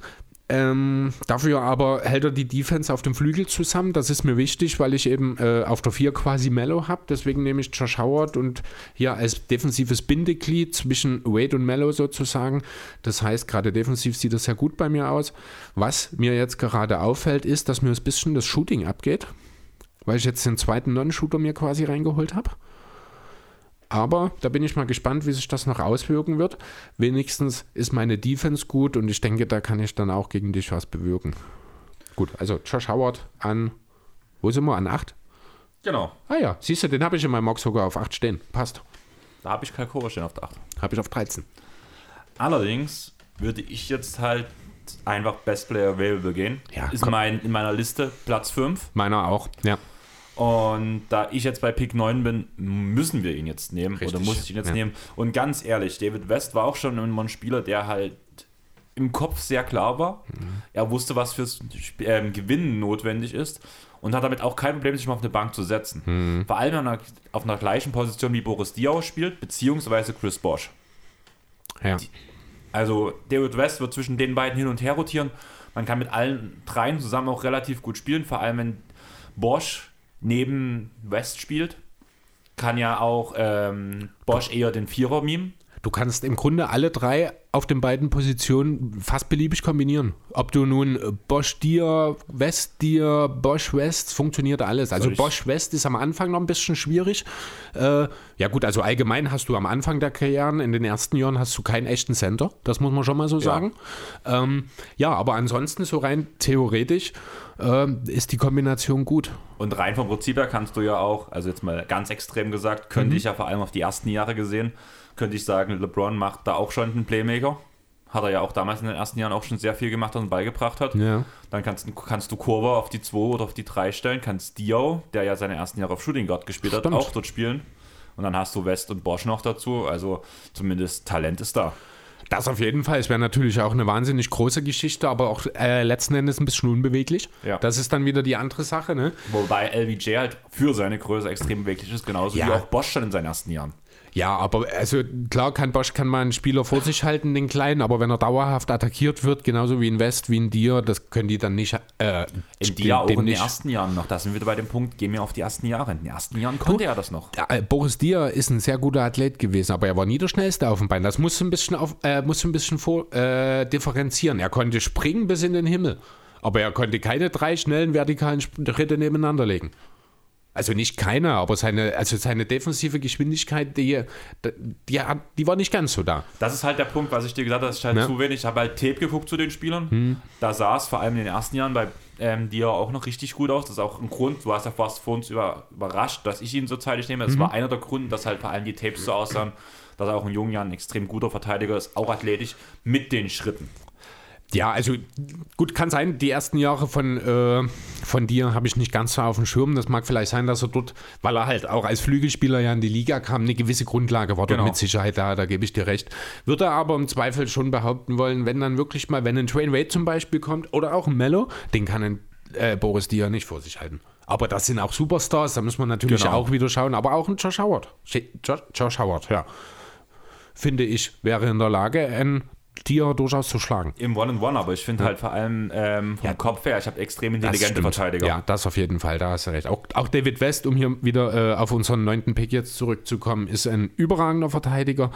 Ähm, dafür aber hält er die Defense auf dem Flügel zusammen. Das ist mir wichtig, weil ich eben äh, auf der 4 quasi Mellow habe. Deswegen nehme ich Josh Howard und hier als defensives Bindeglied zwischen Wade und Mellow sozusagen. Das heißt, gerade defensiv sieht das sehr gut bei mir aus. Was mir jetzt gerade auffällt, ist, dass mir ein bisschen das Shooting abgeht, weil ich jetzt den zweiten Non-Shooter mir quasi reingeholt habe. Aber da bin ich mal gespannt, wie sich das noch auswirken wird. Wenigstens ist meine Defense gut und ich denke, da kann ich dann auch gegen dich was bewirken. Gut, also Josh Howard an, wo sind wir, an 8? Genau. Ah ja, siehst du, den habe ich in meinem Mock sogar auf 8 stehen. Passt. Da habe ich Kalkova stehen auf der 8. Habe ich auf 13. Allerdings würde ich jetzt halt einfach Best Player Available gehen. Ja, ist mein, in meiner Liste Platz 5. Meiner auch, ja. Und da ich jetzt bei Pick 9 bin, müssen wir ihn jetzt nehmen. Richtig, Oder muss ich ihn jetzt ja. nehmen. Und ganz ehrlich, David West war auch schon immer ein Spieler, der halt im Kopf sehr klar war. Mhm. Er wusste, was fürs ähm, Gewinnen notwendig ist. Und hat damit auch kein Problem, sich mal auf eine Bank zu setzen. Mhm. Vor allem wenn er auf einer gleichen Position wie Boris Diaw spielt, beziehungsweise Chris Bosch. ja. Also David West wird zwischen den beiden hin und her rotieren. Man kann mit allen dreien zusammen auch relativ gut spielen, vor allem wenn Bosch neben West spielt. Kann ja auch ähm, Bosch eher den Vierer mimen. Du kannst im Grunde alle drei auf den beiden Positionen fast beliebig kombinieren. Ob du nun Bosch dir, West dir, Bosch West, funktioniert alles. Also Bosch West ist am Anfang noch ein bisschen schwierig. Äh, ja gut, also allgemein hast du am Anfang der Karrieren, in den ersten Jahren hast du keinen echten Center. Das muss man schon mal so sagen. Ähm, ja, aber ansonsten so rein theoretisch äh, ist die Kombination gut. Und rein vom Prinzip her kannst du ja auch, also jetzt mal ganz extrem gesagt, könnte ich ja vor allem auf die ersten Jahre gesehen, könnte ich sagen, LeBron macht da auch schon einen Playmaker. Hat er ja auch damals in den ersten Jahren auch schon sehr viel gemacht und beigebracht hat. Ja. Dann kannst, kannst du Kurva auf die 2 oder auf die 3 stellen, kannst Dio, der ja seine ersten Jahre auf Shooting Guard gespielt hat, Stimmt. auch dort spielen. Und dann hast du West und Bosch noch dazu. Also zumindest Talent ist da. Das auf jeden Fall. Es wäre natürlich auch eine wahnsinnig große Geschichte, aber auch äh, letzten Endes ein bisschen unbeweglich. Ja. Das ist dann wieder die andere Sache. Ne? Wobei LBJ halt für seine Größe extrem beweglich ist, genauso Ja. wie auch Bosch schon in seinen ersten Jahren. Ja, aber also klar kann Bosch kann mal einen Spieler vor sich halten, den kleinen, aber wenn er dauerhaft attackiert wird, genauso wie in West, wie in dir, das können die dann nicht. Äh, In ja auch in den ersten Jahren noch. Da sind wir wieder bei dem Punkt, gehen wir auf die ersten Jahre. In den ersten Jahren konnte er das noch. Äh, Boris Dier ist ein sehr guter Athlet gewesen, aber er war nie der schnellste auf dem Bein. Das musst du ein bisschen, auf, äh, musst ein bisschen vor, äh, differenzieren. Er konnte springen bis in den Himmel, aber er konnte keine drei schnellen vertikalen Schritte nebeneinander legen. Also nicht keiner, aber seine, also seine defensive Geschwindigkeit, die, die, hat- die war nicht ganz so da. Das ist halt der Punkt, was ich dir gesagt habe, das ist halt Ja. zu wenig. Ich habe halt Tape geguckt zu den Spielern. Da sah es vor allem in den ersten Jahren bei ähm, dir auch noch richtig gut aus. Das ist auch ein Grund, du hast ja fast vor uns über, überrascht, dass ich ihn so zeitig nehme. Das war einer der Gründe, dass halt vor allem die Tapes so aussahen, dass er auch in jungen Jahren ein extrem guter Verteidiger ist, auch athletisch mit den Schritten. Ja, also gut, kann sein, die ersten Jahre von, äh, von dir habe ich nicht ganz so auf dem Schirm. Das mag vielleicht sein, dass er dort, weil er halt auch als Flügelspieler ja in die Liga kam, eine gewisse Grundlage war dort Genau. mit Sicherheit da, da gebe ich dir recht. Würde er aber im Zweifel schon behaupten wollen, wenn dann wirklich mal, wenn ein Train Wade zum Beispiel kommt oder auch ein Mello, den kann ein äh, Boris Dia nicht vor sich halten. Aber das sind auch Superstars, da muss man natürlich Genau. auch wieder schauen. Aber auch ein Josh Howard. Josh, Josh Howard, ja. Finde ich, wäre in der Lage, ein Dia durchaus zu schlagen. Im One-and-One, aber ich finde halt vor allem ähm, vom Kopf her, ich habe extrem intelligente. Verteidiger. Ja, das auf jeden Fall, da hast du recht. Auch, auch David West, um hier wieder äh, auf unseren neunten Pick jetzt zurückzukommen, ist ein überragender Verteidiger.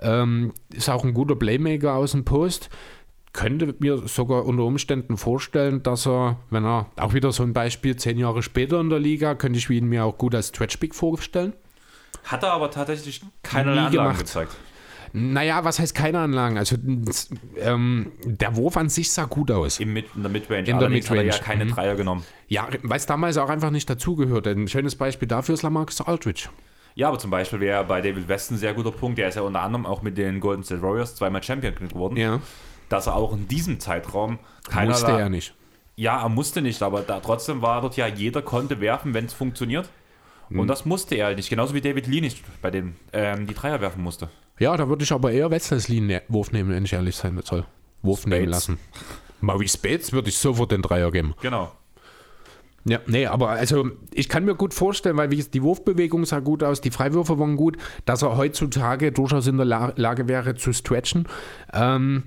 Ähm, ist auch ein guter Playmaker aus dem Post. Könnte mir sogar unter Umständen vorstellen, dass er, wenn er auch wieder so ein Beispiel, zehn Jahre später in der Liga, könnte ich ihn mir auch gut als Stretch Big vorstellen. Hat er aber tatsächlich keine Nie Anlagen gemacht. gezeigt. Naja, was heißt keine Anlagen? Also ähm, der Wurf an sich sah gut aus. Im Mid in der Midrange. der Allerdings hat er ja Midrange, keine mhm. Dreier genommen. Ja, weil es damals auch einfach nicht dazugehörte. Ein schönes Beispiel dafür ist Lamarcus Aldridge. Ja, aber zum Beispiel wäre bei David West ein sehr guter Punkt. Der ist ja unter anderem auch mit den Golden State Warriors zweimal Champion geworden. Ja, Dass er auch in diesem Zeitraum keiner. musste er nicht. Ja, er musste nicht, aber da, trotzdem war dort ja, jeder konnte werfen, wenn es funktioniert. Und das musste er halt nicht. Genauso wie David Lee nicht bei dem ähm, die Dreier werfen musste. Ja, da würde ich aber eher Wesley ne Wurf nehmen, wenn ich ehrlich sein soll. Wurf Spades. nehmen lassen. Maurice Spades würde ich sofort den Dreier geben. Genau. Ja, nee, aber also ich kann mir gut vorstellen, weil wie die Wurfbewegung sah gut aus, die Freiwürfe waren gut, dass er heutzutage durchaus in der La Lage wäre zu stretchen. Ähm,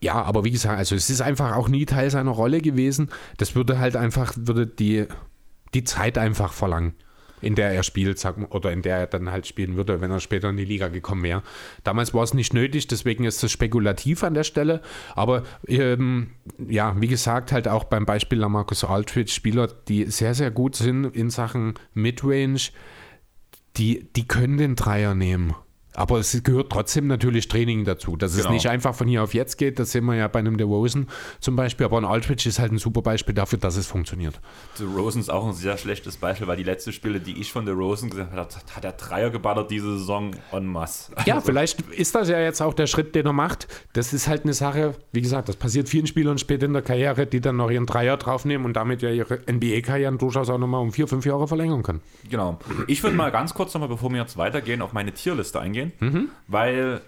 ja, aber wie gesagt, also es ist einfach auch nie Teil seiner Rolle gewesen. Das würde halt einfach, würde die, die Zeit einfach verlangen, in der er spielt, sag, mal, oder in der er dann halt spielen würde, wenn er später in die Liga gekommen wäre. Damals war es nicht nötig, deswegen ist es spekulativ an der Stelle. Aber ähm, ja, wie gesagt, halt auch beim Beispiel Lamarcus Aldridge, Spieler, die sehr, sehr gut sind in Sachen Midrange, die, die können den Dreier nehmen. Aber es gehört trotzdem natürlich Training dazu, dass es Genau. nicht einfach von hier auf jetzt geht. Das sehen wir ja bei einem DeRozan zum Beispiel. Aber ein Aldridge ist halt ein super Beispiel dafür, dass es funktioniert. The Rosen ist auch ein sehr schlechtes Beispiel, weil die letzte Spiele, die ich von The Rosen gesehen habe, hat, er Dreier geballert diese Saison en masse. Ja, vielleicht ist das ja jetzt auch der Schritt, den er macht. Das ist halt eine Sache, wie gesagt, das passiert vielen Spielern später in der Karriere, die dann noch ihren Dreier draufnehmen und damit ja ihre NBA-Karrieren durchaus auch nochmal um vier, fünf Jahre verlängern können. Genau. Ich würde mal ganz kurz nochmal, bevor wir jetzt weitergehen, auf meine Tierliste eingehen, weil,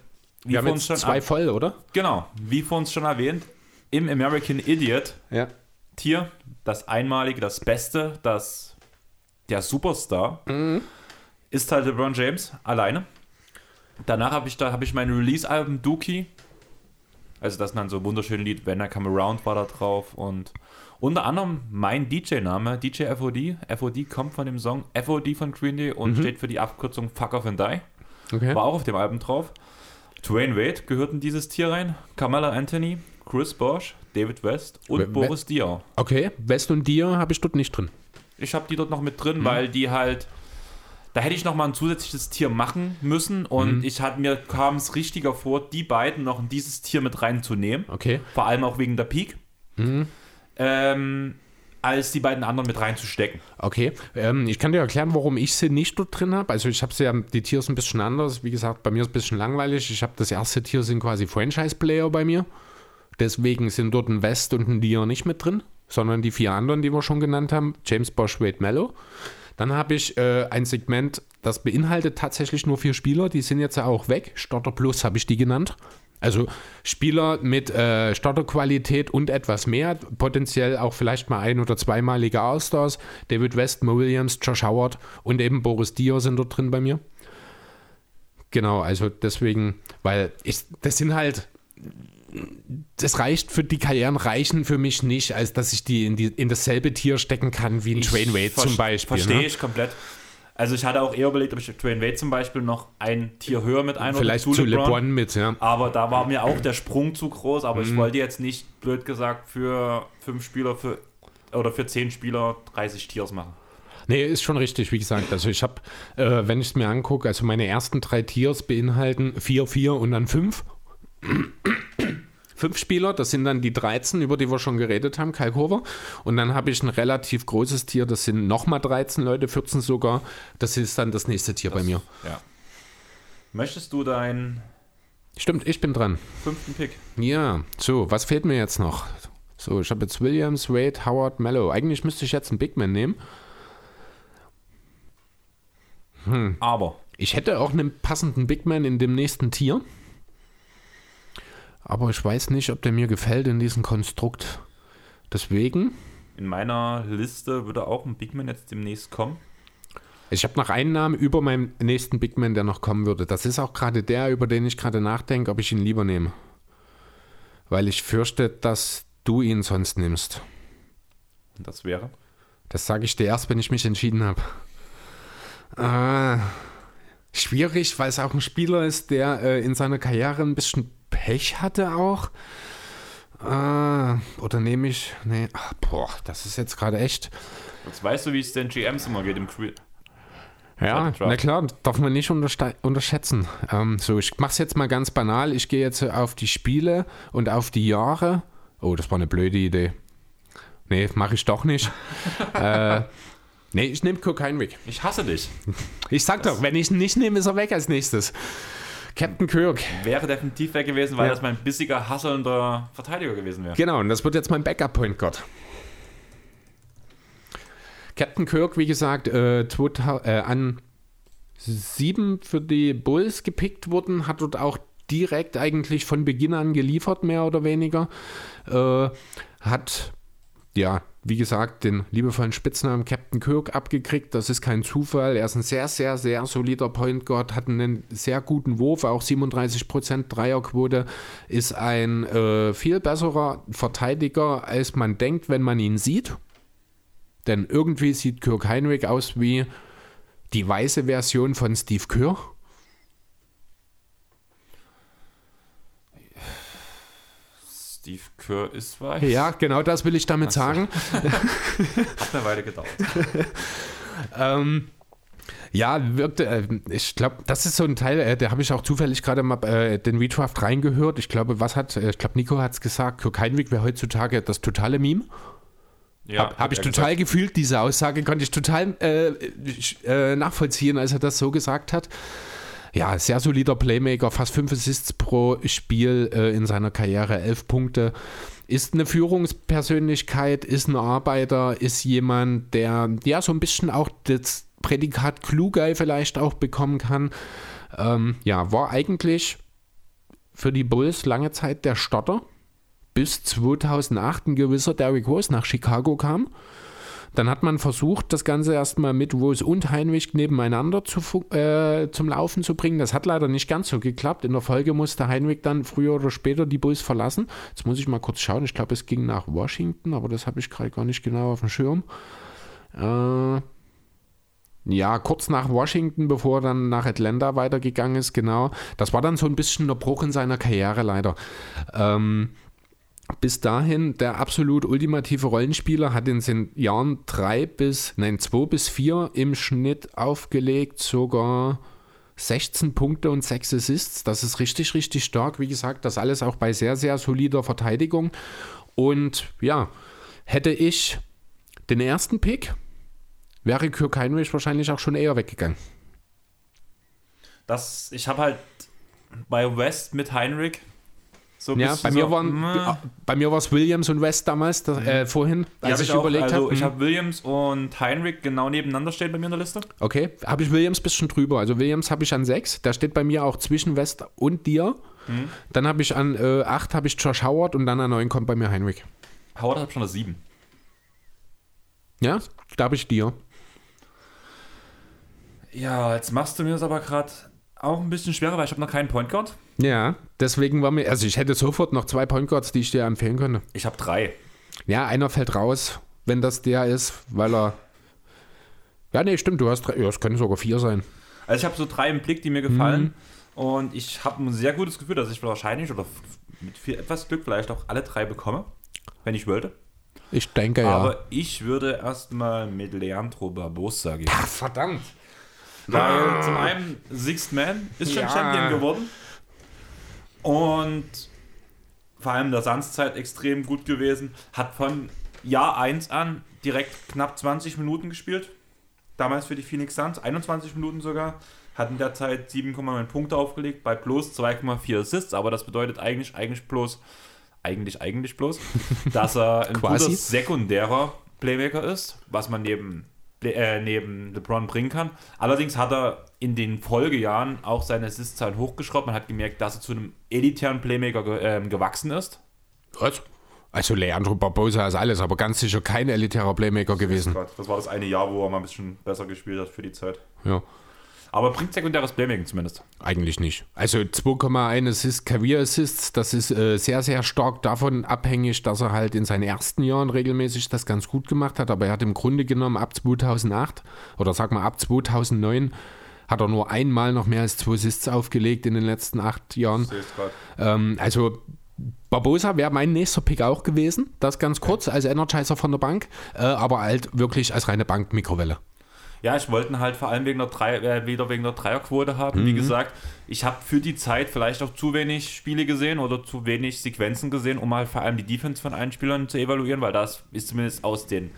wie Wir haben jetzt schon, zwei voll, oder? genau, wie vorhin schon erwähnt, im American Idiot Ja. Tier, das einmalige, das Beste, das der Superstar, ist halt LeBron James alleine. Danach habe ich da habe ich mein Release-Album Dookie. Also das ist dann so ein wunderschönes Lied, When I Come Around war da drauf und unter anderem mein DJ-Name, DJ FOD. FOD kommt von dem Song FOD von Green Day und steht für die Abkürzung Fuck Off and Die. Okay. War auch auf dem Album drauf. Dwayne Wade gehört in dieses Tier rein. Carmella Anthony, Chris Bosh, David West und We- Boris Diaw. Okay, West und Dir habe ich dort nicht drin. Ich habe die dort noch mit Mhm. drin, weil die halt. Da hätte ich noch mal ein zusätzliches Tier machen müssen Mhm. und ich hatte mir kam es richtiger vor, die beiden noch in dieses Tier mit reinzunehmen. Okay. Vor allem auch wegen der Peak. Mhm. Ähm, als die beiden anderen mit reinzustecken. Okay, ähm, ich kann dir erklären, warum ich sie nicht dort drin habe. Also ich habe sie ja, die Tiers ein bisschen anders. Wie gesagt, bei mir ist es ein bisschen langweilig. Ich habe das erste Tier sind quasi Franchise-Player bei mir. Deswegen sind dort ein West und ein Dior nicht mit drin, sondern die vier anderen, die wir schon genannt haben. James Bosch, Wade Mello. Dann habe ich äh, ein Segment, das beinhaltet tatsächlich nur vier Spieler. Die sind jetzt auch weg. Starter Plus habe ich die genannt. Also Spieler mit äh, Starterqualität und etwas mehr, potenziell auch vielleicht mal ein- oder zweimalige All-Stars. David West, Mo Williams, Josh Howard und eben Boris Dior sind dort drin bei mir. Genau, also deswegen, weil ich, das sind halt, das reicht für die Karrieren, reichen für mich nicht, als dass ich die in, die, in dasselbe Tier stecken kann wie ein Ver- zum Beispiel. Verstehe ne? ich komplett. Also ich hatte auch eher überlegt, ob ich Dwayne Wade zum Beispiel noch ein Tier höher mit ein Vielleicht zu LeBron mit, ja. Aber da war mir auch der Sprung zu groß, aber Mhm. ich wollte jetzt nicht, blöd gesagt, für fünf Spieler für oder für zehn Spieler 30 Tiers machen. Nee, ist schon richtig, wie gesagt. Also ich habe, äh, wenn ich es mir angucke, also meine ersten drei Tiers beinhalten 4, 4 und dann 5. Fünf Spieler, das sind dann die 13, über die wir schon geredet haben, Kalkover. Und dann habe ich ein relativ großes Tier, das sind nochmal 13 Leute, 14 sogar. Das ist dann das nächste Tier bei mir. Ja. Möchtest du deinen Stimmt, ich bin dran. fünften Pick? Ja, so, was fehlt mir jetzt noch? So, ich habe jetzt Williams, Wade, Howard, Mello. Eigentlich müsste ich jetzt einen Big Man nehmen. Aber Ich hätte auch einen passenden Big Man in dem nächsten Tier. Aber ich weiß nicht, ob der mir gefällt in diesem Konstrukt. Deswegen, in meiner Liste würde auch ein Big Man jetzt demnächst kommen. ich habe noch einen Namen über meinem nächsten Big Man, der noch kommen würde. Das ist auch gerade der, über den ich gerade nachdenke, ob ich ihn lieber nehme. Weil ich fürchte, dass du ihn sonst nimmst. Und das wäre. Das sage ich dir erst, wenn ich mich entschieden habe. Äh, schwierig, weil es auch ein Spieler ist, der äh, in seiner Karriere ein bisschen Pech hatte auch. Äh, oder nehme ich. Nee, ach, boah, das ist jetzt gerade echt. Jetzt weißt du, wie es den GMs immer geht im Cre Ja, na klar, darf man nicht unterschätzen. Ähm, so, ich mache es jetzt mal ganz banal. Ich gehe jetzt auf die Spiele und auf die Jahre. Oh, das war eine blöde Idee. Nee, mache ich doch nicht. äh, nee, ich nehme Kirk Heinrich. Ich hasse dich. Ich sag doch, wenn ich ihn nicht nehme, ist er weg als nächstes. Captain Kirk. Wäre definitiv weg gewesen, weil Ja. das mein bissiger, hasselnder Verteidiger gewesen wäre. Genau, und das wird jetzt mein Backup-Point Guard. Captain Kirk, wie gesagt, äh, 2000, äh, an sieben für die Bulls gepickt wurden, hat dort auch direkt eigentlich von Beginn an geliefert, mehr oder weniger. Äh, hat, ja, wie gesagt, den liebevollen Spitznamen Captain Kirk abgekriegt. Das ist kein Zufall. Er ist ein sehr, sehr, sehr solider Point Guard, hat einen sehr guten Wurf, auch 37% Dreierquote, ist ein äh, viel besserer Verteidiger, als man denkt, wenn man ihn sieht. Denn irgendwie sieht Kirk Heinrich aus wie die weiße Version von Steve Kerr. Ist weiß. Ja, genau das will ich damit so. sagen. Hat eine Weile gedauert. ähm, ja, wirkte, äh, ich glaube, das ist so ein Teil, äh, der habe ich auch zufällig gerade mal äh, den Redraft reingehört. Ich glaube, was hat, äh, ich glaube, Nico hat es gesagt, Kirk Heinrich wäre heutzutage das totale Meme. Ja, habe hab ich total gesagt. gefühlt, diese Aussage konnte ich total äh, äh, nachvollziehen, als er das so gesagt hat. Ja, sehr solider Playmaker, fast fünf Assists pro Spiel äh, in seiner Karriere, elf Punkte. Ist eine Führungspersönlichkeit, ist ein Arbeiter, ist jemand, der ja so ein bisschen auch das Prädikat Klugei vielleicht auch bekommen kann. Ähm, ja, war eigentlich für die Bulls lange Zeit der Starter bis 2008 ein gewisser Derrick Rose nach Chicago kam. Dann hat man versucht, das Ganze erstmal mit Rose und Heinrich nebeneinander zu, äh, zum Laufen zu bringen. Das hat leider nicht ganz so geklappt. In der Folge musste Heinrich dann früher oder später die Bulls verlassen. Jetzt muss ich mal kurz schauen. Ich glaube, es ging nach Washington, aber das habe ich gerade gar nicht genau auf dem Schirm. Äh, ja, kurz nach Washington, bevor er dann nach Atlanta weitergegangen ist, genau. Das war dann so ein bisschen der Bruch in seiner Karriere leider. Ähm, bis dahin der absolut ultimative Rollenspieler, hat in den Jahren drei bis, nein, zwei bis vier im Schnitt aufgelegt, sogar 16 Punkte und 6 Assists. Das ist richtig, richtig stark. Wie gesagt, das alles auch bei sehr, sehr solider Verteidigung. Und ja, hätte ich den ersten Pick, wäre Kirk Heinrich wahrscheinlich auch schon eher weggegangen. Das, ich habe halt bei West mit Heinrich so ja, bei mir, so, waren, bei mir war es Williams und West damals, das, äh, vorhin, als ich, ich auch, überlegt also habe. Ich habe Williams und Heinrich genau nebeneinander stehen bei mir in der Liste. Okay, habe ich Williams ein bisschen drüber. Also Williams habe ich an 6, der steht bei mir auch zwischen West und dir. Mhm. Dann habe ich an 8 äh, habe ich Josh Howard und dann an 9 kommt bei mir Heinrich. Howard hat schon eine 7. Ja, da habe ich dir. Ja, jetzt machst du mir das aber gerade auch ein bisschen schwerer, weil ich habe noch keinen Point Guard. Ja, deswegen war mir, also ich hätte sofort noch zwei Point Guards, die ich dir empfehlen könnte. Ich habe drei. Ja, einer fällt raus, wenn das der ist, weil er. Ja, nee, stimmt, du hast drei, ja, es können sogar vier sein. Also ich habe so drei im Blick, die mir gefallen. Mhm. Und ich habe ein sehr gutes Gefühl, dass ich wahrscheinlich oder mit viel etwas Glück vielleicht auch alle drei bekomme, wenn ich wollte. Ich denke ja. Aber ich würde erstmal mit Leandro Barbosa gehen. Ach, verdammt. Weil ah. zum einen Sixth Man ist schon ja. Champion geworden. Und vor allem der Sandszeit extrem gut gewesen. Hat von Jahr 1 an direkt knapp 20 Minuten gespielt. Damals für die Phoenix Suns, 21 Minuten sogar. Hat in der Zeit 7,9 Punkte aufgelegt, bei bloß 2,4 Assists. Aber das bedeutet eigentlich, eigentlich bloß, eigentlich, eigentlich bloß, dass er ein guter sekundärer Playmaker ist, was man neben äh, neben LeBron bringen kann. Allerdings hat er in den Folgejahren auch seine Assist-Zahlen hochgeschraubt. Man hat gemerkt, dass er zu einem elitären Playmaker ge äh, gewachsen ist. Was? Also Leandro Barbosa ist alles, aber ganz sicher kein elitärer Playmaker gewesen. Das war das eine Jahr, wo er mal ein bisschen besser gespielt hat für die Zeit. Ja. Aber bringt sekundäres Playmaking zumindest. Eigentlich nicht. Also 2,1 Assist, Career Assists, das ist äh, sehr, sehr stark davon abhängig, dass er halt in seinen ersten Jahren regelmäßig das ganz gut gemacht hat. Aber er hat im Grunde genommen ab 2008 oder sag mal ab 2009 hat er nur einmal noch mehr als zwei Assists aufgelegt in den letzten acht Jahren. Ähm, also Barbosa wäre mein nächster Pick auch gewesen, das ganz kurz als Energizer von der Bank, äh, aber halt wirklich als reine Bank-Mikrowelle. Ja, ich wollte halt vor allem wegen der Drei, äh, wieder wegen der Dreierquote haben. Mhm. Wie gesagt, ich habe für die Zeit vielleicht auch zu wenig Spiele gesehen oder zu wenig Sequenzen gesehen, um halt vor allem die Defense von allen Spielern zu evaluieren, weil das ist zumindest aus den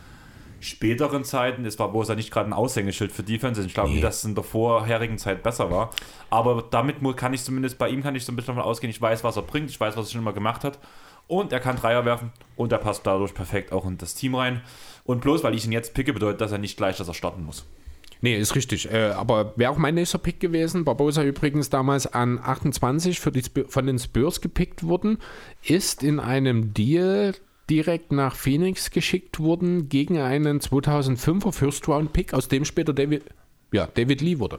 späteren Zeiten, es war Bosa nicht gerade ein Aushängeschild für Defense. Ich glaube, nee. dass es in der vorherigen Zeit besser war. Aber damit kann ich zumindest, bei ihm kann ich so ein bisschen davon ausgehen, ich weiß, was er bringt, ich weiß, was er schon immer gemacht hat. Und er kann Dreier werfen und er passt dadurch perfekt auch in das Team rein. Und bloß weil ich ihn jetzt picke, bedeutet das ja nicht gleich, dass er starten muss. Nee, ist richtig. Äh, aber wäre auch mein nächster Pick gewesen. Barbosa übrigens damals an 28 für die, von den Spurs gepickt worden, ist in einem Deal direkt nach Phoenix geschickt worden gegen einen 2005er First Round Pick, aus dem später David, ja, David Lee wurde.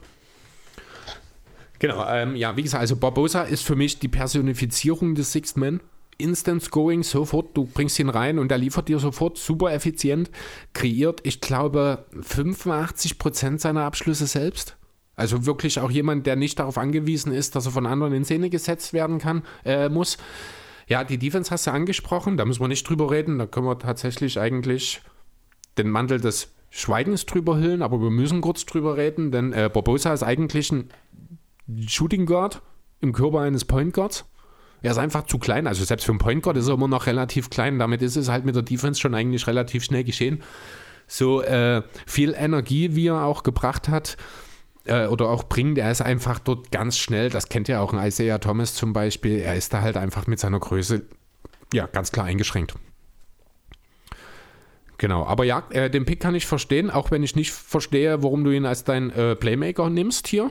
Genau, ähm, ja, wie gesagt, also Barbosa ist für mich die Personifizierung des Sixth Man. Instant Scoring, sofort, du bringst ihn rein und er liefert dir sofort super effizient, kreiert, ich glaube, 85% seiner Abschlüsse selbst. Also wirklich auch jemand, der nicht darauf angewiesen ist, dass er von anderen in Szene gesetzt werden kann, äh, muss. Ja, die Defense hast du angesprochen, da müssen wir nicht drüber reden, da können wir tatsächlich eigentlich den Mantel des Schweigens drüber hüllen, aber wir müssen kurz drüber reden, denn äh, Barbosa ist eigentlich ein Shooting Guard im Körper eines Point Guards. Er ist einfach zu klein. Also selbst für einen Point Guard ist er immer noch relativ klein. Damit ist es halt mit der Defense schon eigentlich relativ schnell geschehen. So äh, viel Energie, wie er auch gebracht hat äh, oder auch bringt, er ist einfach dort ganz schnell. Das kennt ja auch ein Isaiah Thomas zum Beispiel. Er ist da halt einfach mit seiner Größe ja ganz klar eingeschränkt. Genau, aber ja, äh, den Pick kann ich verstehen, auch wenn ich nicht verstehe, warum du ihn als dein äh, Playmaker nimmst hier.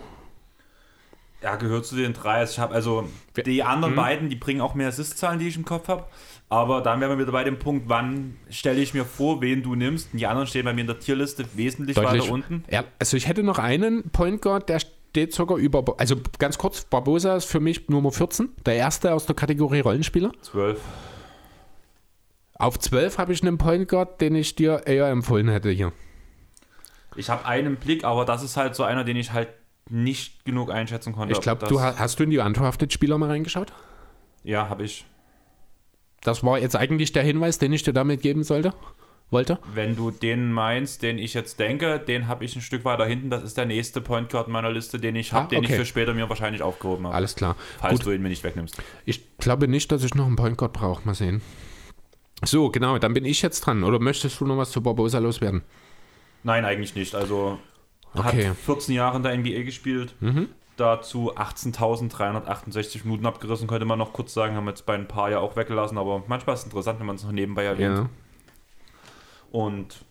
Ja, gehört zu den drei. Also ich habe also die anderen mhm. beiden, die bringen auch mehr Assist-Zahlen, die ich im Kopf habe. Aber dann wären wir wieder bei dem Punkt, wann stelle ich mir vor, wen du nimmst. Und die anderen stehen bei mir in der Tierliste wesentlich Deutlich. weiter unten. Ja, also ich hätte noch einen Point Guard, der steht sogar über, also ganz kurz, Barbosa ist für mich Nummer 14, der erste aus der Kategorie Rollenspieler. 12. Auf 12 habe ich einen Point Guard, den ich dir eher empfohlen hätte hier. Ich habe einen Blick, aber das ist halt so einer, den ich halt nicht genug einschätzen konnte. Ich glaube, du hast, du in die Undrafted-Spieler mal reingeschaut? Ja, habe ich. Das war jetzt eigentlich der Hinweis, den ich dir damit geben sollte, wollte. Wenn du den meinst, den ich jetzt denke, den habe ich ein Stück weiter hinten. Das ist der nächste Point Guard meiner Liste, den ich habe, ah, okay. den ich für später mir wahrscheinlich aufgehoben habe. Alles klar. Falls Gut. du ihn mir nicht wegnimmst. Ich glaube nicht, dass ich noch einen Point Guard brauche. Mal sehen. So, genau, dann bin ich jetzt dran. Oder möchtest du noch was zu Barbosa loswerden? Nein, eigentlich nicht. Also Okay. Hat 14 Jahre in der NBA gespielt. Mhm. Dazu 18.368 Minuten abgerissen, könnte man noch kurz sagen. Haben wir jetzt bei ein paar ja auch weggelassen, aber manchmal ist es interessant, wenn man es noch nebenbei erwähnt. Ja. Und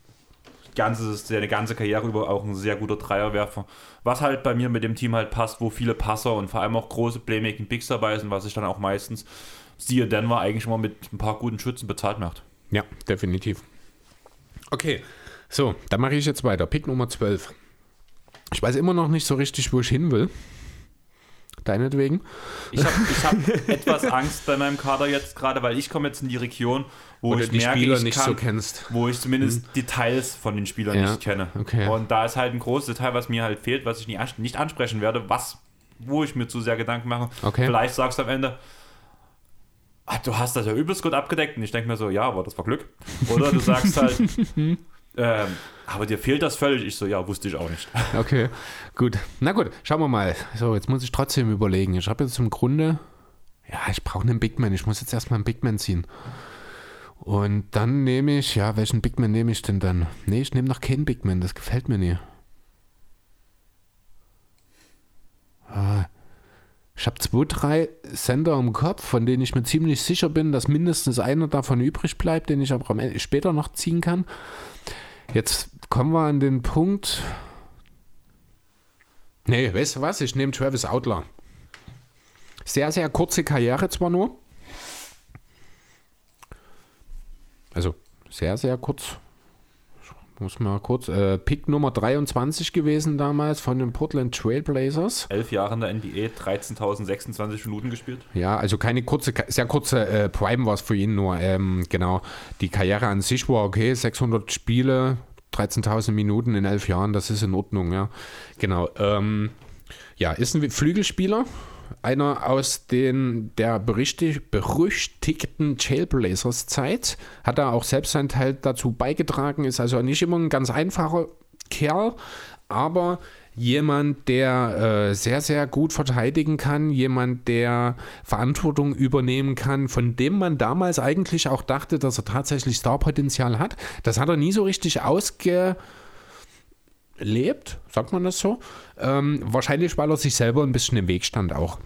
ganze, seine ganze Karriere über auch ein sehr guter Dreierwerfer. Was halt bei mir mit dem Team halt passt, wo viele Passer und vor allem auch große Playmaking Bigs dabei sind, was ich dann auch meistens, siehe Denver, eigentlich immer mit ein paar guten Schützen bezahlt macht. Ja, definitiv. Okay, so, dann mache ich jetzt weiter. Pick Nummer 12. Ich weiß immer noch nicht so richtig, wo ich hin will. Deinetwegen. Ich habe hab etwas Angst bei meinem Kader jetzt gerade, weil ich komme jetzt in die Region, wo Oder ich die merke, Spieler ich nicht kann, so kennst. Wo ich zumindest hm. Details von den Spielern ja, nicht kenne. Okay. Und da ist halt ein großes Detail, was mir halt fehlt, was ich nicht ansprechen werde, was, wo ich mir zu sehr Gedanken mache. Okay. Vielleicht sagst du am Ende, ah, du hast das ja übelst gut abgedeckt. Und ich denke mir so, ja, aber das war Glück. Oder du sagst halt, ähm, aber dir fehlt das völlig. Ich so, ja, wusste ich auch nicht. Okay, gut. Na gut, schauen wir mal. So, jetzt muss ich trotzdem überlegen. Ich habe jetzt im Grunde, ja, ich brauche einen Big Man. Ich muss jetzt erstmal einen Big Man ziehen. Und dann nehme ich, ja, welchen Big Man nehme ich denn dann? Nee, ich nehme noch keinen Big Man. Das gefällt mir nie. Ah, ich habe zwei, drei Sender im Kopf, von denen ich mir ziemlich sicher bin, dass mindestens einer davon übrig bleibt, den ich aber später noch ziehen kann. Jetzt kommen wir an den Punkt. Nee, weißt du was? Ich nehme Travis Outlaw. Sehr, sehr kurze Karriere zwar nur. Also sehr, sehr kurz. Muss mal kurz. Äh, Pick Nummer 23 gewesen damals von den Portland Trailblazers. Elf Jahre in der NBA, 13.026 Minuten gespielt. Ja, also keine kurze, sehr kurze äh, Prime war es für ihn nur. Ähm, genau. Die Karriere an sich war okay, 600 Spiele, 13.000 Minuten in elf Jahren, das ist in Ordnung, ja. Genau. Ähm, ja, ist ein Flügelspieler einer aus den der berüchtigten Jailblazers Zeit, hat er auch selbst seinen Teil dazu beigetragen, ist also nicht immer ein ganz einfacher Kerl, aber jemand, der äh, sehr, sehr gut verteidigen kann, jemand, der Verantwortung übernehmen kann, von dem man damals eigentlich auch dachte, dass er tatsächlich Starpotenzial hat. Das hat er nie so richtig ausge lebt, sagt man das so. Ähm, wahrscheinlich, weil er sich selber ein bisschen im Weg stand auch.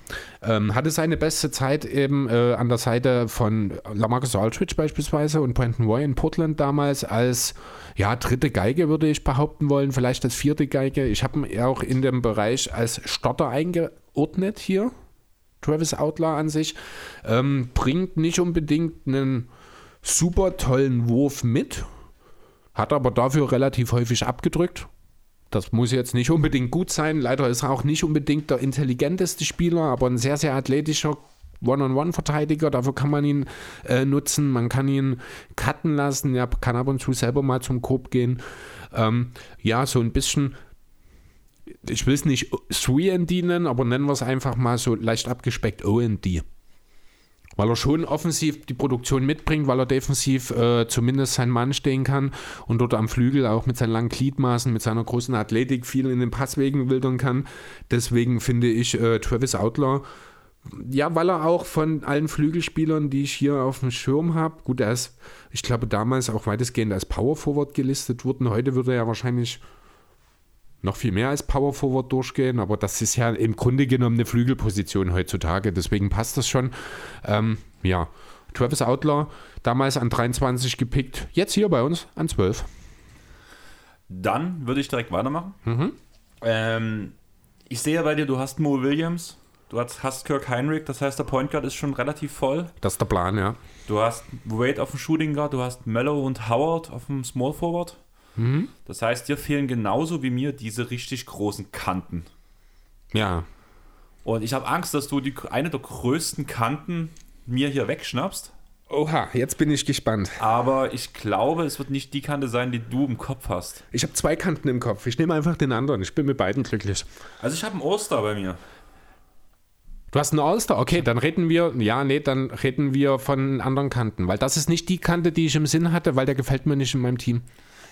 Ähm, hatte seine beste Zeit eben äh, an der Seite von Lamarcus Aldridge beispielsweise und Brandon Roy in Portland damals als ja, dritte Geige, würde ich behaupten wollen, vielleicht als vierte Geige. Ich habe ihn auch in dem Bereich als Stotter eingeordnet hier. Travis Outlaw an sich ähm, bringt nicht unbedingt einen super tollen Wurf mit, hat aber dafür relativ häufig abgedrückt. Das muss jetzt nicht unbedingt gut sein. Leider ist er auch nicht unbedingt der intelligenteste Spieler, aber ein sehr, sehr athletischer One-on-One-Verteidiger. Dafür kann man ihn äh, nutzen. Man kann ihn cutten lassen. Er kann ab und zu selber mal zum Korb gehen. Ähm, ja, so ein bisschen. Ich will es nicht 3D nennen, aber nennen wir es einfach mal so leicht abgespeckt OND weil er schon offensiv die Produktion mitbringt, weil er defensiv äh, zumindest sein Mann stehen kann und dort am Flügel auch mit seinen langen Gliedmaßen, mit seiner großen Athletik viel in den Passwegen wildern kann. Deswegen finde ich äh, Travis Outlaw, ja, weil er auch von allen Flügelspielern, die ich hier auf dem Schirm habe, gut, er ist, ich glaube, damals auch weitestgehend als Power Forward gelistet worden. Heute würde er ja wahrscheinlich noch viel mehr als Power Forward durchgehen, aber das ist ja im Grunde genommen eine Flügelposition heutzutage, deswegen passt das schon. Ähm, ja, Travis Outlaw, damals an 23 gepickt, jetzt hier bei uns an 12. Dann würde ich direkt weitermachen. Mhm. Ähm, ich sehe bei dir, du hast Mo Williams, du hast Kirk Heinrich, das heißt, der Point Guard ist schon relativ voll. Das ist der Plan, ja. Du hast Wade auf dem Shooting Guard, du hast Mellow und Howard auf dem Small Forward. Mhm. Das heißt, dir fehlen genauso wie mir diese richtig großen Kanten. Ja. Und ich habe Angst, dass du die, eine der größten Kanten mir hier wegschnappst. Oha, jetzt bin ich gespannt. Aber ich glaube, es wird nicht die Kante sein, die du im Kopf hast. Ich habe zwei Kanten im Kopf. Ich nehme einfach den anderen. Ich bin mit beiden glücklich. Also ich habe einen Oster bei mir. Du hast einen All-Star? Okay, dann reden wir, ja, nee, dann reden wir von anderen Kanten, weil das ist nicht die Kante, die ich im Sinn hatte, weil der gefällt mir nicht in meinem Team.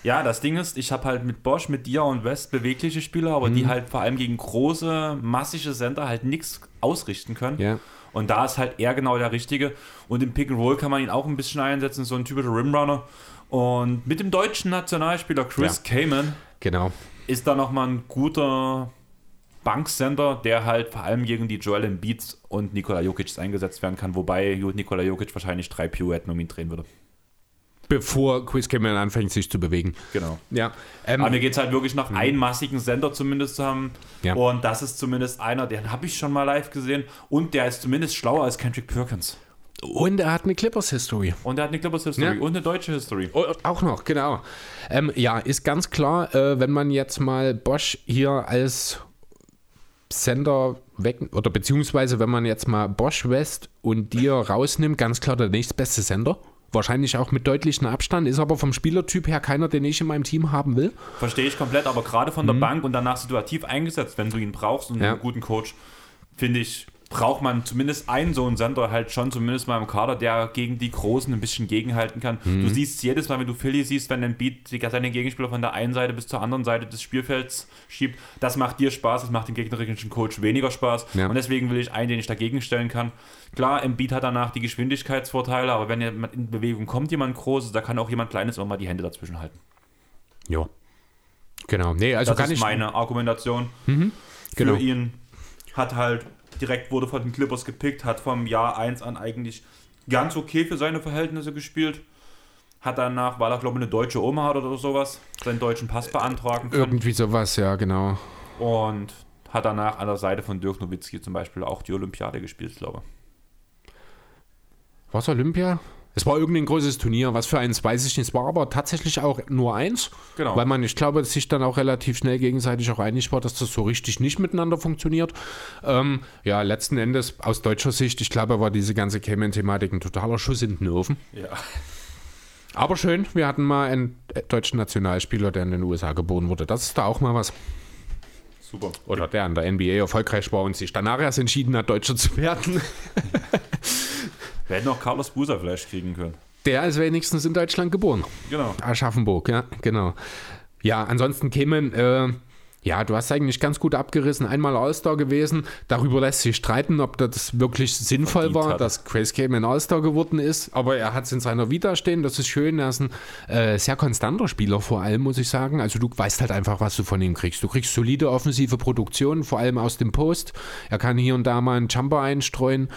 Ja, das Ding ist, ich habe halt mit Bosch, mit dir und West bewegliche Spieler, aber mhm. die halt vor allem gegen große, massige Center halt nichts ausrichten können. Ja. Und da ist halt er genau der Richtige. Und im Pick and Roll kann man ihn auch ein bisschen einsetzen, so ein typischer Rimrunner. Und mit dem deutschen Nationalspieler Chris ja. Kamen genau. ist da nochmal ein guter Bankcenter, der halt vor allem gegen die Joel Embiid und Nikola Jokic eingesetzt werden kann, wobei Nikola Jokic wahrscheinlich drei Pirouetten um ihn drehen würde bevor Quiz Cameron anfängt, sich zu bewegen. Genau. Ja. Ähm, Aber mir geht es halt wirklich nach, mhm. einen massigen Sender zumindest zu haben. Ja. Und das ist zumindest einer, den habe ich schon mal live gesehen. Und der ist zumindest schlauer als Kendrick Perkins. Und er hat eine Clippers-History. Und er hat eine Clippers-History ja. und eine deutsche History. Oh, auch noch, genau. Ähm, ja, ist ganz klar, äh, wenn man jetzt mal Bosch hier als Sender weg, oder beziehungsweise wenn man jetzt mal Bosch West und dir rausnimmt, ganz klar der nächstbeste Sender. Wahrscheinlich auch mit deutlichem Abstand, ist aber vom Spielertyp her keiner, den ich in meinem Team haben will. Verstehe ich komplett, aber gerade von der mhm. Bank und danach situativ eingesetzt, wenn du ihn brauchst und ja. einen guten Coach, finde ich, braucht man zumindest einen so einen Sender halt schon, zumindest mal im Kader, der gegen die Großen ein bisschen gegenhalten kann. Mhm. Du siehst jedes Mal, wenn du Philly siehst, wenn ein Beat seine Gegenspieler von der einen Seite bis zur anderen Seite des Spielfelds schiebt, das macht dir Spaß, das macht dem gegnerischen Coach weniger Spaß. Ja. Und deswegen will ich einen, den ich dagegen stellen kann. Klar, Embiid hat danach die Geschwindigkeitsvorteile, aber wenn jemand in Bewegung kommt, jemand Großes, da kann auch jemand Kleines auch mal die Hände dazwischen halten. Ja. Genau. Nee, also das ist meine Argumentation mhm. genau. für ihn. Hat halt direkt wurde von den Clippers gepickt, hat vom Jahr 1 an eigentlich ganz okay für seine Verhältnisse gespielt. Hat danach, weil er glaube ich eine deutsche Oma hat oder sowas, seinen deutschen Pass beantragen können. Irgendwie sowas, ja, genau. Und hat danach an der Seite von Dirk Nowitzki zum Beispiel auch die Olympiade gespielt, glaube ich. Was Olympia? Es war irgendein großes Turnier, was für eins weiß ich nicht. Es war aber tatsächlich auch nur eins. Genau. Weil man, ich glaube, sich dann auch relativ schnell gegenseitig auch einig war, dass das so richtig nicht miteinander funktioniert. Ähm, ja, letzten Endes aus deutscher Sicht, ich glaube, war diese ganze Cayman-Thematik ein totaler Schuss in den Ofen. Ja. Aber schön, wir hatten mal einen deutschen Nationalspieler, der in den USA geboren wurde. Das ist da auch mal was. Super. Oder der an der NBA erfolgreich war und sich danach erst entschieden hat, Deutscher zu werden. Wir hätten auch Carlos Buser vielleicht kriegen können. Der ist wenigstens in Deutschland geboren. Genau. Aschaffenburg, ja, genau. Ja, ansonsten kämen, äh, Ja, du hast eigentlich ganz gut abgerissen. Einmal All-Star gewesen. Darüber lässt sich streiten, ob das wirklich sinnvoll war, hat. dass Chris Kamen All-Star geworden ist. Aber er hat es in seiner Vita stehen. Das ist schön. Er ist ein äh, sehr konstanter Spieler vor allem, muss ich sagen. Also du weißt halt einfach, was du von ihm kriegst. Du kriegst solide offensive Produktion, vor allem aus dem Post. Er kann hier und da mal einen Jumper einstreuen.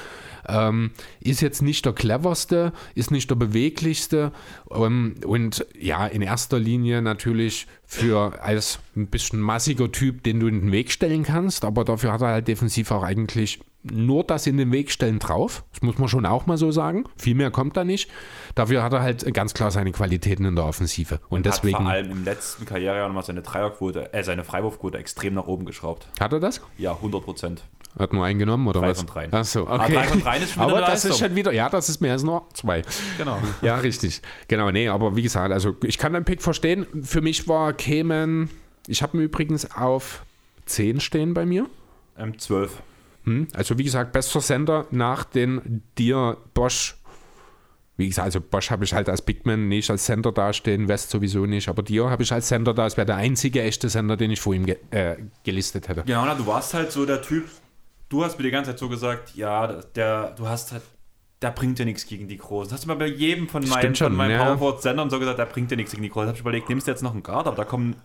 Ähm, ist jetzt nicht der cleverste, ist nicht der beweglichste ähm, und ja, in erster Linie natürlich für als ein bisschen massiger Typ, den du in den Weg stellen kannst, aber dafür hat er halt defensiv auch eigentlich nur das in den Weg stellen drauf. Das muss man schon auch mal so sagen. Viel mehr kommt da nicht. Dafür hat er halt ganz klar seine Qualitäten in der Offensive. Und Hat deswegen. vor allem im letzten Karrierejahr nochmal seine Dreierquote, äh, seine Freiwurfquote extrem nach oben geschraubt. Hat er das? Ja, 100 Prozent. Hat nur einen genommen oder Drei was? von dreien. Ach so, Ah, okay. drei von dreien ist schon wieder aber das ist schon wieder, ja, das ist mehr als nur zwei. Genau. Ja, richtig. Genau, nee, aber wie gesagt, also ich kann den Pick verstehen. Für mich war Cayman, ich habe ihn übrigens auf 10 stehen bei mir. Ähm, 12. Hm? Also wie gesagt, bester Sender nach den dir Bosch. Wie gesagt, also Bosch habe ich halt als Bigman nicht als Center dastehen, West sowieso nicht, aber dir habe ich als Center da. Das wäre der einzige echte Sender, den ich vor ihm ge äh, gelistet hätte. Genau, na, du warst halt so der Typ, du hast mir die ganze Zeit so gesagt, ja, der, du hast halt, der bringt dir nichts gegen die Großen. Das hast du mal bei jedem von meinen, schon, von meinen ja. Powerforward-Sendern so gesagt, der bringt dir nichts gegen die Großen. Da habe ich überlegt, nimmst du jetzt noch einen Guard, aber da kommen,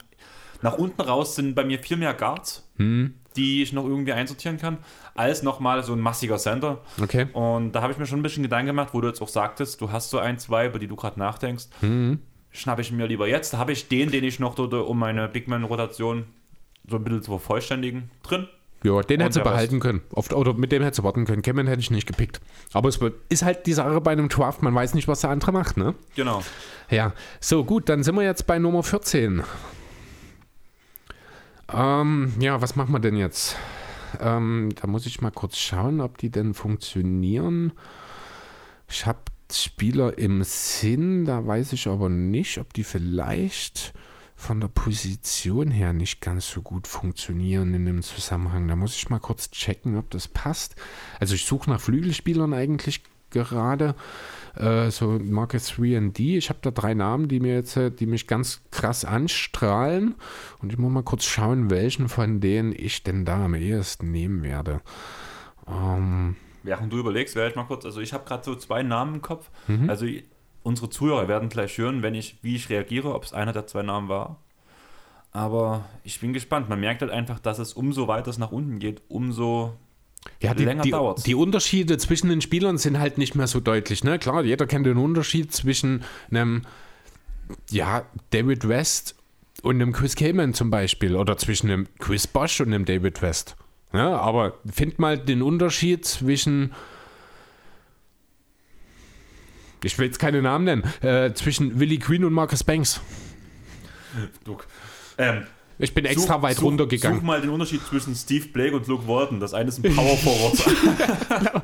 nach unten raus sind bei mir viel mehr Guards, Hm. die ich noch irgendwie einsortieren kann, als nochmal so ein massiger Center. Okay. Und da habe ich mir schon ein bisschen Gedanken gemacht, wo du jetzt auch sagtest, du hast so ein, zwei, über die du gerade nachdenkst. Mhm. Schnappe ich mir lieber jetzt. Da habe ich den, den ich noch dort, um meine Big Man-Rotation so ein bisschen zu vervollständigen, drin. Ja, den du der behalten können. Oft, oder mit dem hättest du warten können. Cayman hätte ich nicht gepickt. Aber es ist halt die Sache bei einem Draft, man weiß nicht, was der andere macht, ne? Genau. Ja, so gut, dann sind wir jetzt bei Nummer 14. Ähm, ja, was machen wir denn jetzt? Ähm, da muss ich mal kurz schauen, ob die denn funktionieren. Ich habe Spieler im Sinn, da weiß ich aber nicht, ob die vielleicht von der Position her nicht ganz so gut funktionieren in dem Zusammenhang. Da muss ich mal kurz checken, ob das passt. Also ich suche nach Flügelspielern eigentlich gerade äh, so Market 3D. Ich habe da drei Namen, die mir jetzt, äh, die mich ganz krass anstrahlen. Und ich muss mal kurz schauen, welchen von denen ich denn da am ehesten nehmen werde. Ähm, Während du überlegst, werde ich mal kurz, also ich habe gerade so zwei Namen im Kopf. Mhm. Also unsere Zuhörer werden gleich hören, wenn ich, wie ich reagiere, ob es einer der zwei Namen war. Aber ich bin gespannt. Man merkt halt einfach, dass es umso weiter es nach unten geht, umso ja, die, Länger die, dauert's. die Unterschiede zwischen den Spielern sind halt nicht mehr so deutlich. Ne? Klar, jeder kennt den Unterschied zwischen einem ja, David West und einem Chris Kamen zum Beispiel oder zwischen einem Chris Bosch und einem David West. Ja, aber find mal den Unterschied zwischen ich will jetzt keine Namen nennen, äh, zwischen Willie Queen und Marcus Banks. Du, ähm, Ich bin extra such- weit such, runtergegangen. Such mal den Unterschied zwischen Steve Blake und Luke Walton. Das eine ist ein Power Forward.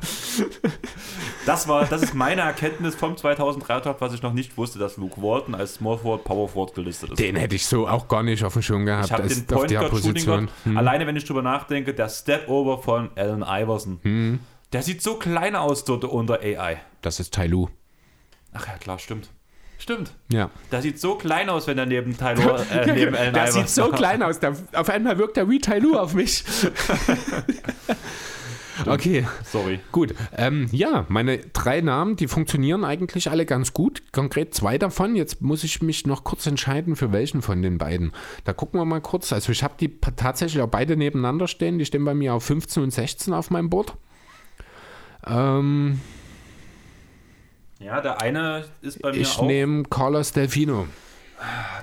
das, war, das ist meine Erkenntnis vom 2003 Draft, was ich noch nicht wusste, dass Luke Walton als Small Forward, Power Forward gelistet ist. Den hätte ich so auch gar nicht auf dem Schirm gehabt ich habe den Point Guard Position. Hm. Alleine wenn ich drüber nachdenke, der Step Over von Allen Iverson. Hm. Der sieht so klein aus dort unter AI. Das ist Tai Lu. Ach ja, klar, stimmt. Stimmt. Ja. Der sieht so klein aus, wenn er neben Tyler, äh, neben Allen der Iverson sieht so klein aus. Der, auf einmal wirkt er wie Lu auf mich. okay, Sorry. gut. Ähm, ja, meine drei Namen, die funktionieren eigentlich alle ganz gut. Konkret zwei davon. Jetzt muss ich mich noch kurz entscheiden, für welchen von den beiden. Da gucken wir mal kurz. Also ich habe die tatsächlich auch beide nebeneinander stehen. Die stehen bei mir auf 15 und 16 auf meinem Board. Ähm, Ja, der eine ist bei mir ich nehme Carlos Delfino.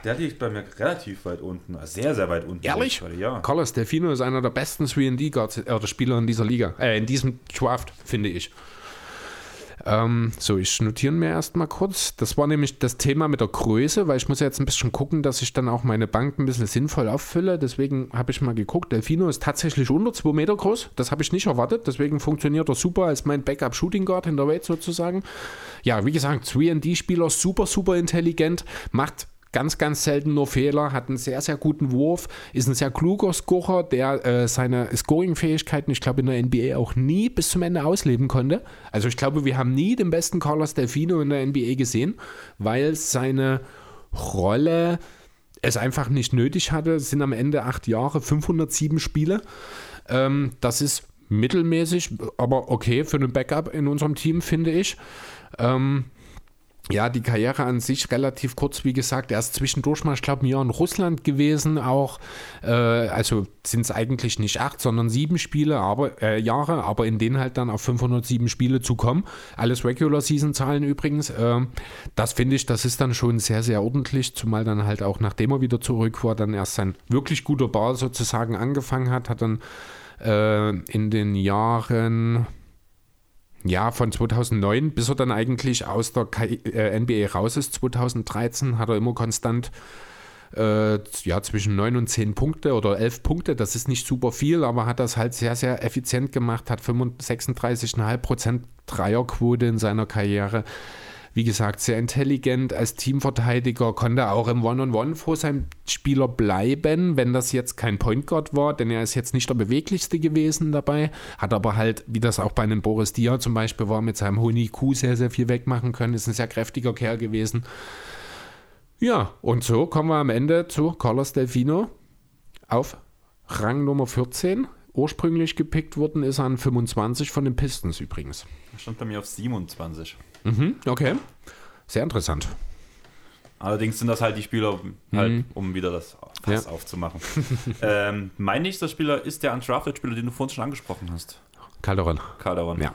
Der liegt bei mir relativ weit unten. Also Sehr, sehr weit unten. Ehrlich? Weil, Ja. Carlos Delfino ist einer der besten 3D-Guards äh, oder Spieler in dieser Liga, äh, in diesem Draft, finde ich. Ähm, so, ich notiere mir erstmal kurz. Das war nämlich das Thema mit der Größe, weil ich muss jetzt ein bisschen gucken, dass ich dann auch meine Bank ein bisschen sinnvoll auffülle. Deswegen habe ich mal geguckt. Delfino ist tatsächlich unter 2 Meter groß. Das habe ich nicht erwartet. Deswegen funktioniert er super als mein Backup-Shooting Guard in der Welt sozusagen. Ja, wie gesagt, 3D-Spieler, super, super intelligent, macht ganz, ganz selten nur Fehler, hat einen sehr, sehr guten Wurf, ist ein sehr kluger Scorer, der äh, seine Scoring-Fähigkeiten, ich glaube, in der NBA auch nie bis zum Ende ausleben konnte. Also ich glaube, wir haben nie den besten Carlos Delfino in der NBA gesehen, weil seine Rolle es einfach nicht nötig hatte. Es sind am Ende acht Jahre, 507 Spiele. Ähm, das ist mittelmäßig, aber okay für einen Backup in unserem Team, finde ich. Ähm, ja, die Karriere an sich relativ kurz, wie gesagt, erst zwischendurch mal, ich glaube, ein Jahr in Russland gewesen auch. Äh, also sind es eigentlich nicht acht, sondern sieben Spiele, aber äh, Jahre, aber in denen halt dann auf 507 Spiele zu kommen. Alles Regular Season Zahlen übrigens. Äh, das finde ich, das ist dann schon sehr, sehr ordentlich, zumal dann halt auch, nachdem er wieder zurück war, dann erst sein wirklich guter Ball sozusagen angefangen hat, hat dann äh, in den Jahren ja, von 2009 bis er dann eigentlich aus der äh, NBA raus ist, 2013, hat er immer konstant äh, ja, zwischen 9 und 10 Punkte oder 11 Punkte. Das ist nicht super viel, aber hat das halt sehr, sehr effizient gemacht, hat 36,5% Dreierquote in seiner Karriere. Wie gesagt, sehr intelligent als Teamverteidiger, konnte auch im One-on-One vor seinem Spieler bleiben, wenn das jetzt kein Point Guard war, denn er ist jetzt nicht der beweglichste gewesen dabei, hat aber halt, wie das auch bei einem Boris Dia zum Beispiel war, mit seinem hohen IQ sehr, sehr viel wegmachen können, ist ein sehr kräftiger Kerl gewesen. Ja, und so kommen wir am Ende zu Carlos Delfino auf Rang Nummer 14. Ursprünglich gepickt worden ist an 25 von den Pistons übrigens. Stand bei mir auf 27. Mhm, okay. Sehr interessant. Allerdings sind das halt die Spieler, halt, mhm. um wieder das Fass ja. aufzumachen. ähm, mein nächster Spieler ist der Undrafted-Spieler, den du vorhin schon angesprochen hast. Calderon. Calderon. Ja.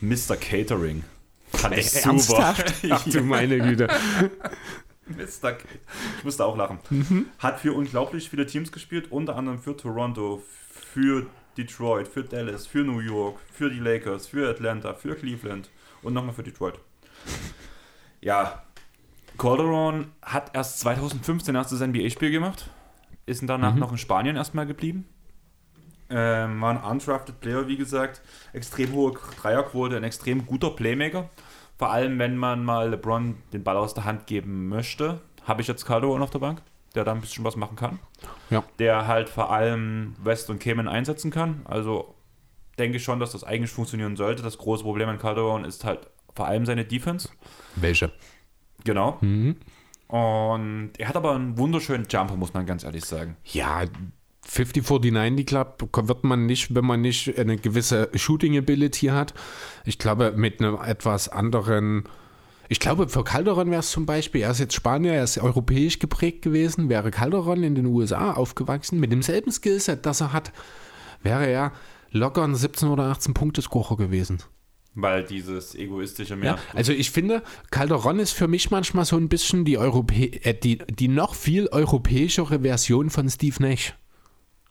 Mr. Catering. Fand ich super. Ernsthaft? Ach du meine Güte. Mr. Ich musste auch lachen. Mhm. Hat für unglaublich viele Teams gespielt, unter anderem für Toronto, für Detroit, für Dallas, für New York, für die Lakers, für Atlanta, für Cleveland und nochmal für Detroit. Ja, Calderon hat erst 2015 erstes NBA-Spiel gemacht, ist danach mhm. noch in Spanien erstmal geblieben. Ähm, war ein undrafted Player, wie gesagt, extrem hohe Dreierquote, ein extrem guter Playmaker. Vor allem, wenn man mal LeBron den Ball aus der Hand geben möchte, habe ich jetzt Calderon auf der Bank, der da ein bisschen was machen kann. Ja. Der halt vor allem West und Cayman einsetzen kann. Also denke ich schon, dass das eigentlich funktionieren sollte. Das große Problem an Calderon ist halt vor allem seine Defense. Welche? Genau. Mhm. Und er hat aber einen wunderschönen Jumper, muss man ganz ehrlich sagen. Ja, 50-49 die Club wird man nicht, wenn man nicht eine gewisse Shooting Ability hat. Ich glaube, mit einem etwas anderen. Ich glaube, für Calderon wäre es zum Beispiel, er ist jetzt Spanier, er ist europäisch geprägt gewesen, wäre Calderon in den USA aufgewachsen mit demselben Skillset, das er hat, wäre er locker ein 17 oder 18 Punkte Scorer gewesen. Weil dieses egoistische mehr. Ja, also ich finde, Calderon ist für mich manchmal so ein bisschen die, Europä äh, die, die noch viel europäischere Version von Steve Nash.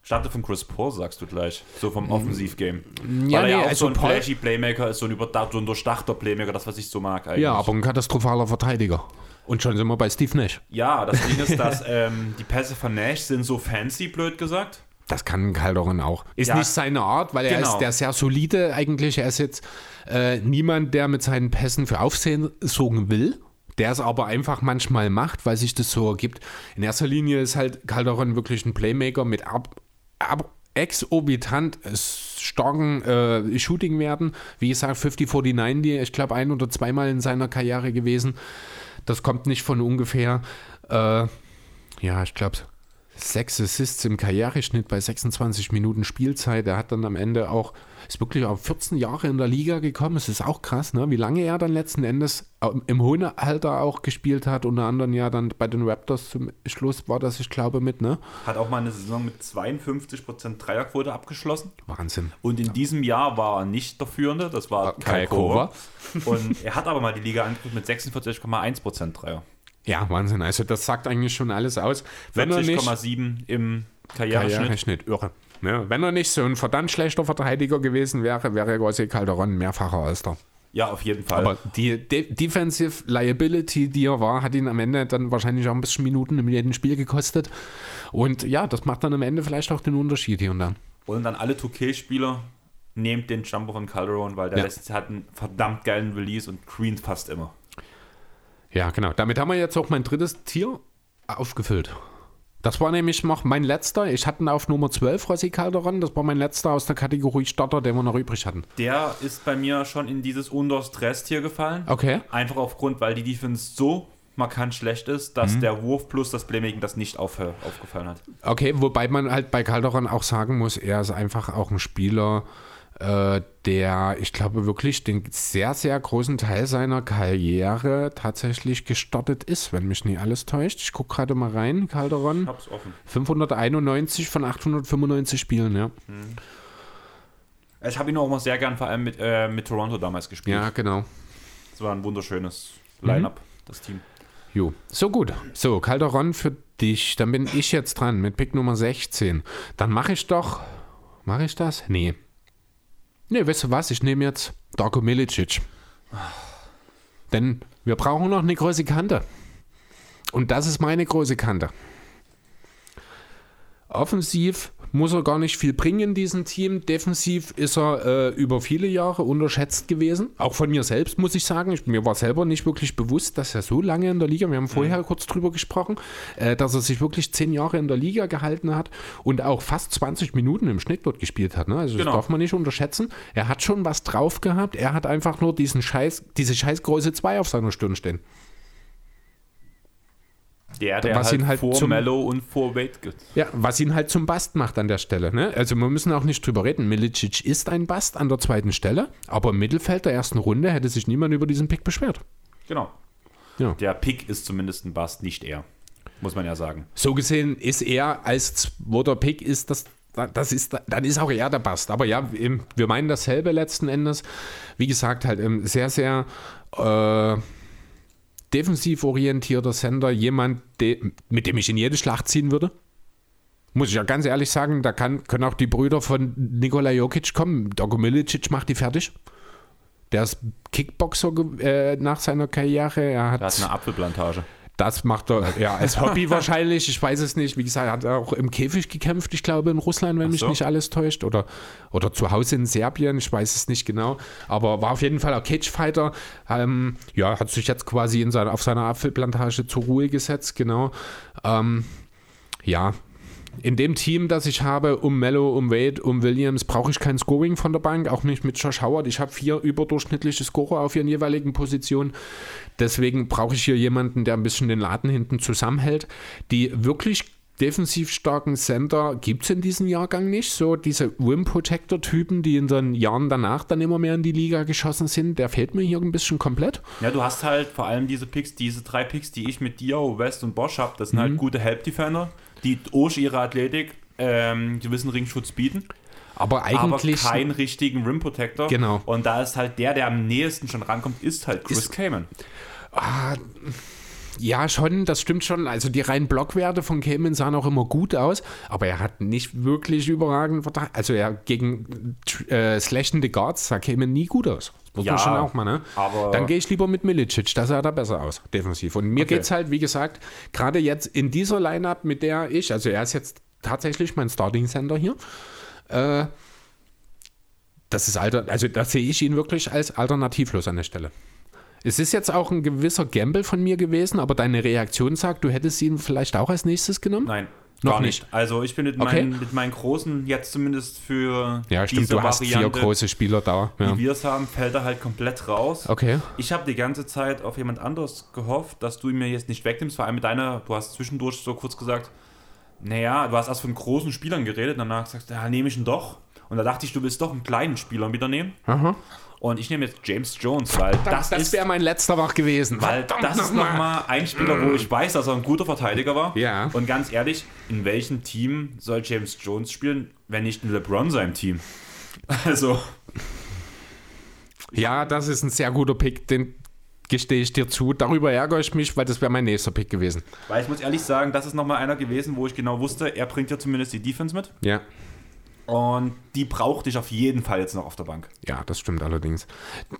Starte von Chris Paul, sagst du gleich. So vom Offensivgame. Ja, Weil er nee, auch also so ein flashy Playmaker ist, so ein, so ein durchdachter Playmaker, das, was ich so mag eigentlich. Ja, aber ein katastrophaler Verteidiger. Und schon sind wir bei Steve Nash. Ja, das Ding ist, dass ähm, die Pässe von Nash sind so fancy, blöd gesagt. Das kann Calderon auch. Ist ja, nicht seine Art, weil er genau. ist der sehr solide eigentlich. Er ist jetzt äh, niemand, der mit seinen Pässen für Aufsehen sorgen will. Der es aber einfach manchmal macht, weil sich das so ergibt. In erster Linie ist halt Calderon wirklich ein Playmaker mit ab, exorbitant starken äh, Shooting-Werten. Wie gesagt, 50-49, die ich glaube ein oder zweimal in seiner Karriere gewesen. Das kommt nicht von ungefähr. Äh, ja, ich glaube, sechs Assists im Karriereschnitt bei 26 Minuten Spielzeit. Er hat dann am Ende auch, ist wirklich auf 14 Jahre in der Liga gekommen. Es ist auch krass, ne? wie lange er dann letzten Endes im hohen Alter auch gespielt hat. Unter anderem ja dann bei den Raptors zum Schluss war das, ich glaube, mit. Ne? Hat auch mal eine Saison mit 52% Dreierquote abgeschlossen. Wahnsinn. Und in ja. diesem Jahr war er nicht der Führende, das war Kai Kova. Und er hat aber mal die Liga angeguckt mit 46,1% Dreier. Ja, Wahnsinn. Also das sagt eigentlich schon alles aus. 40,7 im Karriereschnitt. Karriereschnitt. Irre. Ja, wenn er nicht so ein verdammt schlechter Verteidiger gewesen wäre, wäre José Calderon mehrfacher als der. Ja, auf jeden Fall. Aber die De Defensive Liability, die er war, hat ihn am Ende dann wahrscheinlich auch ein bisschen Minuten in jedem Spiel gekostet. Und ja, das macht dann am Ende vielleicht auch den Unterschied hier und da. Und dann alle 2K-Spieler, nehmt den Jumper von Calderon, weil der ja. letzte hat einen verdammt geilen Release und Green fast immer. Ja, genau. Damit haben wir jetzt auch mein drittes Tier aufgefüllt. Das war nämlich noch mein letzter. Ich hatte auf Nummer 12 Rossi Calderon. Das war mein letzter aus der Kategorie Starter, den wir noch übrig hatten. Der ist bei mir schon in dieses Understress-Tier gefallen. Okay. Einfach aufgrund, weil die Defense so markant schlecht ist, dass der Wurf plus das Playmaking das nicht auf, aufgefallen hat. Okay, wobei man halt bei Calderon auch sagen muss, er ist einfach auch ein Spieler, äh, der, ich glaube, wirklich den sehr, sehr großen Teil seiner Karriere tatsächlich gestartet ist, wenn mich nicht alles täuscht. Ich gucke gerade mal rein, Calderon. hab's offen. 591 von 895 Spielen, ja. Ich habe ihn auch immer sehr gern vor allem mit, äh, mit Toronto damals gespielt. Ja, genau. Es war ein wunderschönes Line-Up, das Team. Jo. So gut. So, Calderon für dich. Dann bin ich jetzt dran mit Pick Nummer 16. Dann mache ich doch. Mache ich das? Nee. Nee, weißt du was? Ich nehme jetzt Darko Milicic. Denn wir brauchen noch eine große Kante. Und das ist meine große Kante. Offensiv muss er gar nicht viel bringen in diesem Team. Defensiv ist er äh, über viele Jahre unterschätzt gewesen. Auch von mir selbst muss ich sagen. Ich, mir war selber nicht wirklich bewusst, dass er so lange in der Liga, wir haben vorher kurz drüber gesprochen, äh, dass er sich wirklich zehn Jahre in der Liga gehalten hat und auch fast 20 Minuten im Schnitt dort gespielt hat. Ne? Also das Genau. darf man nicht unterschätzen. Er hat schon was drauf gehabt. Er hat einfach nur diesen Scheiß, diese scheiß Größe 2 auf seiner Stirn stehen. Der, der Was halt, ihn halt vor zum- Mellow und vor Wade gibt. Ja, was ihn halt zum Bast macht an der Stelle. Ne? Also wir müssen auch nicht drüber reden. Milicic ist ein Bast an der zweiten Stelle, aber im Mittelfeld der ersten Runde hätte sich niemand über diesen Pick beschwert. Genau. Ja. Der Pick ist zumindest ein Bust, nicht er. Muss man ja sagen. So gesehen ist er als zweiter Pick ist das das ist, dann ist auch er der Bast. Aber ja, wir meinen dasselbe letzten Endes. Wie gesagt, halt ähm, sehr, sehr äh, defensiv orientierter Sender. Jemand, de, mit dem ich in jede Schlacht ziehen würde. Muss ich ja ganz ehrlich sagen, da kann, können auch die Brüder von Nikola Jokic kommen. Dogo Milicic macht die fertig. Der ist Kickboxer äh, nach seiner Karriere. Er hat Da hat eine Apfelplantage. Das macht er ja als Hobby wahrscheinlich. Ich weiß es nicht. Wie gesagt, er hat auch im Käfig gekämpft, ich glaube in Russland, wenn Ach mich so. nicht alles täuscht. Oder, oder zu Hause in Serbien, ich weiß es nicht genau. Aber war auf jeden Fall ein Cagefighter. Ähm, ja, hat sich jetzt quasi in seiner, auf seiner Apfelplantage zur Ruhe gesetzt, genau. Ähm, ja. In dem Team, das ich habe, um Mello, um Wade, um Williams, brauche ich kein Scoring von der Bank, auch nicht mit Josh Howard. Ich habe vier überdurchschnittliche Scorer auf ihren jeweiligen Positionen. Deswegen brauche ich hier jemanden, der ein bisschen den Laden hinten zusammenhält. Die wirklich defensiv starken Center gibt es in diesem Jahrgang nicht. So diese Rim Protector-Typen, die in den Jahren danach dann immer mehr in die Liga geschossen sind, der fehlt mir hier ein bisschen komplett. Ja, du hast halt vor allem diese Picks, diese drei Picks, die ich mit Dio, West und Bosch habe, das sind Mhm. halt gute Help-Defender, die durch ihre Athletik ähm, gewissen Ringschutz bieten, Aber eigentlich. aber keinen richtigen Rim Protector. Genau. Und da ist halt der, der am nächsten schon rankommt, ist halt Chris Ist- Kaman. Ja, schon, das stimmt schon. Also die reinen Blockwerte von Cayman sahen auch immer gut aus, aber er hat nicht wirklich überragend verteidigt. Also er gegen äh, slashende Guards sah Cayman nie gut aus. Das muss Ja, man schon auch mal, ne? aber- Dann gehe ich lieber mit Milicic, da sah er besser aus, defensiv. Und mir Okay. geht's halt, wie gesagt, gerade jetzt in dieser Lineup, mit der ich, also er ist jetzt tatsächlich mein Starting Center hier, äh, das ist alter, also da sehe ich ihn wirklich als alternativlos an der Stelle. Es ist jetzt auch ein gewisser Gamble von mir gewesen, aber deine Reaktion sagt, du hättest ihn vielleicht auch als nächstes genommen? Nein, Noch gar nicht. nicht. Also ich bin mit, Okay. meinen, mit meinen Großen jetzt zumindest für Ja, stimmt, diese du hast vier Variante, große Spieler da. Ja. die wir es haben, fällt er halt komplett raus. Okay. Ich habe die ganze Zeit auf jemand anderes gehofft, dass du ihn mir jetzt nicht wegnimmst, vor allem mit deiner, du hast zwischendurch so kurz gesagt, naja, du hast erst von großen Spielern geredet, danach sagst du, ja, nehme ich ihn doch. Und da dachte ich, du willst doch einen kleinen Spieler wieder nehmen. Aha. Und ich nehme jetzt James Jones, weil das, Das, ist, wäre mein letzter Wach gewesen. weil Verdammt das ist nochmal. ein Spieler, wo ich weiß, dass er ein guter Verteidiger war. Ja. Und ganz ehrlich, in welchem Team soll James Jones spielen, wenn nicht ein LeBron sein Team? Also, Ja, das ist ein sehr guter Pick, den gestehe ich dir zu. Darüber ärgere ich mich, weil das wäre mein nächster Pick gewesen. weil ich muss ehrlich sagen, das ist nochmal einer gewesen, wo ich genau wusste, er bringt ja zumindest die Defense mit. Ja. Und die brauchte ich auf jeden Fall jetzt noch auf der Bank. Ja, das stimmt allerdings.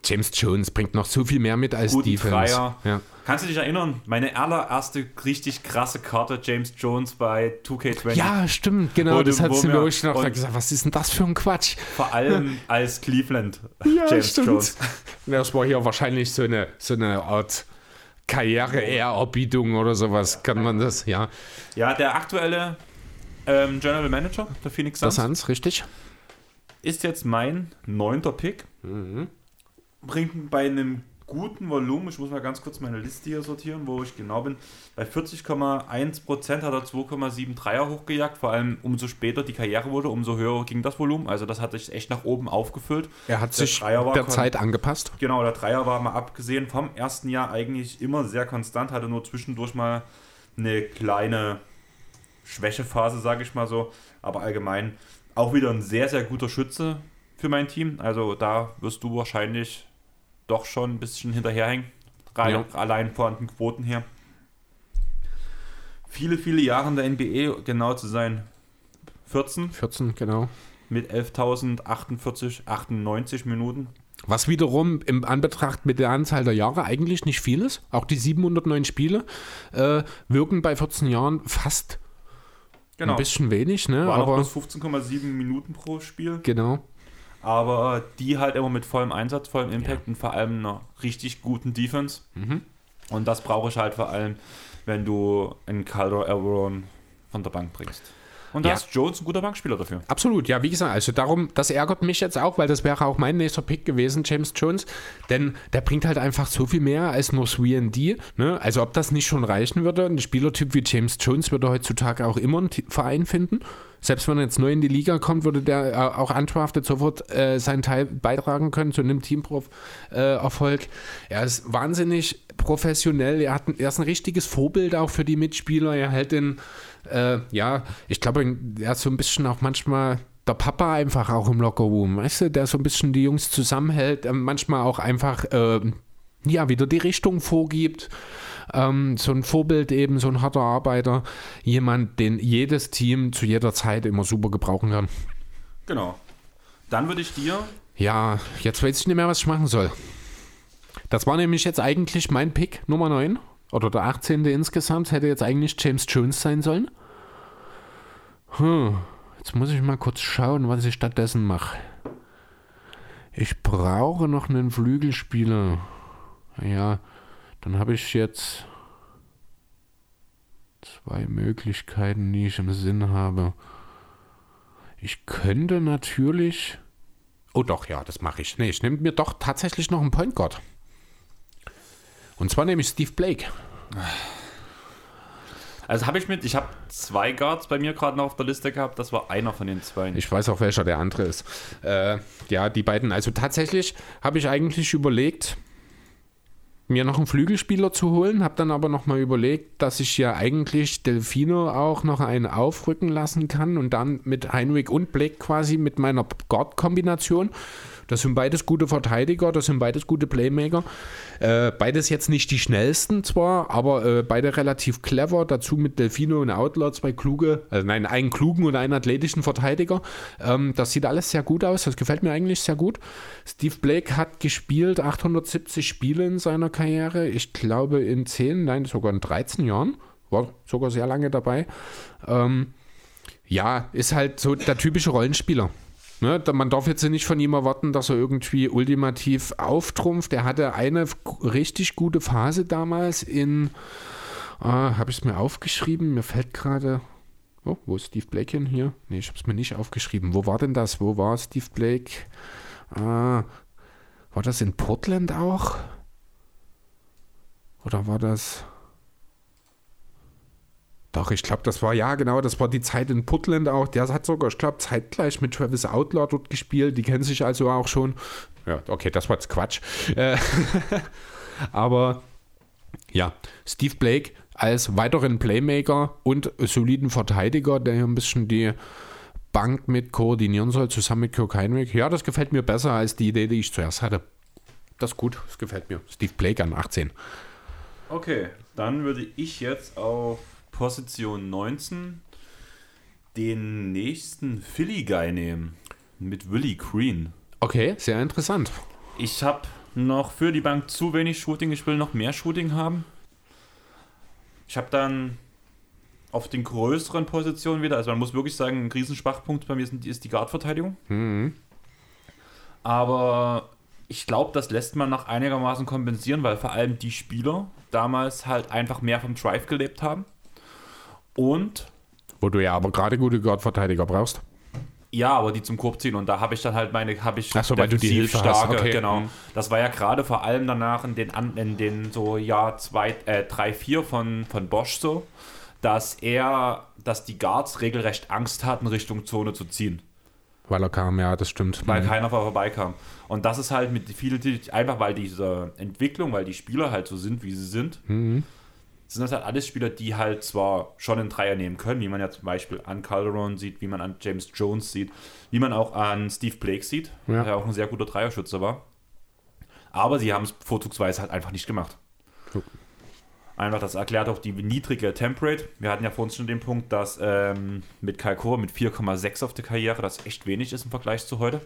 James Jones bringt noch so viel mehr mit als Guten Defense. Dreier. Ja. Kannst du dich erinnern? Meine allererste richtig krasse Karte, James Jones bei 2K20. ja, stimmt, genau. Und das hat sie mir auch noch und- gesagt. Was ist denn das für ein Quatsch? Vor allem als Cleveland Ja, James stimmt. Jones. Das war hier wahrscheinlich so eine, so eine Art Karriere-Ehrerbietung oder sowas. Kann man das, ja. Ja, der aktuelle ähm, General Manager der Phoenix Das Suns Hans, richtig? ist jetzt mein neunter Pick. Mhm. Bringt bei einem guten Volumen, ich muss mal ganz kurz meine Liste hier sortieren, wo ich genau bin, bei 40,1% hat er 2,73er hochgejagt, vor allem umso später die Karriere wurde, umso höher ging das Volumen, also das hat sich echt nach oben aufgefüllt. Er hat der sich der Zeit angepasst. Genau, der Dreier war mal abgesehen vom ersten Jahr eigentlich immer sehr konstant, hatte nur zwischendurch mal eine kleine Schwächephase, sage ich mal so, aber allgemein auch wieder ein sehr, sehr guter Schütze für mein Team, also da wirst du wahrscheinlich doch schon ein bisschen hinterherhängen. Ja. Allein von den Quoten her. Viele, viele Jahre in der NBA, genau zu sein. 14. 14, genau. Mit 11.048, 98 Minuten. Was wiederum im Anbetracht mit der Anzahl der Jahre eigentlich nicht viel ist. Auch die 709 Spiele äh, wirken bei 14 Jahren fast genau. ein bisschen wenig. Ne? War aber 15,7 Minuten pro Spiel. Genau aber die halt immer mit vollem Einsatz, vollem Impact ja. und vor allem einer richtig guten Defense. Mhm. Und das brauche ich halt vor allem, wenn du einen Calder Elron von der Bank bringst. Und da ja. ist Jones ein guter Bankspieler dafür. Absolut, ja, wie gesagt, also darum, das ärgert mich jetzt auch, weil das wäre auch mein nächster Pick gewesen, James Jones, denn der bringt halt einfach so viel mehr als nur 3D. Ne? Also ob das nicht schon reichen würde, ein Spielertyp wie James Jones würde heutzutage auch immer einen Verein finden. Selbst wenn er jetzt neu in die Liga kommt, würde der äh, auch undrafted sofort äh, seinen Teil beitragen können zu einem Teamprof-Erfolg. Äh, er ist wahnsinnig professionell. Er, hat, er ist ein richtiges Vorbild auch für die Mitspieler. Er hält den, äh, ja, ich glaube, er ist so ein bisschen auch manchmal der Papa einfach auch im Lockerroom, weißt du, der so ein bisschen die Jungs zusammenhält, äh, manchmal auch einfach, äh, ja, wieder die Richtung vorgibt. Ähm, so ein Vorbild eben, so ein harter Arbeiter, jemand, den jedes Team zu jeder Zeit immer super gebrauchen kann. Genau. Dann würde ich dir. Ja, jetzt weiß ich nicht mehr, was ich machen soll. Das war nämlich jetzt eigentlich mein Pick Nummer 9 oder der 18. insgesamt. Hätte jetzt eigentlich James Jones sein sollen. Hm, jetzt muss ich mal kurz schauen, was ich stattdessen mache. Ich brauche noch einen Flügelspieler. Ja, dann habe ich jetzt zwei Möglichkeiten, die ich im Sinn habe. Ich könnte natürlich. Oh doch, ja, das mache ich. Nee, ich nehme mir doch tatsächlich noch einen Point Guard. Und zwar nehme ich Steve Blake. Also habe ich mit, ich habe zwei Guards bei mir gerade noch auf der Liste gehabt, das war einer von den zwei. Ich weiß auch, welcher der andere ist. Äh, ja, die beiden, also tatsächlich habe ich eigentlich überlegt, mir noch einen Flügelspieler zu holen, habe dann aber nochmal überlegt, dass ich ja eigentlich Delfino auch noch einen aufrücken lassen kann und dann mit Heinrich und Blake quasi mit meiner Guard-Kombination das sind beides gute Verteidiger, das sind beides gute Playmaker. Äh, beides jetzt nicht die schnellsten zwar, aber äh, beide relativ clever. Dazu mit Delfino und Outlaw zwei kluge, also nein, einen klugen und einen athletischen Verteidiger. Ähm, das sieht alles sehr gut aus. Das gefällt mir eigentlich sehr gut. Steve Blake hat gespielt 870 Spiele in seiner Karriere. Ich glaube in 10, nein, sogar in 13 Jahren. War sogar sehr lange dabei. Ähm, ja, ist halt so der typische Rollenspieler. Ne, man darf jetzt nicht von ihm erwarten, dass er irgendwie ultimativ auftrumpft. Er hatte eine richtig gute Phase damals in, äh, habe ich es mir aufgeschrieben, mir fällt gerade, oh, wo ist Steve Blake hin hier? Ne, ich habe es mir nicht aufgeschrieben. Wo war denn das? Wo war Steve Blake? Äh, war das in Portland auch? Oder war das... Doch, ich glaube, das war, ja, genau, das war die Zeit in Portland auch. Der hat sogar, ich glaube, zeitgleich mit Travis Outlaw dort gespielt. Die kennen sich also auch schon. Ja, okay, das war jetzt Quatsch. Äh, aber ja, Steve Blake als weiteren Playmaker und soliden Verteidiger, der hier ein bisschen die Bank mit koordinieren soll, zusammen mit Kirk Heinrich. Ja, das gefällt mir besser als die Idee, die ich zuerst hatte. Das ist gut, das gefällt mir. Steve Blake an 18. Okay, dann würde ich jetzt auf Position 19 den nächsten Philly-Guy nehmen. Mit Willie Green. Okay, sehr interessant. Ich habe noch für die Bank zu wenig Shooting. Ich will noch mehr Shooting haben. Ich habe dann auf den größeren Positionen wieder, also man muss wirklich sagen, ein Riesenschwachpunkt bei mir ist die Guard-Verteidigung. Mhm. Aber ich glaube, das lässt man noch einigermaßen kompensieren, weil vor allem die Spieler damals halt einfach mehr vom Drive gelebt haben. Und. Wo du ja aber gerade gute Guard-Verteidiger brauchst. Ja, aber die zum Korb ziehen und da habe ich dann halt meine, habe ich Ach so, weil du die Hilfe hast, okay. genau. Mhm. Das war ja gerade vor allem danach in den, in den so Jahr 2, äh, 3, 4 von, von Bosch so, dass er, dass die Guards regelrecht Angst hatten, Richtung Zone zu ziehen. Weil er kam, ja, das stimmt. weil Mhm. keiner vorbeikam. Und das ist halt mit vielen, einfach weil diese Entwicklung, weil die Spieler halt so sind, wie sie sind, Mhm. Sind das halt alles Spieler, die halt zwar schon einen Dreier nehmen können, wie man ja zum Beispiel an Calderon sieht, wie man an James Jones sieht, wie man auch an Steve Blake sieht, Ja. der auch ein sehr guter Dreierschütze war. Aber sie haben es vorzugsweise halt einfach nicht gemacht. Einfach, das erklärt auch die niedrige Temperate. Wir hatten ja vorhin schon den Punkt, dass ähm, mit Kalkor mit 4,6 auf der Karriere das echt wenig ist im Vergleich zu heute.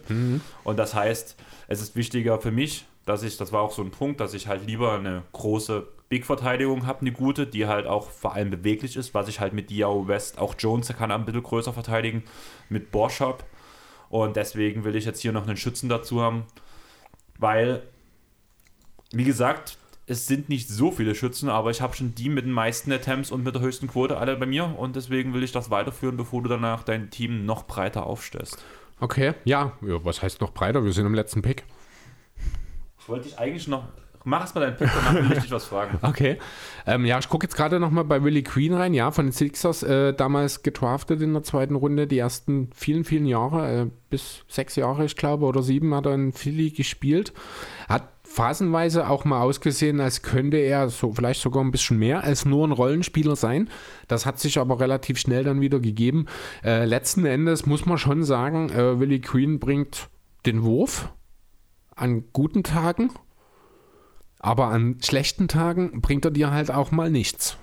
Und das heißt, es ist wichtiger für mich, dass ich, das war auch so ein Punkt, dass ich halt lieber eine große Big-Verteidigung habe, eine gute, die halt auch vor allem beweglich ist, was ich halt mit Diao West, auch Jones, der kann ein bisschen größer verteidigen, mit habe. Und deswegen will ich jetzt hier noch einen Schützen dazu haben, weil, wie gesagt, es sind nicht so viele Schützen, aber ich habe schon die mit den meisten Attempts und mit der höchsten Quote alle bei mir und deswegen will ich das weiterführen, bevor du danach dein Team noch breiter aufstellst. Okay, ja. ja. Was heißt noch breiter? Wir sind im letzten Pick. Ich wollte dich eigentlich noch. Mach erst mal deinen Pick, danach will ich was fragen. Okay. Ähm, ja, ich gucke jetzt gerade nochmal bei Willie Queen rein. Ja, von den Sixers äh, damals gedraftet in der zweiten Runde. Die ersten vielen, vielen Jahre, äh, bis sechs Jahre, ich glaube, oder sieben hat er in Philly gespielt. Hat phasenweise auch mal ausgesehen, als könnte er so vielleicht sogar ein bisschen mehr als nur ein Rollenspieler sein. Das hat sich aber relativ schnell dann wieder gegeben. Äh, letzten Endes muss man schon sagen, äh, Willie Queen bringt den Wurf an guten Tagen. Aber an schlechten Tagen bringt er dir halt auch mal nichts.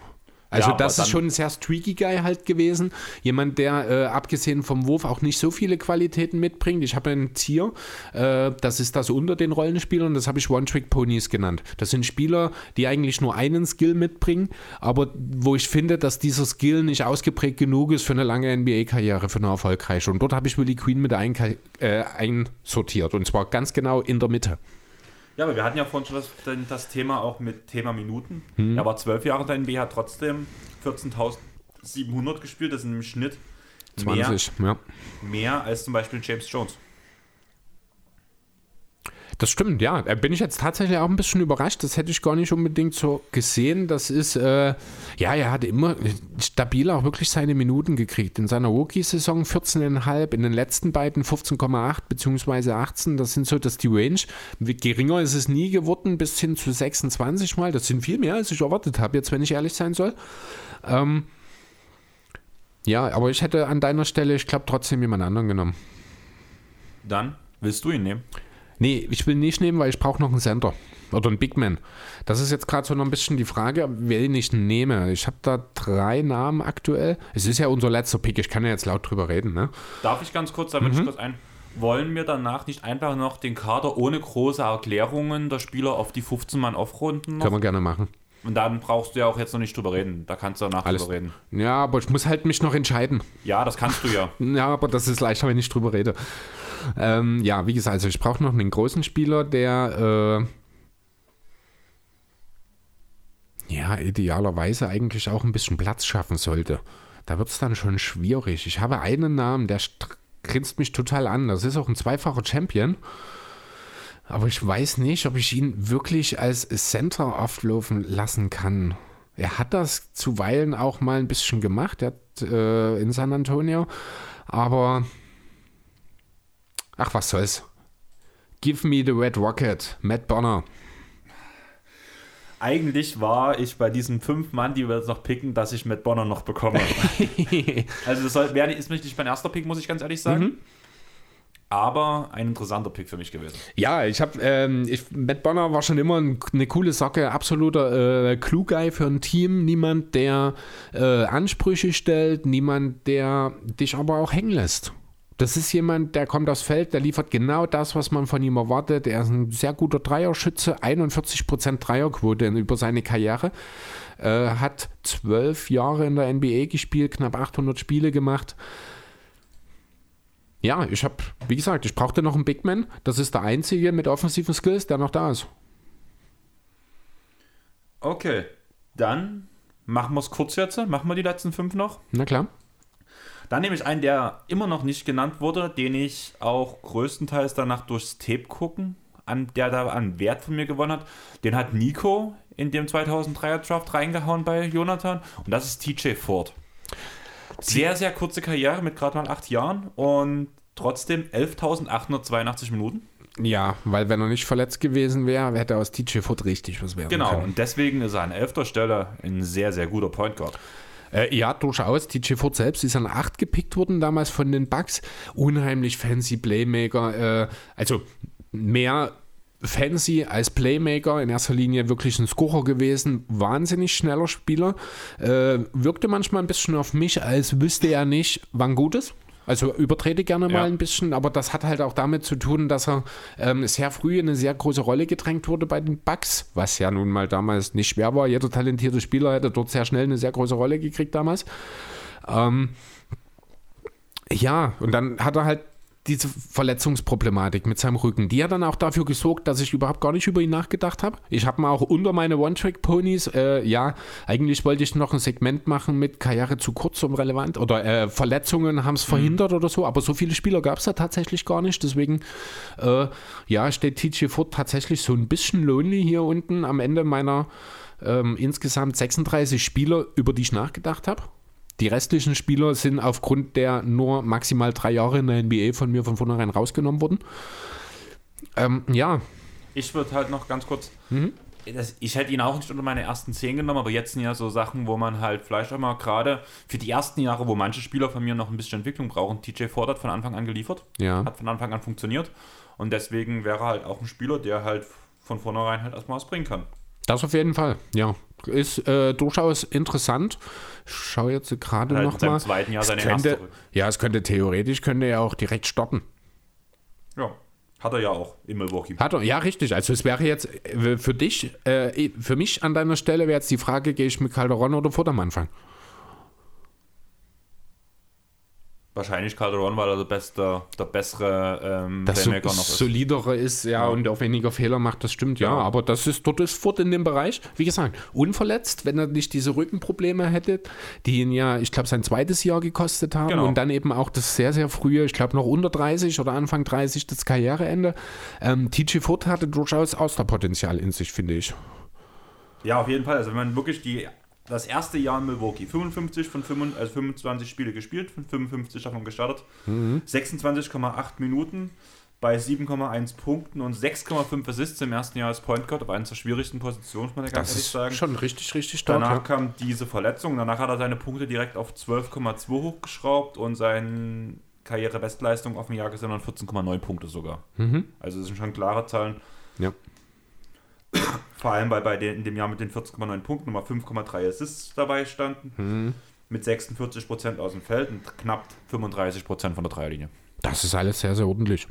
Also Ja, das ist schon ein sehr streaky Guy halt gewesen. Jemand, der äh, abgesehen vom Wurf auch nicht so viele Qualitäten mitbringt. Ich habe ein Tier, äh, das ist das unter den Rollenspielern, das habe ich One-Trick-Ponies genannt. Das sind Spieler, die eigentlich nur einen Skill mitbringen, aber wo ich finde, dass dieser Skill nicht ausgeprägt genug ist für eine lange NBA-Karriere, für eine erfolgreiche. Und dort habe ich Willie Queen mit äh, einsortiert. Und zwar ganz genau in der Mitte. Ja, aber wir hatten ja vorhin schon das, das Thema auch mit Thema Minuten. Er war zwölf Jahre in der NBA, hat trotzdem 14.700 gespielt, das ist im Schnitt mehr, 20, ja. mehr als zum Beispiel James Jones. Das stimmt, ja. Da bin ich jetzt tatsächlich auch ein bisschen überrascht. Das hätte ich gar nicht unbedingt so gesehen. Das ist, äh, ja, er hat immer stabil auch wirklich seine Minuten gekriegt. In seiner Rookie-Saison 14,5, in den letzten beiden 15,8 bzw. 18. Das sind so, dass die Range, geringer ist es nie geworden, bis hin zu 26 Mal. Das sind viel mehr, als ich erwartet habe, jetzt, wenn ich ehrlich sein soll. Ähm, ja, aber ich hätte an deiner Stelle, ich glaube, trotzdem jemand anderen genommen. Dann willst du ihn nehmen. Nee, ich will nicht nehmen, weil ich brauche noch einen Center oder einen Big Man. Das ist jetzt gerade so noch ein bisschen die Frage, wen ich nehme. Ich habe da drei Namen aktuell. Es ist ja unser letzter Pick, ich kann ja jetzt laut drüber reden. Ne? Darf ich ganz kurz, damit ich kurz ein. Wollen wir danach nicht einfach noch den Kader ohne große Erklärungen der Spieler auf die 15 Mann aufrunden? Können wir gerne machen. Und dann brauchst du ja auch jetzt noch nicht drüber reden. Da kannst du danach Alles. drüber reden. Ja, aber ich muss halt mich noch entscheiden. Ja, das kannst du ja. Ja, aber das ist leichter, wenn ich drüber rede. Ähm, ja, wie gesagt, also ich brauche noch einen großen Spieler, der äh, ja idealerweise eigentlich auch ein bisschen Platz schaffen sollte. Da wird es dann schon schwierig. Ich habe einen Namen, der grinst mich total an. Das ist auch ein zweifacher Champion. Aber ich weiß nicht, ob ich ihn wirklich als Center auflaufen lassen kann. Er hat das zuweilen auch mal ein bisschen gemacht. Er hat äh, in San Antonio. Aber ach, was soll's. Give me the Red Rocket, Matt Bonner. Eigentlich war ich bei diesen fünf Mann, die wir jetzt noch picken, dass ich Matt Bonner noch bekomme. also das soll, wäre, ist nicht mein erster Pick, muss ich ganz ehrlich sagen. Aber ein interessanter Pick für mich gewesen. Ja, ich habe, ähm, ich, Matt Bonner war schon immer ein, eine coole Socke, absoluter äh, Clue-Guy für ein Team. Niemand, der äh, Ansprüche stellt, niemand, der dich aber auch hängen lässt. Das ist jemand, der kommt aufs Feld, der liefert genau das, was man von ihm erwartet. Er ist ein sehr guter Dreierschütze, 41% Dreierquote über seine Karriere. Äh, hat zwölf Jahre in der NBA gespielt, knapp 800 Spiele gemacht. Ja, ich habe, wie gesagt, ich brauchte noch einen Big Man. Das ist der einzige mit offensiven Skills, der noch da ist. Okay, dann machen wir es kurz jetzt. Machen wir die letzten fünf noch. Na klar. Dann nehme ich einen, der immer noch nicht genannt wurde, den ich auch größtenteils danach durchs Tape gucken, an, der da an Wert von mir gewonnen hat. Den hat Nico in dem 2003er Draft reingehauen bei Jonathan und das ist TJ Ford. Sehr, sehr kurze Karriere mit gerade mal acht Jahren und trotzdem 11.882 Minuten. Ja, weil wenn er nicht verletzt gewesen wäre, hätte er aus TJ Ford richtig was werden Genau, können. und deswegen ist er an elfter Stelle ein sehr, sehr guter Point Guard. Äh, ja, durchaus. TJ Ford selbst ist an 8 gepickt worden damals von den Bucks. Unheimlich fancy Playmaker. Äh, also mehr fancy als Playmaker. In erster Linie wirklich ein Scorer gewesen. Wahnsinnig schneller Spieler. Äh, wirkte manchmal ein bisschen auf mich, als wüsste er nicht, wann gut ist. Also übertrete gerne mal Ja. ein bisschen, aber das hat halt auch damit zu tun, dass er ähm, sehr früh in eine sehr große Rolle gedrängt wurde bei den Bucks, was ja nun mal damals nicht schwer war. Jeder talentierte Spieler hätte dort sehr schnell eine sehr große Rolle gekriegt damals. Ähm, ja, und dann hat er halt diese Verletzungsproblematik mit seinem Rücken. Die hat dann auch dafür gesorgt, dass ich überhaupt gar nicht über ihn nachgedacht habe. Ich habe mal auch unter meine One-Track-Ponys, äh, ja, eigentlich wollte ich noch ein Segment machen mit Karriere zu kurz, um relevant, oder äh, Verletzungen haben es verhindert oder so, aber so viele Spieler gab es da tatsächlich gar nicht. Deswegen, äh, ja, steht TJ Ford tatsächlich so ein bisschen lonely hier unten am Ende meiner ähm, insgesamt 36 Spieler, über die ich nachgedacht habe. Die restlichen Spieler sind aufgrund der nur maximal drei Jahre in der NBA von mir von vornherein rausgenommen worden. Ähm, ja, Ich würde halt noch ganz kurz. Mhm. Das, ich hätte ihn auch nicht unter meine ersten zehn genommen, aber jetzt sind ja so Sachen, wo man halt vielleicht auch mal gerade für die ersten Jahre, wo manche Spieler von mir noch ein bisschen Entwicklung brauchen, TJ Ford hat von Anfang an geliefert, ja. hat von Anfang an funktioniert und deswegen wäre halt auch ein Spieler, der halt von vornherein halt erstmal was bringen kann. Das auf jeden Fall, ja. Ist äh, durchaus interessant. Schaue jetzt gerade Halt nochmal. zweiten Jahr seine könnte, erste. Ja, es könnte theoretisch, könnte er auch direkt starten. Ja, hat er ja auch in Milwaukee. Hat er, ja, richtig. Also es wäre jetzt äh, für dich, äh, für mich an deiner Stelle wäre jetzt die Frage, gehe ich mit Calderon oder vor dem Anfang? Wahrscheinlich Calderon, weil er der, beste, der bessere ähm, Das so, noch ist. solidere ist, ja, Ja. und auch weniger Fehler macht, das stimmt, ja. Ja. Aber das ist, dort ist Furt in dem Bereich, wie gesagt, unverletzt, wenn er nicht diese Rückenprobleme hätte, die ihn ja, ich glaube, sein zweites Jahr gekostet haben Genau. und dann eben auch das sehr, sehr frühe, ich glaube, noch unter 30 oder Anfang 30 das Karriereende. Ähm, TG Furt hatte durchaus Austerpotenzial in sich, finde ich. Ja, auf jeden Fall. Also wenn man wirklich die, das erste Jahr in Milwaukee, 55 von 25, also 25 Spiele gespielt, von 55 davon gestartet, 26,8 Minuten bei 7,1 Punkten und 6,5 Assists im ersten Jahr als Point Guard auf einer der schwierigsten Positionen, muss man ja ganz Das ehrlich ist sagen. schon richtig, richtig stark. Danach Ja. kam diese Verletzung, danach hat er seine Punkte direkt auf 12,2 hochgeschraubt und seine Karrierebestleistung auf dem Jahr gesehen und 14,9 Punkte sogar. Mhm. Also das sind schon klare Zahlen. Ja. Vor allem, weil bei den, in dem Jahr mit den 14,9 Punkten nochmal 5,3 Assists dabei standen. Mhm. Mit 46% aus dem Feld und knapp 35% von der Dreierlinie. Das ist alles sehr, sehr ordentlich.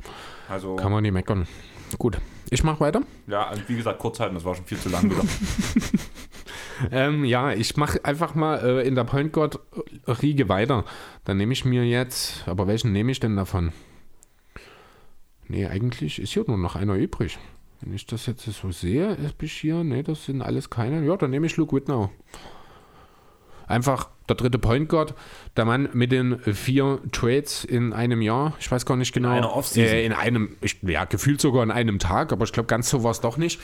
Also, Kann man nicht meckern. Gut, ich mache weiter. ja, also wie gesagt, kurz halten, das war schon viel zu lang wieder. Ähm, ja, ich mache einfach mal äh, in der Point Guard Riege weiter. Dann nehme ich mir jetzt, aber welchen nehme ich denn davon? Nee, eigentlich ist hier nur noch einer übrig. Wenn ich das jetzt so sehe, ist ich hier, nee, das sind alles keine. Ja, dann nehme ich Luke Whitnow. Einfach der dritte Point Guard, der Mann mit den vier Trades in einem Jahr. Ich weiß gar nicht genau. einer Offseason. Äh, in einem, ich, ja, gefühlt sogar in einem Tag, aber ich glaube, ganz so war es doch nicht.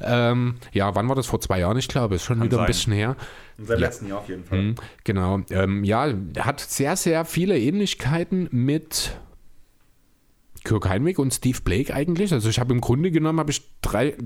Ähm, ja, wann war das? Vor zwei Jahren, ich glaube. Ist schon wieder ein sein. bisschen her. In seinem Ja. letzten Jahr auf jeden Fall. Mhm, Genau. Ähm, ja, hat sehr, sehr viele Ähnlichkeiten mit Kirk Heinrich und Steve Blake eigentlich. Also ich habe im Grunde genommen habe ich drei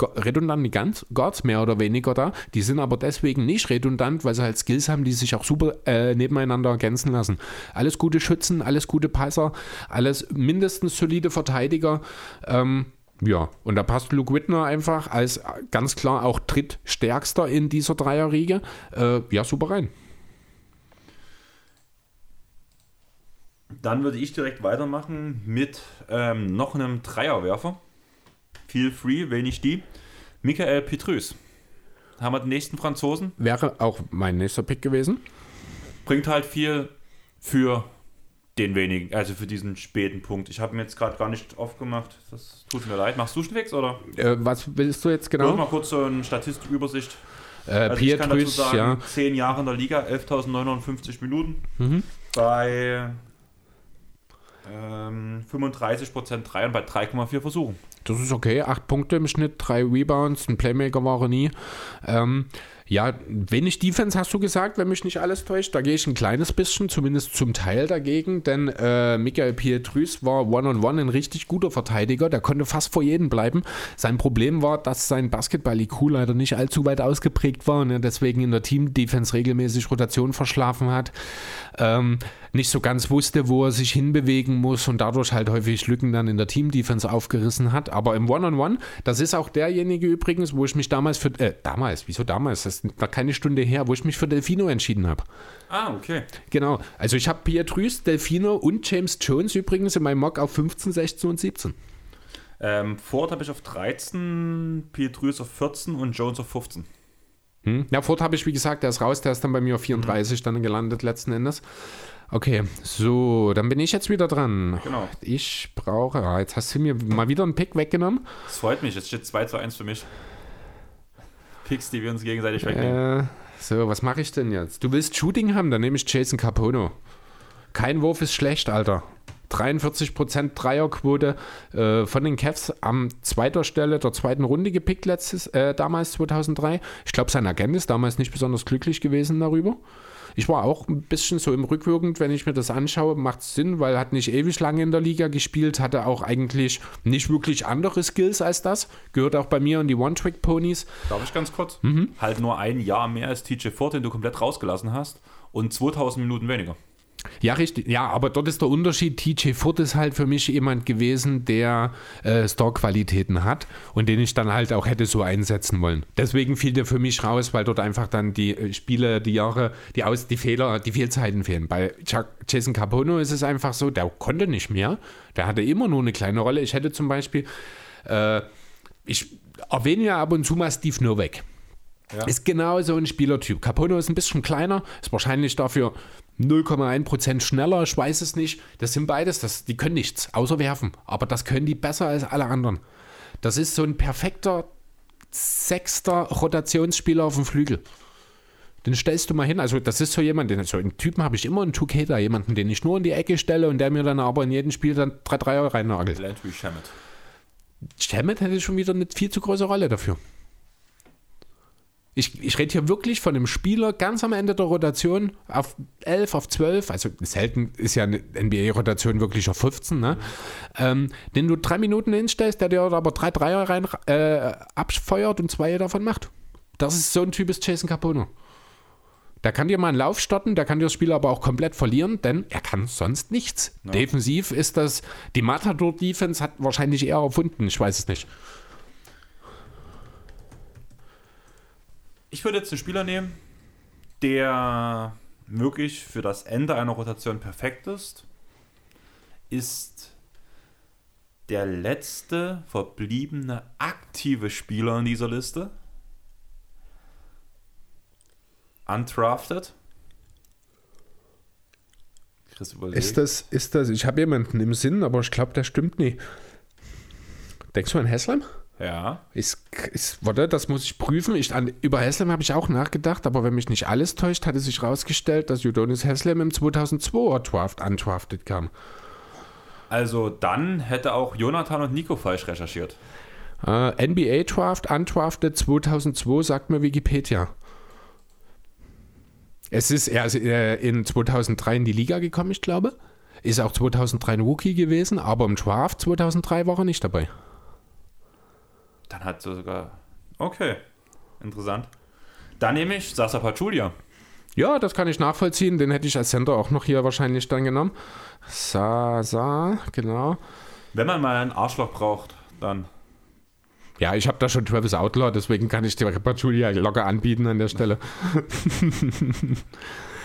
redundante Guns- Guards mehr oder weniger da. Die sind aber deswegen nicht redundant, weil sie halt Skills haben, die sich auch super äh, nebeneinander ergänzen lassen. Alles gute Schützen, alles gute Passer, alles mindestens solide Verteidiger. Ähm, ja, und da passt Luke Whitner einfach als ganz klar auch drittstärkster in dieser Dreierriege. Äh, ja, super rein. Dann würde ich direkt weitermachen mit ähm, noch einem Dreierwerfer. Feel free, wenig die. Michael Petrus. Haben wir den nächsten Franzosen. Wäre auch mein nächster Pick gewesen. Bringt halt viel für den wenigen, also für diesen späten Punkt. Ich habe mir jetzt gerade gar nicht aufgemacht. Das tut mir leid. Machst du fix oder? Äh, was willst du jetzt Genau. genau? mal kurz so eine Statistikübersicht. Äh, Also ich kann dazu sagen, ja. 10 Jahre in der Liga, 11.950 Minuten. Mhm. bei ähm, 35% Dreiern bei 3,4 Versuchen. Das ist okay. Acht Punkte im Schnitt, drei Rebounds, ein Playmaker war er nie. Ähm, ja, wenig Defense hast du gesagt, wenn mich nicht alles täuscht. Da gehe ich ein kleines bisschen, zumindest zum Teil dagegen, denn äh, Michael Pietrus war One-on-One -on -one ein richtig guter Verteidiger. Der konnte fast vor jedem bleiben. Sein Problem war, dass sein Basketball-IQ leider nicht allzu weit ausgeprägt war und er deswegen in der Team-Defense regelmäßig Rotation verschlafen hat. Ähm, nicht so ganz wusste, wo er sich hinbewegen muss und dadurch halt häufig Lücken dann in der Team-Defense aufgerissen hat. Aber im One-on-One, -on -One, das ist auch derjenige übrigens, wo ich mich damals für, äh, damals, wieso damals? Das noch keine Stunde her, wo ich mich für Delfino entschieden habe. Ah, okay. Genau. Also ich habe Pietrus, Delfino und James Jones übrigens in meinem Mock auf 15, 16 und 17. Ähm, Ford habe ich auf 13, Pietrus auf 14 und Jones auf 15. Hm? Ja, Ford habe ich, wie gesagt, der ist raus, der ist dann bei mir auf 34 mhm. dann gelandet letzten Endes. Okay, so, dann bin ich jetzt wieder dran. Genau. Ich brauche, ah, jetzt hast du mir mal wieder einen Pick weggenommen. Das freut mich, jetzt steht 2 zu 1 für mich. Picks, die wir uns gegenseitig wegnehmen. Äh, so, was mache ich denn jetzt? Du willst Shooting haben, dann nehme ich Jason Capono. Kein Wurf ist schlecht, Alter. 43% Dreierquote äh, von den Cavs am zweiter Stelle der zweiten Runde gepickt letztes, äh, damals 2003. Ich glaube, sein Agent ist damals nicht besonders glücklich gewesen darüber. Ich war auch ein bisschen so im Rückwirkend, wenn ich mir das anschaue, macht es Sinn, weil er hat nicht ewig lange in der Liga gespielt, hatte auch eigentlich nicht wirklich andere Skills als das. Gehört auch bei mir in die One-Trick-Ponys. Darf ich ganz kurz? Mhm. Halt nur ein Jahr mehr als TJ Ford, den du komplett rausgelassen hast und 2000 Minuten weniger. Ja, richtig. Ja, aber dort ist der Unterschied. TJ Ford ist halt für mich jemand gewesen, der äh, Store-Qualitäten hat und den ich dann halt auch hätte so einsetzen wollen. Deswegen fiel der für mich raus, weil dort einfach dann die äh, Spiele, die Jahre, die Aus, die Fehler, die Fehlzeiten fehlen. Bei Jason Capono ist es einfach so, der konnte nicht mehr. Der hatte immer nur eine kleine Rolle. Ich hätte zum Beispiel, äh, ich erwähne ja ab und zu mal Steve Novak. Ja. Ist genau so ein Spielertyp. Capono ist ein bisschen kleiner, ist wahrscheinlich dafür 0,1% schneller, ich weiß es nicht. Das sind beides, das, die können nichts, außer werfen. Aber das können die besser als alle anderen. Das ist so ein perfekter sechster Rotationsspieler auf dem Flügel. Den stellst du mal hin. Also, das ist so jemand, den, so einen Typen habe ich immer einen 2K da, jemanden, den ich nur in die Ecke stelle und der mir dann aber in jedem Spiel dann drei Dreier reinnagelt. Landry Shamet. Shamet hätte schon wieder eine viel zu große Rolle dafür. Ich, ich rede hier wirklich von einem Spieler ganz am Ende der Rotation auf 11, auf 12, also selten ist ja eine NBA-Rotation wirklich auf 15, ne? Mhm. Ähm, den du drei Minuten hinstellst, der dir aber drei Dreier rein äh, abfeuert und zwei davon macht. Das ist so ein Typ ist Jason Capono. Der kann dir mal einen Lauf starten, der kann dir das Spiel aber auch komplett verlieren, denn er kann sonst nichts. Ja. Defensiv ist das, die Matador-Defense hat wahrscheinlich eher erfunden, ich weiß es nicht. Ich würde jetzt einen Spieler nehmen, der wirklich für das Ende einer Rotation perfekt ist. Ist der letzte verbliebene aktive Spieler in dieser Liste. Undrafted. Ist das, ist das, ich habe jemanden im Sinn, aber ich glaube, der stimmt nicht. Denkst du an Haslam? Ja. Ist, ist, warte, das muss ich prüfen. Ich, an, über Haslam habe ich auch nachgedacht, aber wenn mich nicht alles täuscht, hatte sich herausgestellt, dass Udonis Haslam im 2002er Draft undrafted kam. Also dann hätte auch Jonathan und Nico falsch recherchiert. Uh, äh, NBA Draft, undrafted 2002, sagt mir Wikipedia. Es ist er ist in 2003 in die Liga gekommen, ich glaube. Ist auch 2003 ein Rookie gewesen, aber im Draft 2003 war er nicht dabei. Dann hat sie sogar. Okay, interessant. Dann nehme ich Sasa Pachulia. Ja, das kann ich nachvollziehen. Den hätte ich als Center auch noch hier wahrscheinlich dann genommen. Sasa, genau. Wenn man mal einen Arschloch braucht, dann. Ja, ich habe da schon Travis Outlaw, deswegen kann ich dir Pachulia locker anbieten an der Stelle.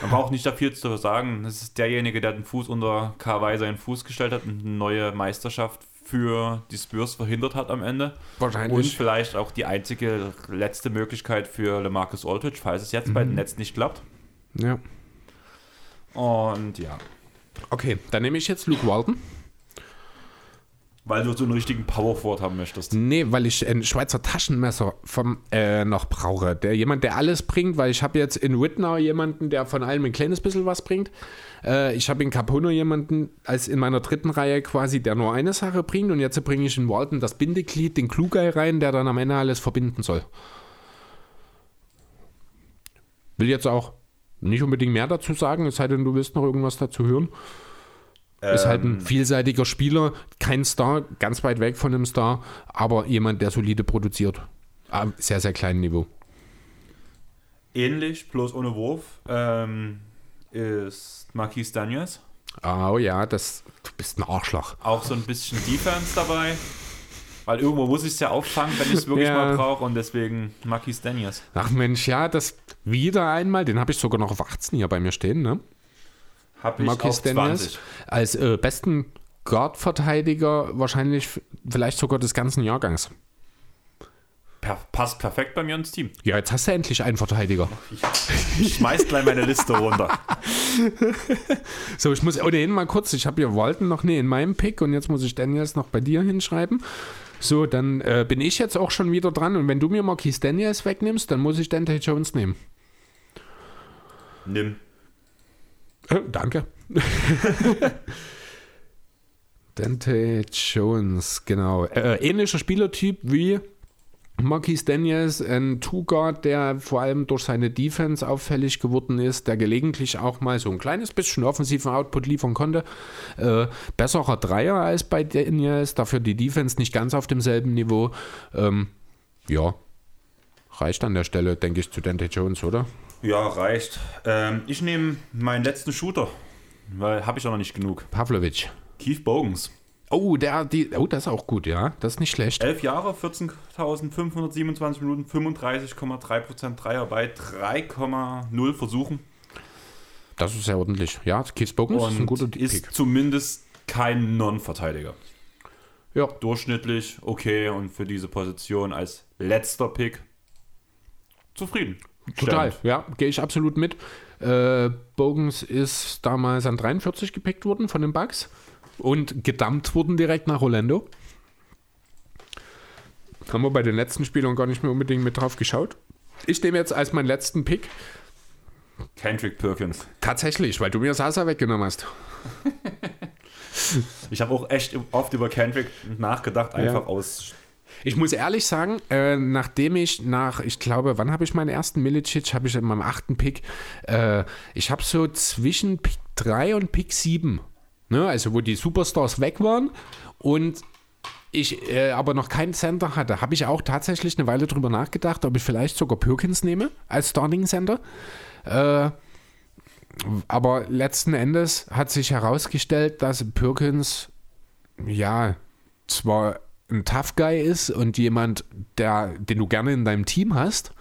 Man braucht nicht da viel zu sagen. Das ist derjenige, der den Fuß unter Kawhi seinen Fuß gestellt hat und eine neue Meisterschaft für die Spurs verhindert hat am Ende. Wahrscheinlich. Und vielleicht auch die einzige letzte Möglichkeit für LeMarcus Aldridge, falls es jetzt mhm. bei den Nets nicht klappt. Ja. Und ja. Okay, dann nehme ich jetzt Luke Walton. Weil du so einen richtigen Powerford haben möchtest. Nee, weil ich ein Schweizer Taschenmesser vom, äh, noch brauche. Der, jemand, der alles bringt, weil ich habe jetzt in Whitnau jemanden, der von allem ein kleines bisschen was bringt. Äh, ich habe in Capono jemanden als in meiner dritten Reihe quasi, der nur eine Sache bringt. Und jetzt bringe ich in Walton das Bindeglied, den Klugei rein, der dann am Ende alles verbinden soll. Will jetzt auch nicht unbedingt mehr dazu sagen, es sei denn, du willst noch irgendwas dazu hören. Ist halt ein vielseitiger Spieler, kein Star, ganz weit weg von einem Star, aber jemand, der solide produziert. Ah, Sehr, sehr kleinen Niveau. Ähnlich, bloß ohne Wurf, ähm, ist Marquis Daniels. Oh ja, das, du bist ein Arschloch. Auch so ein bisschen Defense dabei. Weil irgendwo muss ich es ja auffangen, wenn ich es wirklich Ja. mal brauche. Und deswegen Marquis Daniels. Ach Mensch, ja, das wieder einmal, den habe ich sogar noch auf 18 hier bei mir stehen, ne? Habe ich Daniels 20. als äh, besten Guard-Verteidiger wahrscheinlich vielleicht sogar des ganzen Jahrgangs. Per passt perfekt bei mir ins Team. Ja, jetzt hast du endlich einen Verteidiger. Ich schmeiß gleich meine Liste runter. So, ich muss ohnehin mal kurz, ich habe hier Walton noch nie in meinem Pick und jetzt muss ich Daniels noch bei dir hinschreiben. So, dann äh, bin ich jetzt auch schon wieder dran und wenn du mir Marquis Daniels wegnimmst, dann muss ich Dante Jones nehmen. Nimm. Äh, danke. Dante Jones, genau. Äh, ähnlicher Spielertyp wie Marquis Daniels, ein Two-Guard, der vor allem durch seine Defense auffällig geworden ist, der gelegentlich auch mal so ein kleines bisschen offensiven Output liefern konnte. Äh, besserer Dreier als bei Daniels, dafür die Defense nicht ganz auf demselben Niveau. Ähm, ja, reicht an der Stelle, denke ich, zu Dante Jones, oder? Ja, reicht. Ähm, ich nehme meinen letzten Shooter. Weil habe ich auch noch nicht genug. Pavlovic. Keith Bogans. Oh, der, die, oh, das ist auch gut, ja. Das ist nicht schlecht. 11 Jahre, 14.527 Minuten, 35,3% Dreier bei 3,0 Versuchen. Das ist sehr ordentlich. Ja, Keith Bogans ist ein Und guter ist Pick. zumindest kein Non-Verteidiger. Ja, Durchschnittlich, okay, und für diese Position als letzter Pick zufrieden. Total. Stellend. Ja, gehe ich absolut mit. Äh, Bogans ist damals an 43 gepickt worden von den Bucks und gedumpt wurden direkt nach Orlando. Haben wir bei den letzten Spielern gar nicht mehr unbedingt mit drauf geschaut. Ich nehme jetzt als meinen letzten Pick Kendrick Perkins. tatsächlich, weil du mir Sasa weggenommen hast. Ich habe auch echt oft über Kendrick nachgedacht, einfach aus. Ich muss ehrlich sagen, äh, nachdem ich nach, ich glaube, wann habe ich meinen ersten Milicic, habe ich in meinem achten Pick, äh, ich habe so zwischen Pick 3 und Pick 7, ne, also wo die Superstars weg waren und ich äh, aber noch keinen Center hatte, habe ich auch tatsächlich eine Weile drüber nachgedacht, ob ich vielleicht sogar Perkins nehme als Starting Center. Äh, aber letzten Endes hat sich herausgestellt, dass Perkins ja zwar ein Tough Guy ist und jemand, der, den du gerne in deinem Team hast,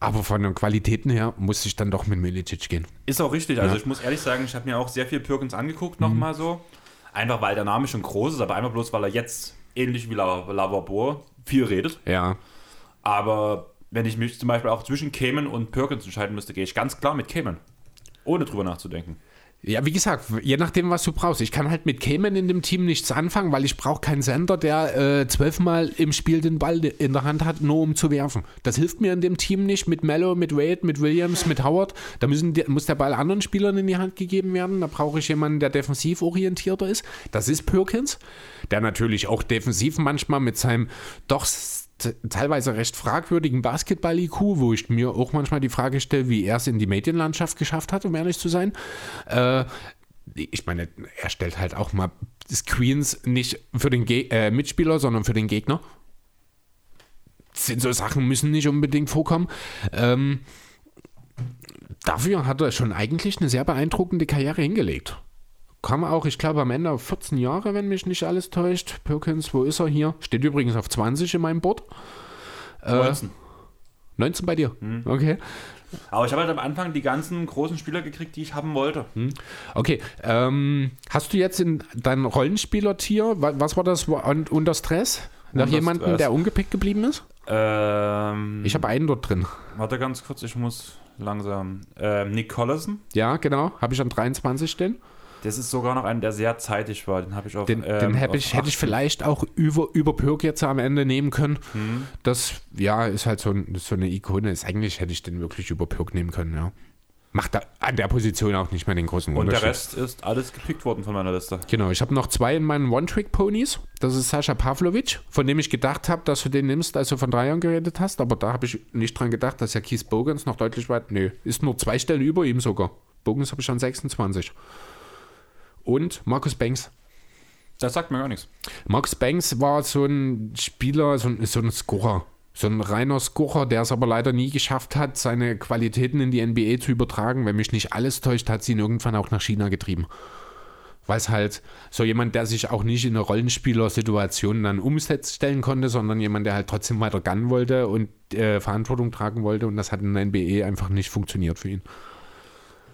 aber von den Qualitäten her muss ich dann doch mit Milicic gehen. Ist auch richtig. Also Ja. ich muss ehrlich sagen, ich habe mir auch sehr viel Perkins angeguckt nochmal so. Einfach weil der Name schon groß ist, aber einfach bloß, weil er jetzt ähnlich wie La- Lavabor viel redet. Ja, Aber wenn ich mich zum Beispiel auch zwischen Cayman und Perkins entscheiden müsste, gehe ich ganz klar mit Cayman. Ohne drüber nachzudenken. Ja, wie gesagt, je nachdem, was du brauchst. Ich kann halt mit Cayman in dem Team nichts anfangen, weil ich brauche keinen Sender, der äh, zwölfmal im Spiel den Ball in der Hand hat, nur um zu werfen. Das hilft mir in dem Team nicht. Mit Mello, mit Wade, mit Williams, mit Howard. Da müssen die, muss der Ball anderen Spielern in die Hand gegeben werden. Da brauche ich jemanden, der defensiv orientierter ist. Das ist Perkins, der natürlich auch defensiv manchmal mit seinem doch teilweise recht fragwürdigen Basketball-IQ, wo ich mir auch manchmal die Frage stelle, wie er es in die Medienlandschaft geschafft hat, um ehrlich zu sein. Äh, ich meine, er stellt halt auch mal Screens nicht für den Ge äh, Mitspieler, sondern für den Gegner. Sind so Sachen müssen nicht unbedingt vorkommen. Ähm, dafür hat er schon eigentlich eine sehr beeindruckende Karriere hingelegt. Kam auch, ich glaube, am Ende auf 14 Jahre, wenn mich nicht alles täuscht. Perkins, wo ist er hier? Steht übrigens auf 20 in meinem Board. Äh, 19. 19 bei dir. Okay. Aber ich habe halt am Anfang die ganzen großen Spieler gekriegt, die ich haben wollte. Okay. Ähm, hast du jetzt in dein Rollenspieler-Tier, wa- was war das? Unter Stress? Nach jemandem, der ungepickt geblieben ist? Ähm, Ich habe einen dort drin. warte ganz kurz, ich muss langsam. Ähm, Nick Collison. Ja, genau. Habe ich an 23 stehen. Das ist sogar noch ein, der sehr zeitig war. Den habe ich auf. Den, ähm, den ich, hätte ich 18. vielleicht auch über, über Pirk jetzt am Ende nehmen können. Hm. Das, ja, ist halt so, ein, so eine Ikone. Ist, eigentlich hätte ich den wirklich über Pirk nehmen können, ja. Macht da an der Position auch nicht mehr den großen Und der Unterschied. Rest ist alles gepickt worden von meiner Liste. Genau, ich habe noch zwei in meinen One-Trick-Ponys. Das ist Sascha Pavlovic, von dem ich gedacht habe, dass du den nimmst, als du von drei Jahren geredet hast. Aber da habe ich nicht dran gedacht, dass ja Keith Bogans noch deutlich weit. Nö, ist nur zwei Stellen über ihm sogar. Bogans habe ich an 26. Und Markus Banks. Das sagt mir gar nichts. Max Banks war so ein Spieler, so ein, so ein Scorer. So ein reiner Scorer, der es aber leider nie geschafft hat, seine Qualitäten in die NBA zu übertragen. Wenn mich nicht alles täuscht, hat sie ihn irgendwann auch nach China getrieben. Weil es halt so jemand, der sich auch nicht in eine Rollenspieler-Situation dann umstellen konnte, sondern jemand, der halt trotzdem weiter Gun wollte und äh, Verantwortung tragen wollte. Und das hat in der NBA einfach nicht funktioniert für ihn.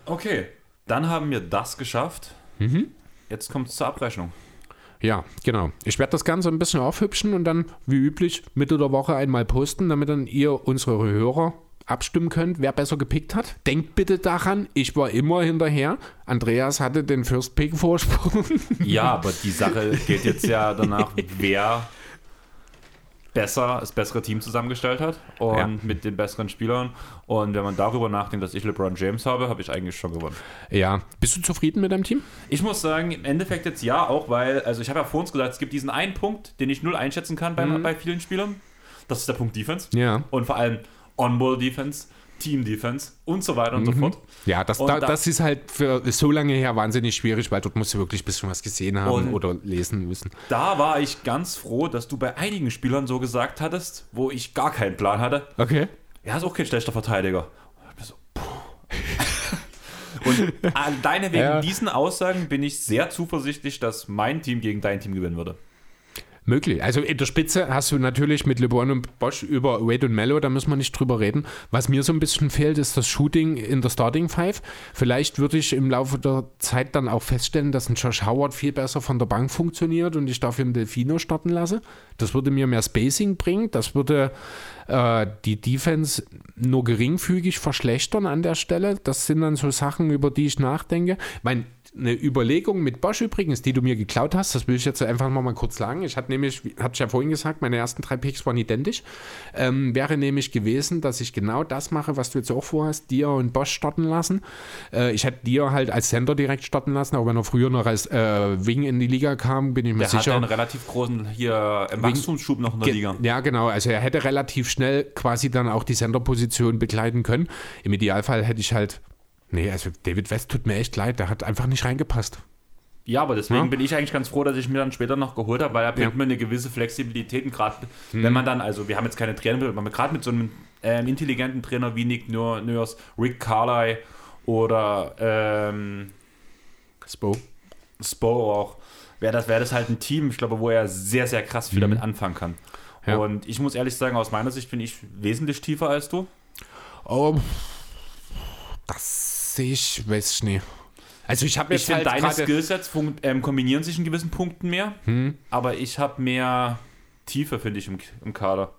Okay, dann haben wir das geschafft. Mhm. Jetzt kommt es zur Abrechnung. Ja, genau. Ich werde das Ganze ein bisschen aufhübschen und dann, wie üblich, Mitte der Woche einmal posten, damit dann ihr, unsere Hörer, abstimmen könnt, wer besser gepickt hat. Denkt bitte daran, ich war immer hinterher. Andreas hatte den First Pick Vorsprung. Ja, aber die Sache geht jetzt ja danach, wer besser das bessere Team zusammengestellt hat und Ja. mit den besseren Spielern. Und wenn man darüber nachdenkt, dass ich LeBron James habe, habe ich eigentlich schon gewonnen. ja, bist du zufrieden mit deinem Team? Ich muss sagen, im Endeffekt jetzt ja, auch weil, also ich habe ja vor uns gesagt, es gibt diesen einen Punkt, den ich null einschätzen kann bei, bei vielen Spielern. Das ist der Punkt Defense. Ja. Und vor allem On-Ball-Defense, Team-Defense und so weiter und so fort. Ja, das, da, da- das ist halt für so lange her wahnsinnig schwierig, weil dort musst du wirklich ein bisschen was gesehen haben oder lesen müssen. Da war ich ganz froh, dass du bei einigen Spielern so gesagt hattest, wo ich gar keinen Plan hatte. Okay. Er ist auch kein schlechter Verteidiger. Und so. Und alleine wegen Ja. diesen Aussagen bin ich sehr zuversichtlich, dass mein Team gegen dein Team gewinnen würde. Möglich. Also in der Spitze hast du natürlich mit LeBron und Bosch über Wade und Mello, da müssen wir nicht drüber reden. Was mir so ein bisschen fehlt, ist das Shooting in der Starting Five. Vielleicht würde ich im Laufe der Zeit dann auch feststellen, dass ein Josh Howard viel besser von der Bank funktioniert und ich dafür einen Delfino starten lasse. Das würde mir mehr Spacing bringen. Das würde äh, die Defense nur geringfügig verschlechtern an der Stelle. Das sind dann so Sachen, über die ich nachdenke. Mein eine Überlegung mit Bosch übrigens, die du mir geklaut hast, das will ich jetzt einfach mal, mal kurz sagen. Ich hatte nämlich, hatte ich ja vorhin gesagt, meine ersten drei Picks waren identisch. Ähm, wäre nämlich gewesen, dass ich genau das mache, was du jetzt auch vorhast, dir und Bosch starten lassen. Äh, ich hätte dir halt als Center direkt starten lassen, auch wenn er früher noch als äh, Wing in die Liga kam, bin ich mir Der hat sicher. einen relativ großen hier äh, Wachstumsschub noch in der Liga. Ja, genau. Also er hätte relativ schnell quasi dann auch die Center-Position begleiten können. Im Idealfall hätte ich halt. Nee, also David West tut mir echt leid, der hat einfach nicht reingepasst. Ja, aber deswegen Ja. bin ich eigentlich ganz froh, dass ich mir dann später noch geholt habe, weil er bringt Ja. mir eine gewisse Flexibilität. Gerade wenn man dann, also wir haben jetzt keine Trainer, aber gerade mit so einem ähm, intelligenten Trainer wie Nick Nur- Nurse, Rick Carly oder ähm, Spo. Spo auch, wäre das, wär das halt ein Team, ich glaube, wo er sehr, sehr krass viel damit anfangen kann. Ja. Und ich muss ehrlich sagen, aus meiner Sicht bin ich wesentlich tiefer als du. Oh, das sehe ich, weiß ich nicht. Also ich habe Ich jetzt finde, halt deine. Skillsets ähm, kombinieren sich in gewissen Punkten mehr, aber ich habe mehr Tiefe, finde ich, im, im Kader.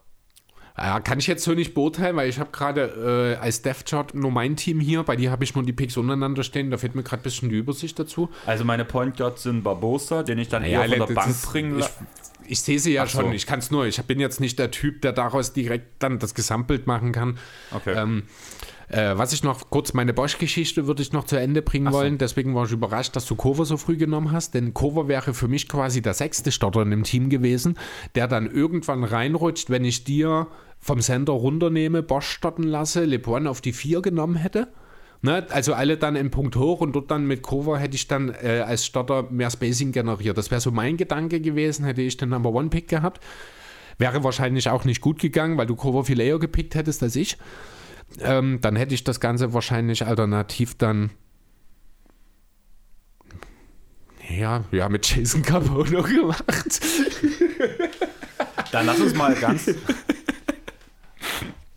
Ja, kann ich jetzt so nicht beurteilen, weil ich habe gerade äh, als Death Chart nur mein Team hier. Bei dir habe ich nur die Picks untereinander stehen. Da fehlt mir gerade ein bisschen die Übersicht dazu. Also meine Point Guards sind Barbosa, den ich dann Naja, eher von der Bank ist- bringen ich, ich sehe sie ja Ach so. schon. Ich kann es nur. Ich bin jetzt nicht der Typ, der daraus direkt dann das Gesamtbild machen kann. Okay. Ähm, äh, was ich noch kurz, meine Bosch-Geschichte würde ich noch zu Ende bringen so. wollen. Deswegen war ich überrascht, dass du Cover so früh genommen hast. Denn Cover wäre für mich quasi der sechste Starter in dem Team gewesen, der dann irgendwann reinrutscht, wenn ich dir vom Sender runternehme, Bosch starten lasse, LeBron auf die vier genommen hätte. Ne, also alle dann einen Punkt hoch und dort dann mit Cover hätte ich dann äh, als Starter mehr Spacing generiert. Das wäre so mein Gedanke gewesen, hätte ich den Number One Pick gehabt. Wäre wahrscheinlich auch nicht gut gegangen, weil du Cover viel eher gepickt hättest als ich. Ähm, dann hätte ich das Ganze wahrscheinlich alternativ dann ja, ja, mit Jason Capono gemacht. Dann lass uns mal ganz.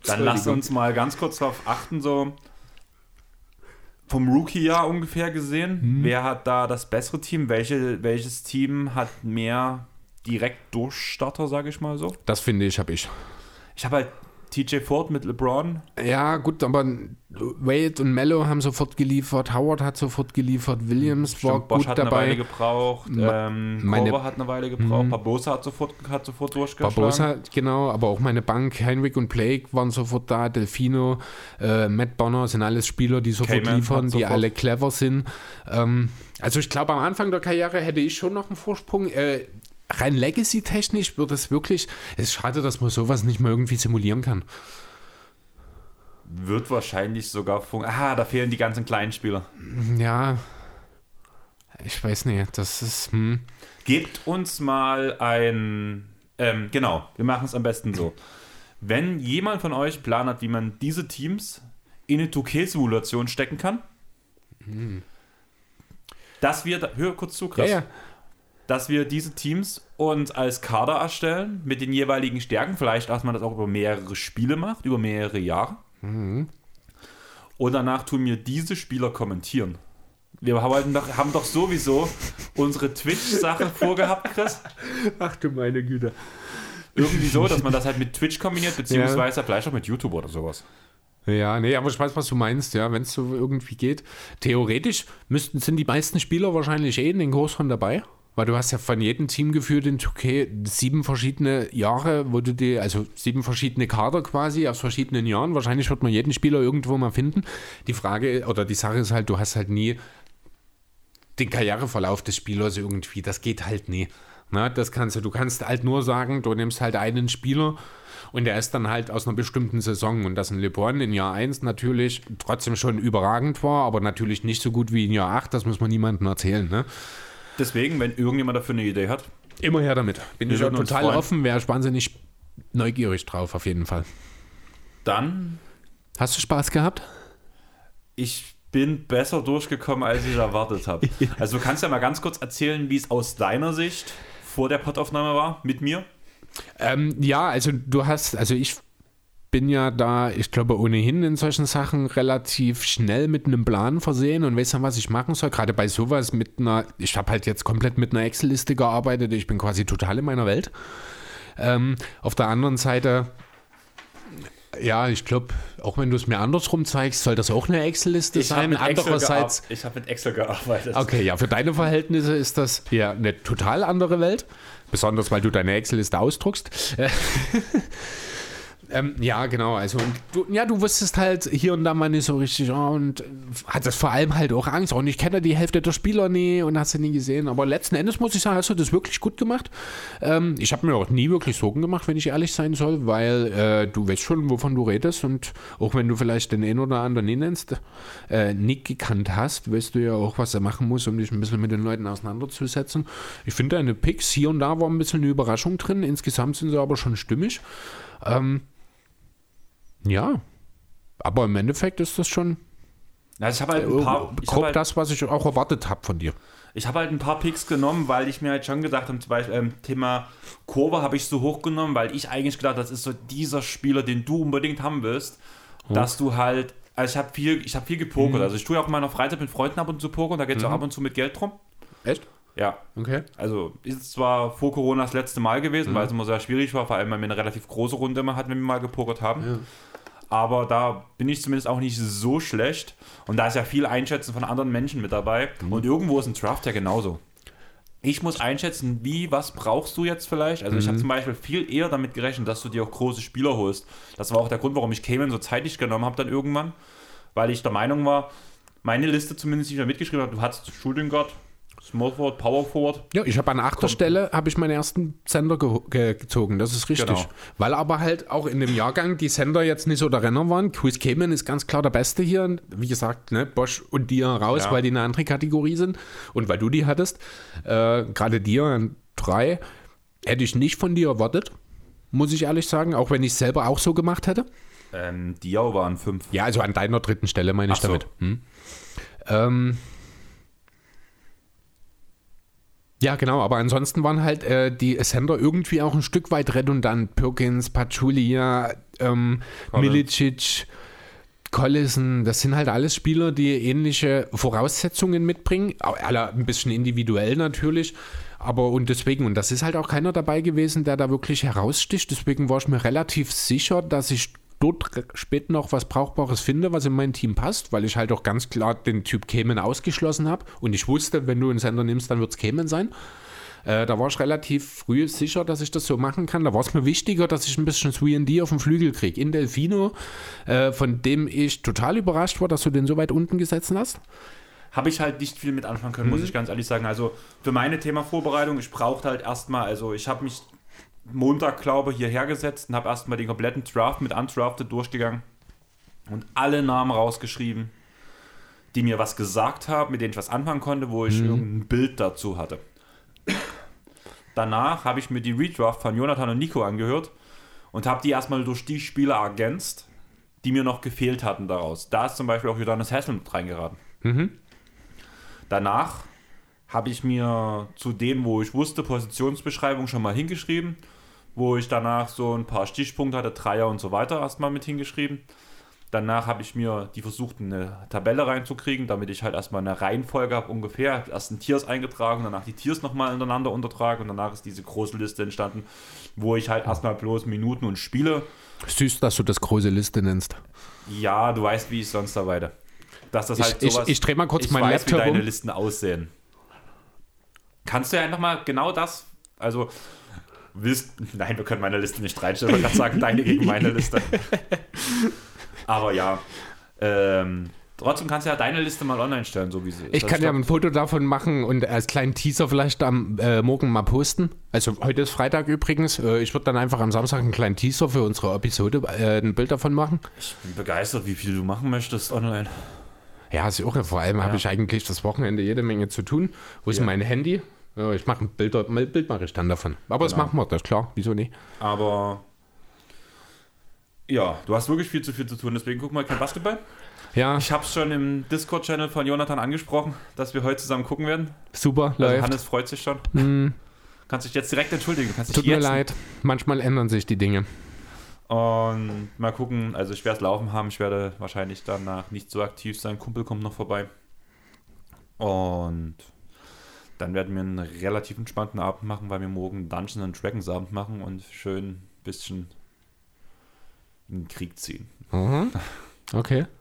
dann lass uns mal ganz kurz darauf achten, so vom Rookie-Jahr ungefähr gesehen. Mhm. Wer hat da das bessere Team? Welche, welches Team hat mehr direkt Durchstarter, sage ich mal so? Das finde ich, habe ich. Ich habe halt TJ Ford mit LeBron. Ja, gut, aber Wade und Mello haben sofort geliefert, Howard hat sofort geliefert, Williams Stimmt, war Bosch gut hat dabei. eine Weile gebraucht, Ma- ähm, meine- Korver hat eine Weile gebraucht, Barbosa hat sofort, hat sofort durchgeschlagen. Barbosa, genau, aber auch meine Bank, Heinrich und Blake waren sofort da, Delfino, äh, Matt Bonner sind alles Spieler, die sofort Cayman liefern, hat die sofort- alle clever sind. Ähm, also ich glaube, am Anfang der Karriere hätte ich schon noch einen Vorsprung. Äh, rein Legacy-technisch wird es wirklich, es ist schade, dass man sowas nicht mehr irgendwie simulieren kann. Wird wahrscheinlich sogar funktionieren. Ah, da fehlen die ganzen kleinen Spieler. Ja, ich weiß nicht, das ist, hm. Gebt uns mal ein. Ähm, genau, wir machen es am besten so. Wenn jemand von euch einen Plan hat, wie man diese Teams in eine 2K-Simulation stecken kann, dass wir, da, hör kurz zu, Ja, Chris, ja. Dass wir diese Teams uns als Kader erstellen mit den jeweiligen Stärken, vielleicht, dass man das auch über mehrere Spiele macht, über mehrere Jahre. Und danach tun wir diese Spieler kommentieren. Wir haben doch, haben doch sowieso unsere Twitch-Sache vorgehabt, Chris. Ach du meine Güte. Irgendwie so, dass man das halt mit Twitch kombiniert, beziehungsweise vielleicht auch mit YouTube oder sowas. Ja, nee, aber ich weiß, was du meinst, ja, wenn es so irgendwie geht. Theoretisch müssten, sind die meisten Spieler wahrscheinlich eh in den von dabei, weil du hast ja von jedem Team geführt in 2K sieben verschiedene Jahre, wo du die, also sieben verschiedene Kader quasi aus verschiedenen Jahren. Wahrscheinlich wird man jeden Spieler irgendwo mal finden. Die Frage oder die Sache ist halt, du hast halt nie den Karriereverlauf des Spielers irgendwie. Das geht halt nie. Na, das kannst du. Du kannst halt nur sagen, du nimmst halt einen Spieler und der ist dann halt aus einer bestimmten Saison. Und dass ein LeBron in Jahr 1 natürlich trotzdem schon überragend war, aber natürlich nicht so gut wie in Jahr 8, das muss man niemandem erzählen. Ne? Deswegen, wenn irgendjemand dafür eine Idee hat, Immer her damit. Bin ich total freuen. offen, wäre wahnsinnig neugierig drauf, auf jeden Fall. dann Hast du Spaß gehabt? ich bin besser durchgekommen, als ich erwartet habe. Also du kannst ja mal ganz kurz erzählen, wie es aus deiner Sicht vor der Pottaufnahme war mit mir. Ähm, ja, also du hast, also ich bin ja da, ich glaube, ohnehin in solchen Sachen relativ schnell mit einem Plan versehen und weiß dann, was ich machen soll. Gerade bei sowas mit einer, ich habe halt jetzt komplett mit einer Excel-Liste gearbeitet, ich bin quasi total in meiner Welt. Ähm, auf der anderen Seite, ja, ich glaube, auch wenn du es mir andersrum zeigst, soll das auch eine Excel-Liste habe sein. Andererseits, ich hab mit Excel gearbeitet. Okay, ja, für deine Verhältnisse ist das ja eine total andere Welt. Besonders, weil du deine Excel-Liste ausdruckst. Äh, ähm, ja, genau. Also, du, ja, du wusstest halt hier und da mal nicht so richtig oh, und äh, hattest vor allem halt auch Angst. Und ich kenne die Hälfte der Spieler nie und hast sie nie gesehen. Aber letzten Endes muss ich sagen, hast du das wirklich gut gemacht. Ähm, ich habe mir auch nie wirklich Sorgen gemacht, wenn ich ehrlich sein soll, weil äh, du weißt schon, wovon du redest. Und auch wenn du vielleicht den einen oder anderen nie nennst, äh, Nick gekannt hast, weißt du ja auch, was er machen muss, um dich ein bisschen mit den Leuten auseinanderzusetzen. Ich finde deine Picks hier und da war ein bisschen eine Überraschung drin. Insgesamt sind sie aber schon stimmig. Ähm, ja, aber im Endeffekt ist das schon Also ich habe halt ein paar, ich hab grob halt, das, was ich auch erwartet habe von dir. ich hab halt ein paar Picks genommen, weil ich mir halt schon gedacht habe, zum Beispiel ähm, Thema Kurve habe ich so hochgenommen, weil ich eigentlich gedacht, das ist so dieser Spieler, den du unbedingt haben willst, dass du halt, also ich habe viel, ich habe viel gepokert, also ich tue ja auch in meiner Freizeit mit Freunden ab und zu pokern, da geht es auch ab und zu mit Geld drum. Echt? Ja, Okay. also ist es zwar vor Corona das letzte Mal gewesen, weil es immer sehr schwierig war, vor allem weil wir eine relativ große Runde immer hatten, wenn wir mal gepokert haben. Aber da bin ich zumindest auch nicht so schlecht. Und da ist ja viel Einschätzen von anderen Menschen mit dabei. Und irgendwo ist ein Draft ja genauso. Ich muss einschätzen, wie, was brauchst du jetzt vielleicht? Also ich habe zum Beispiel viel eher damit gerechnet, dass du dir auch große Spieler holst. Das war auch der Grund, warum ich Cayman so zeitig genommen habe dann irgendwann. Weil ich der Meinung war, meine Liste zumindest, die ich da mitgeschrieben habe, du hattest Shooting Guard, Small Forward, Power Forward. Ja, ich habe an achter Stelle habe ich meinen ersten Sender ge ge gezogen, das ist richtig. Genau. Weil aber halt auch in dem Jahrgang die Sender jetzt nicht so der Renner waren. Chris Kamen ist ganz klar der Beste hier. Wie gesagt, ne, Bosch und dir raus, Ja. weil die eine andere Kategorie sind und weil du die hattest. Äh, Gerade dir an drei hätte ich nicht von dir erwartet, muss ich ehrlich sagen, auch wenn ich es selber auch so gemacht hätte. Ähm, Diao waren fünf. Ja, also an deiner dritten Stelle meine ich Ach so. damit. Hm. Ähm, ja, genau, aber ansonsten waren halt äh, die Sender irgendwie auch ein Stück weit redundant. Perkins, Pachulia, ähm, Collins. Milicic, Collison, das sind halt alles Spieler, die ähnliche Voraussetzungen mitbringen. Alle ein bisschen individuell natürlich. Aber und deswegen, und das ist halt auch keiner dabei gewesen, der da wirklich heraussticht. Deswegen war ich mir relativ sicher, dass ich dort später noch was Brauchbares finde, was in mein Team passt, weil ich halt auch ganz klar den Typ Cayman ausgeschlossen habe. Und ich wusste, wenn du einen Sender nimmst, dann wird es Cayman sein. Äh, da war ich relativ früh sicher, dass ich das so machen kann. Da war es mir wichtiger, dass ich ein bisschen 3D auf dem Flügel kriege. In Delfino, äh, von dem ich total überrascht war, dass du den so weit unten gesetzt hast. Habe ich halt nicht viel mit anfangen können, mhm. muss ich ganz ehrlich sagen. Also für meine Themavorbereitung, ich brauchte halt erstmal, also ich habe mich Montag, glaube ich, hierher gesetzt und habe erstmal den kompletten Draft mit Undrafted durchgegangen und alle Namen rausgeschrieben, die mir was gesagt haben, mit denen ich was anfangen konnte, wo ich mhm. irgendein Bild dazu hatte. Danach habe ich mir die Redraft von Jonathan und Nico angehört und habe die erstmal durch die Spieler ergänzt, die mir noch gefehlt hatten daraus. Da ist zum Beispiel auch Johannes Hessel mit reingeraten. Mhm. Danach habe ich mir zu dem, wo ich wusste, Positionsbeschreibung schon mal hingeschrieben wo ich danach so ein paar Stichpunkte hatte, Dreier und so weiter erstmal mit hingeschrieben. Danach habe ich mir die versucht, eine Tabelle reinzukriegen, damit ich halt erstmal eine Reihenfolge habe ungefähr. Erst ein Tiers eingetragen, danach die Tiers nochmal ineinander untertragen und danach ist diese große Liste entstanden, wo ich halt erstmal bloß Minuten und Spiele. Süß, dass du das große Liste nennst. Ja, du weißt, wie ich sonst arbeite. Dass das halt ich, sowas, ich, ich drehe mal kurz ich meinen weiß, Laptop wie deine um. Listen aussehen. Kannst du ja einfach mal genau das, also willst. Nein, wir können meine Liste nicht reinstellen. Ich kann sagen, deine gegen meine Liste. Aber ja. Ähm, trotzdem kannst du ja deine Liste mal online stellen, so wie sie ist. Ich kann ja ein Foto davon machen und als kleinen Teaser vielleicht am äh, Morgen mal posten. Also heute ist Freitag übrigens. Äh, ich würde dann einfach am Samstag einen kleinen Teaser für unsere Episode äh, ein Bild davon machen. Ich bin begeistert, wie viel du machen möchtest online. Ja, ist auch. Vor allem ja. habe ich eigentlich das Wochenende jede Menge zu tun. Wo ist ja. mein Handy? Ja, ich mache ein Bild, ein Bild mache ich dann davon. Aber genau. das machen wir, das ist klar. Wieso nicht? Aber ja, du hast wirklich viel zu viel zu tun, deswegen guck mal kein Basketball. Ja. Ich habe es schon im Discord-Channel von Jonathan angesprochen, dass wir heute zusammen gucken werden. Super, also läuft. Hannes freut sich schon. Mm. Kannst dich jetzt direkt entschuldigen. Tut mir leid, manchmal ändern sich die Dinge. Und mal gucken, also ich werde es laufen haben, ich werde wahrscheinlich danach nicht so aktiv sein. Kumpel kommt noch vorbei. Und dann werden wir einen relativ entspannten Abend machen, weil wir morgen Dungeons and Dragons Abend machen und schön ein bisschen in den Krieg ziehen. Mhm. Okay.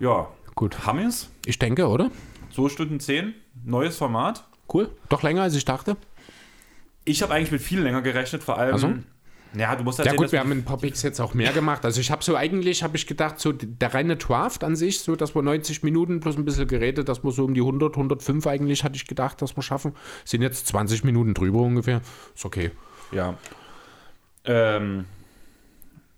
Ja, gut. Haben wir es? Ich denke, oder? 2 Stunden 10, neues Format. Cool. Doch länger als ich dachte. Ich habe eigentlich mit viel länger gerechnet, vor allem. Also? Ja, du musst halt Ja sehen, gut, wir haben in Popix jetzt auch mehr gemacht. Also ich habe so eigentlich, habe ich gedacht, so der reine Draft an sich, so dass wir 90 Minuten plus ein bisschen geredet, dass wir so um die 100, 105 eigentlich, hatte ich gedacht, dass wir schaffen. Sind jetzt 20 Minuten drüber ungefähr. Ist okay. Ja. Ähm,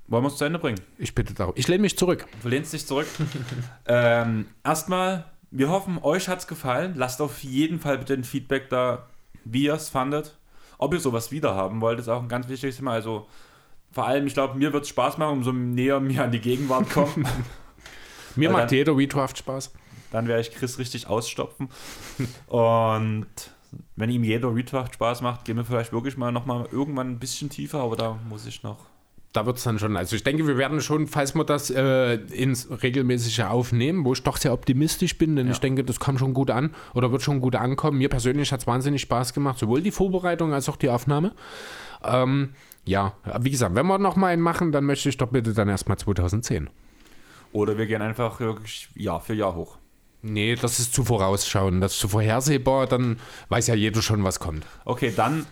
wollen wir es zu Ende bringen? Ich bitte darum. Ich lehne mich zurück. Du lehnst dich zurück. ähm, erstmal, wir hoffen, euch hat es gefallen. Lasst auf jeden Fall bitte ein Feedback da, wie ihr es fandet ob ihr sowas wieder haben wollt, ist auch ein ganz wichtiges Thema. Also vor allem, ich glaube, mir wird es Spaß machen, umso näher mir an die Gegenwart kommen. mir macht dann, jeder Redraft Spaß. Dann werde ich Chris richtig ausstopfen. Und wenn ihm jeder Redraft Spaß macht, gehen wir vielleicht wirklich mal nochmal irgendwann ein bisschen tiefer, aber da muss ich noch da wird es dann schon, also ich denke, wir werden schon, falls wir das äh, ins regelmäßige aufnehmen, wo ich doch sehr optimistisch bin, denn ja. ich denke, das kam schon gut an oder wird schon gut ankommen. Mir persönlich hat es wahnsinnig Spaß gemacht, sowohl die Vorbereitung als auch die Aufnahme. Ähm, ja, wie gesagt, wenn wir nochmal einen machen, dann möchte ich doch bitte dann erstmal 2010. Oder wir gehen einfach wirklich Jahr für Jahr hoch. Nee, das ist zu vorausschauen, das ist zu vorhersehbar, dann weiß ja jeder schon, was kommt. Okay, dann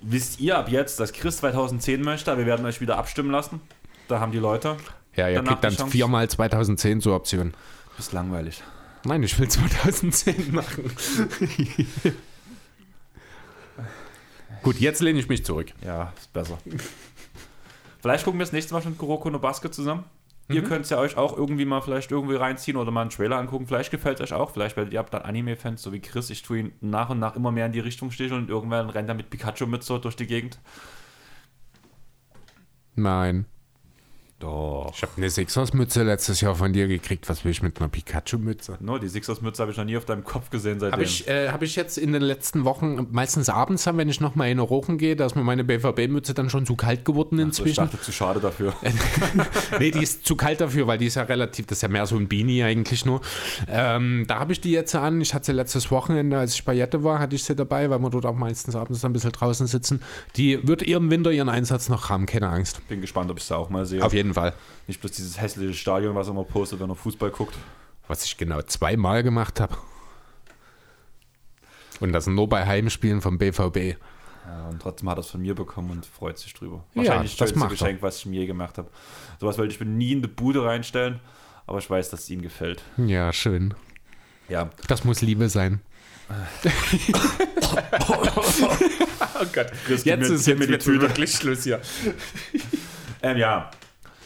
wisst ihr ab jetzt, dass Chris 2010 möchte, wir werden euch wieder abstimmen lassen. Da haben die Leute. Ja, ihr kriegt dann viermal 2010 zur Option. Das ist langweilig. Nein, ich will 2010 machen. Gut, jetzt lehne ich mich zurück. Ja, ist besser. Vielleicht gucken wir das nächste Mal schon Kuroko no Basket zusammen. Ihr mhm. könnt es ja euch auch irgendwie mal vielleicht irgendwie reinziehen oder mal einen Trailer angucken. Vielleicht gefällt es euch auch. Vielleicht werdet ihr dann Anime-Fans, so wie Chris. Ich tue ihn nach und nach immer mehr in die Richtung sticheln und irgendwann rennt er mit Pikachu mit so durch die Gegend. Nein. Doch. Ich habe eine Sixers-Mütze letztes Jahr von dir gekriegt. Was will ich mit einer Pikachu-Mütze? No, die Sixers-Mütze habe ich noch nie auf deinem Kopf gesehen seitdem. Habe ich, äh, hab ich jetzt in den letzten Wochen, meistens abends, wenn ich nochmal in Rochen gehe, da ist mir meine BVB-Mütze dann schon zu kalt geworden so, ich inzwischen. dachte, zu schade dafür. nee, die ist zu kalt dafür, weil die ist ja relativ, das ist ja mehr so ein Beanie eigentlich nur. Ähm, da habe ich die jetzt an. Ich hatte sie letztes Wochenende, als ich bei Jette war, hatte ich sie dabei, weil wir dort auch meistens abends ein bisschen draußen sitzen. Die wird ihr im Winter ihren Einsatz noch haben, keine Angst. Bin gespannt, ob ich sie auch mal sehe. Auf jeden Fall. Nicht bloß dieses hässliche Stadion, was er immer postet, wenn er Fußball guckt. Was ich genau zweimal gemacht habe. Und das nur bei Heimspielen vom BVB. Ja, und trotzdem hat er es von mir bekommen und freut sich drüber. Ja, Wahrscheinlich das das schönste macht er. Geschenk, was ich mir je gemacht habe. Sowas wollte ich mir nie in die Bude reinstellen, aber ich weiß, dass es ihm gefällt. Ja, schön. Ja, Das muss Liebe sein. oh Gott, gib mir- jetzt ist gib mir jetzt die Tüte. wirklich Schluss hier. ähm, ja.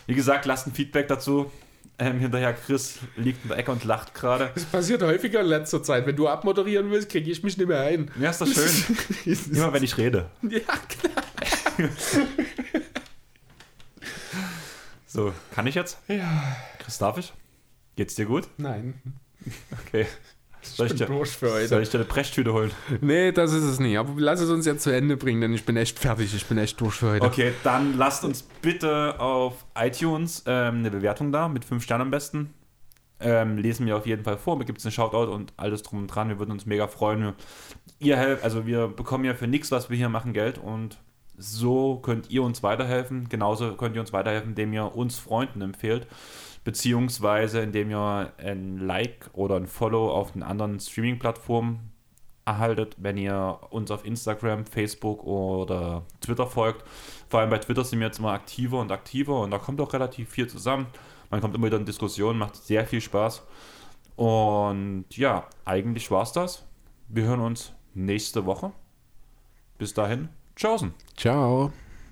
Wie gesagt, lasst ein Feedback dazu. Ähm, hinterher Chris liegt in der Ecke und lacht gerade. Das passiert häufiger in letzter Zeit. Wenn du abmoderieren willst, kriege ich mich nicht mehr ein. Ja, ist doch schön. Immer wenn ich rede. Ja, klar. So, kann ich jetzt? Ja. Chris, darf ich? Geht's dir gut? Nein. Okay. Soll ich, dir, durch für heute. soll ich dir eine Brechtschtüte holen? Nee, das ist es nicht. Aber lass es uns jetzt zu Ende bringen, denn ich bin echt fertig. Ich bin echt durch für heute. Okay, dann lasst uns bitte auf iTunes ähm, eine Bewertung da, mit 5 Sternen am besten. Ähm, lesen wir auf jeden Fall vor. Da gibt es einen Shoutout und alles drum und dran. Wir würden uns mega freuen. Ihr helft, also wir bekommen ja für nichts, was wir hier machen, Geld und so könnt ihr uns weiterhelfen. Genauso könnt ihr uns weiterhelfen, indem ihr uns Freunden empfehlt, beziehungsweise indem ihr ein Like oder ein Follow auf den anderen Streaming-Plattformen erhaltet, wenn ihr uns auf Instagram, Facebook oder Twitter folgt. Vor allem bei Twitter sind wir jetzt immer aktiver und aktiver und da kommt auch relativ viel zusammen. Man kommt immer wieder in Diskussionen, macht sehr viel Spaß. Und ja, eigentlich war's das. Wir hören uns nächste Woche. Bis dahin, tschaußen. Ciao.